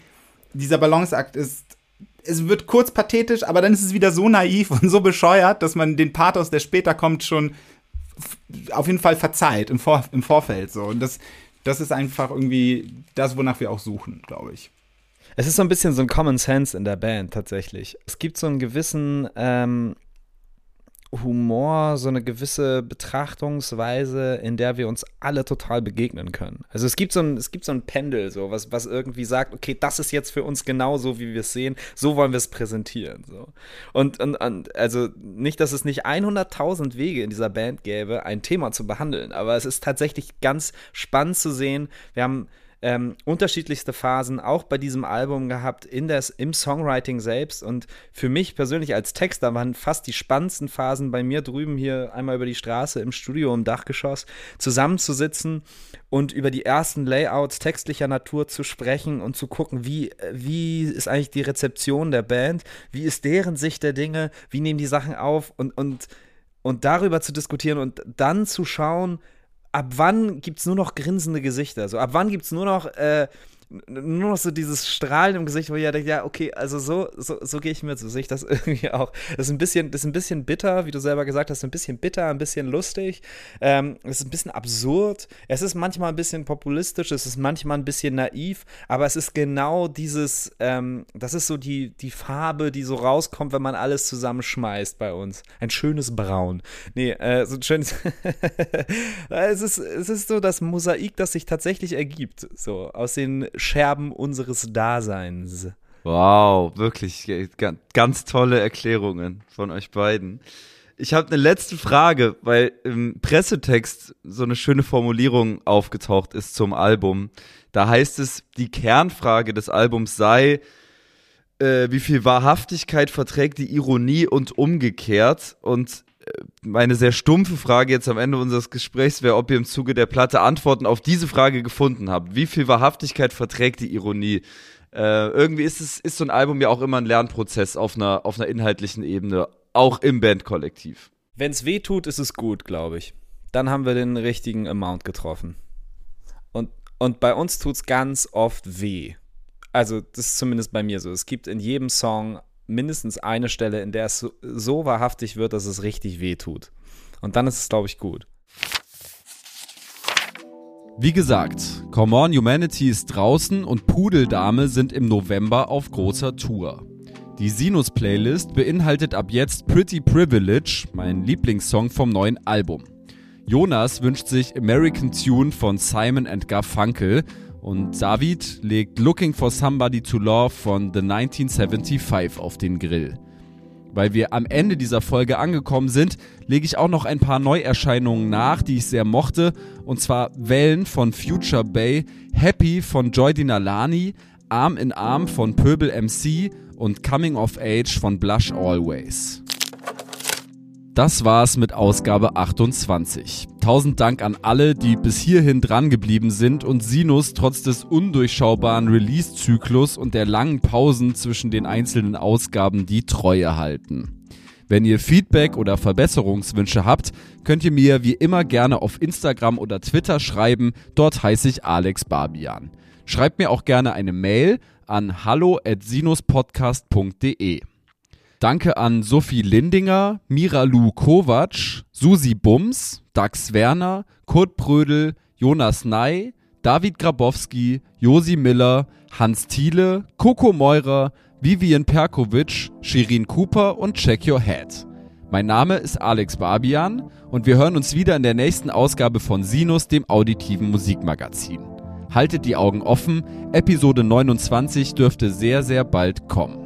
dieser Balanceakt ist. Es wird kurz pathetisch, aber dann ist es wieder so naiv und so bescheuert, dass man den Pathos, der später kommt, schon auf jeden Fall verzeiht im, Vor im Vorfeld. So. Und das, das ist einfach irgendwie das, wonach wir auch suchen, glaube ich. Es ist so ein bisschen so ein Common Sense in der Band tatsächlich. Es gibt so einen gewissen ähm, Humor, so eine gewisse Betrachtungsweise, in der wir uns alle total begegnen können. Also es gibt so ein, es gibt so ein Pendel, so, was, was irgendwie sagt, okay, das ist jetzt für uns genau so, wie wir es sehen, so wollen wir es präsentieren. So. Und, und, und also nicht, dass es nicht 100.000 Wege in dieser Band gäbe, ein Thema zu behandeln, aber es ist tatsächlich ganz spannend zu sehen. Wir haben ähm, unterschiedlichste Phasen auch bei diesem Album gehabt, in des, im Songwriting selbst. Und für mich persönlich als Texter waren fast die spannendsten Phasen bei mir drüben hier einmal über die Straße im Studio im Dachgeschoss zusammenzusitzen und über die ersten Layouts textlicher Natur zu sprechen und zu gucken, wie, wie ist eigentlich die Rezeption der Band, wie ist deren Sicht der Dinge, wie nehmen die Sachen auf? Und, und, und darüber zu diskutieren und dann zu schauen, ab wann gibt es nur noch grinsende Gesichter? So, ab wann gibt es nur noch äh, nur noch so dieses Strahlen im Gesicht, wo ich denke, ja, okay, also so, so, so gehe ich mir, so sehe ich das irgendwie auch. Das ist ein bisschen, das ist ein bisschen bitter, wie du selber gesagt hast, ein bisschen bitter, ein bisschen lustig. Ähm, es ist ein bisschen absurd. Es ist manchmal ein bisschen populistisch, es ist manchmal ein bisschen naiv, aber es ist genau dieses, ähm, das ist so die, die Farbe, die so rauskommt, wenn man alles zusammenschmeißt bei uns. Ein schönes Braun. Nee, äh, so ein schönes. es, ist, es ist so das Mosaik, das sich tatsächlich ergibt, so aus den Scherben unseres Daseins. Wow, wirklich ganz tolle Erklärungen von euch beiden. Ich habe eine letzte Frage, weil im Pressetext so eine schöne Formulierung aufgetaucht ist zum Album. Da heißt es, die Kernfrage des Albums sei, äh, wie viel Wahrhaftigkeit verträgt die Ironie und umgekehrt. Und äh, meine sehr stumpfe Frage jetzt am Ende unseres Gesprächs wäre, ob ihr im Zuge der Platte Antworten auf diese Frage gefunden habt. Wie viel Wahrhaftigkeit verträgt die Ironie? Äh, irgendwie ist es ist so ein Album ja auch immer ein Lernprozess auf einer auf einer inhaltlichen Ebene, auch im Bandkollektiv. Wenn es weh tut, ist es gut, glaube ich. Dann haben wir den richtigen Amount getroffen. Und, und bei uns tut es ganz oft weh. Also, das ist zumindest bei mir so. Es gibt in jedem Song mindestens eine Stelle, in der es so, so wahrhaftig wird, dass es richtig weh tut. Und dann ist es, glaube ich, gut. Wie gesagt, Come On Humanity ist draußen und Pudeldame sind im November auf großer Tour. Die Sinus-Playlist beinhaltet ab jetzt Pretty Privilege, mein Lieblingssong vom neuen Album. Jonas wünscht sich American Tune von Simon and Garfunkel und David legt Looking for Somebody to Love von The 1975 auf den Grill. Weil wir am Ende dieser Folge angekommen sind, lege ich auch noch ein paar Neuerscheinungen nach, die ich sehr mochte. Und zwar Wellen von Future Bay, Happy von Joy Dinalani, Arm in Arm von Pöbel MC und Coming of Age von Blush Always. Das war's mit Ausgabe 28. Tausend Dank an alle, die bis hierhin dran geblieben sind und Sinus trotz des undurchschaubaren Release-Zyklus und der langen Pausen zwischen den einzelnen Ausgaben die Treue halten. Wenn ihr Feedback oder Verbesserungswünsche habt, könnt ihr mir wie immer gerne auf Instagram oder Twitter schreiben. Dort heiße ich Alex Barbian. Schreibt mir auch gerne eine Mail an hallo@sinuspodcast.de. Danke an Sophie Lindinger, Miralu Kovac, Susi Bums, Dax Werner, Kurt Brödel, Jonas Ney, David Grabowski, Josi Miller, Hans Thiele, Coco Meurer, Vivian Perkovic, Shirin Cooper und Check Your Head. Mein Name ist Alex Barbian und wir hören uns wieder in der nächsten Ausgabe von Sinus, dem auditiven Musikmagazin. Haltet die Augen offen, Episode 29 dürfte sehr, sehr bald kommen.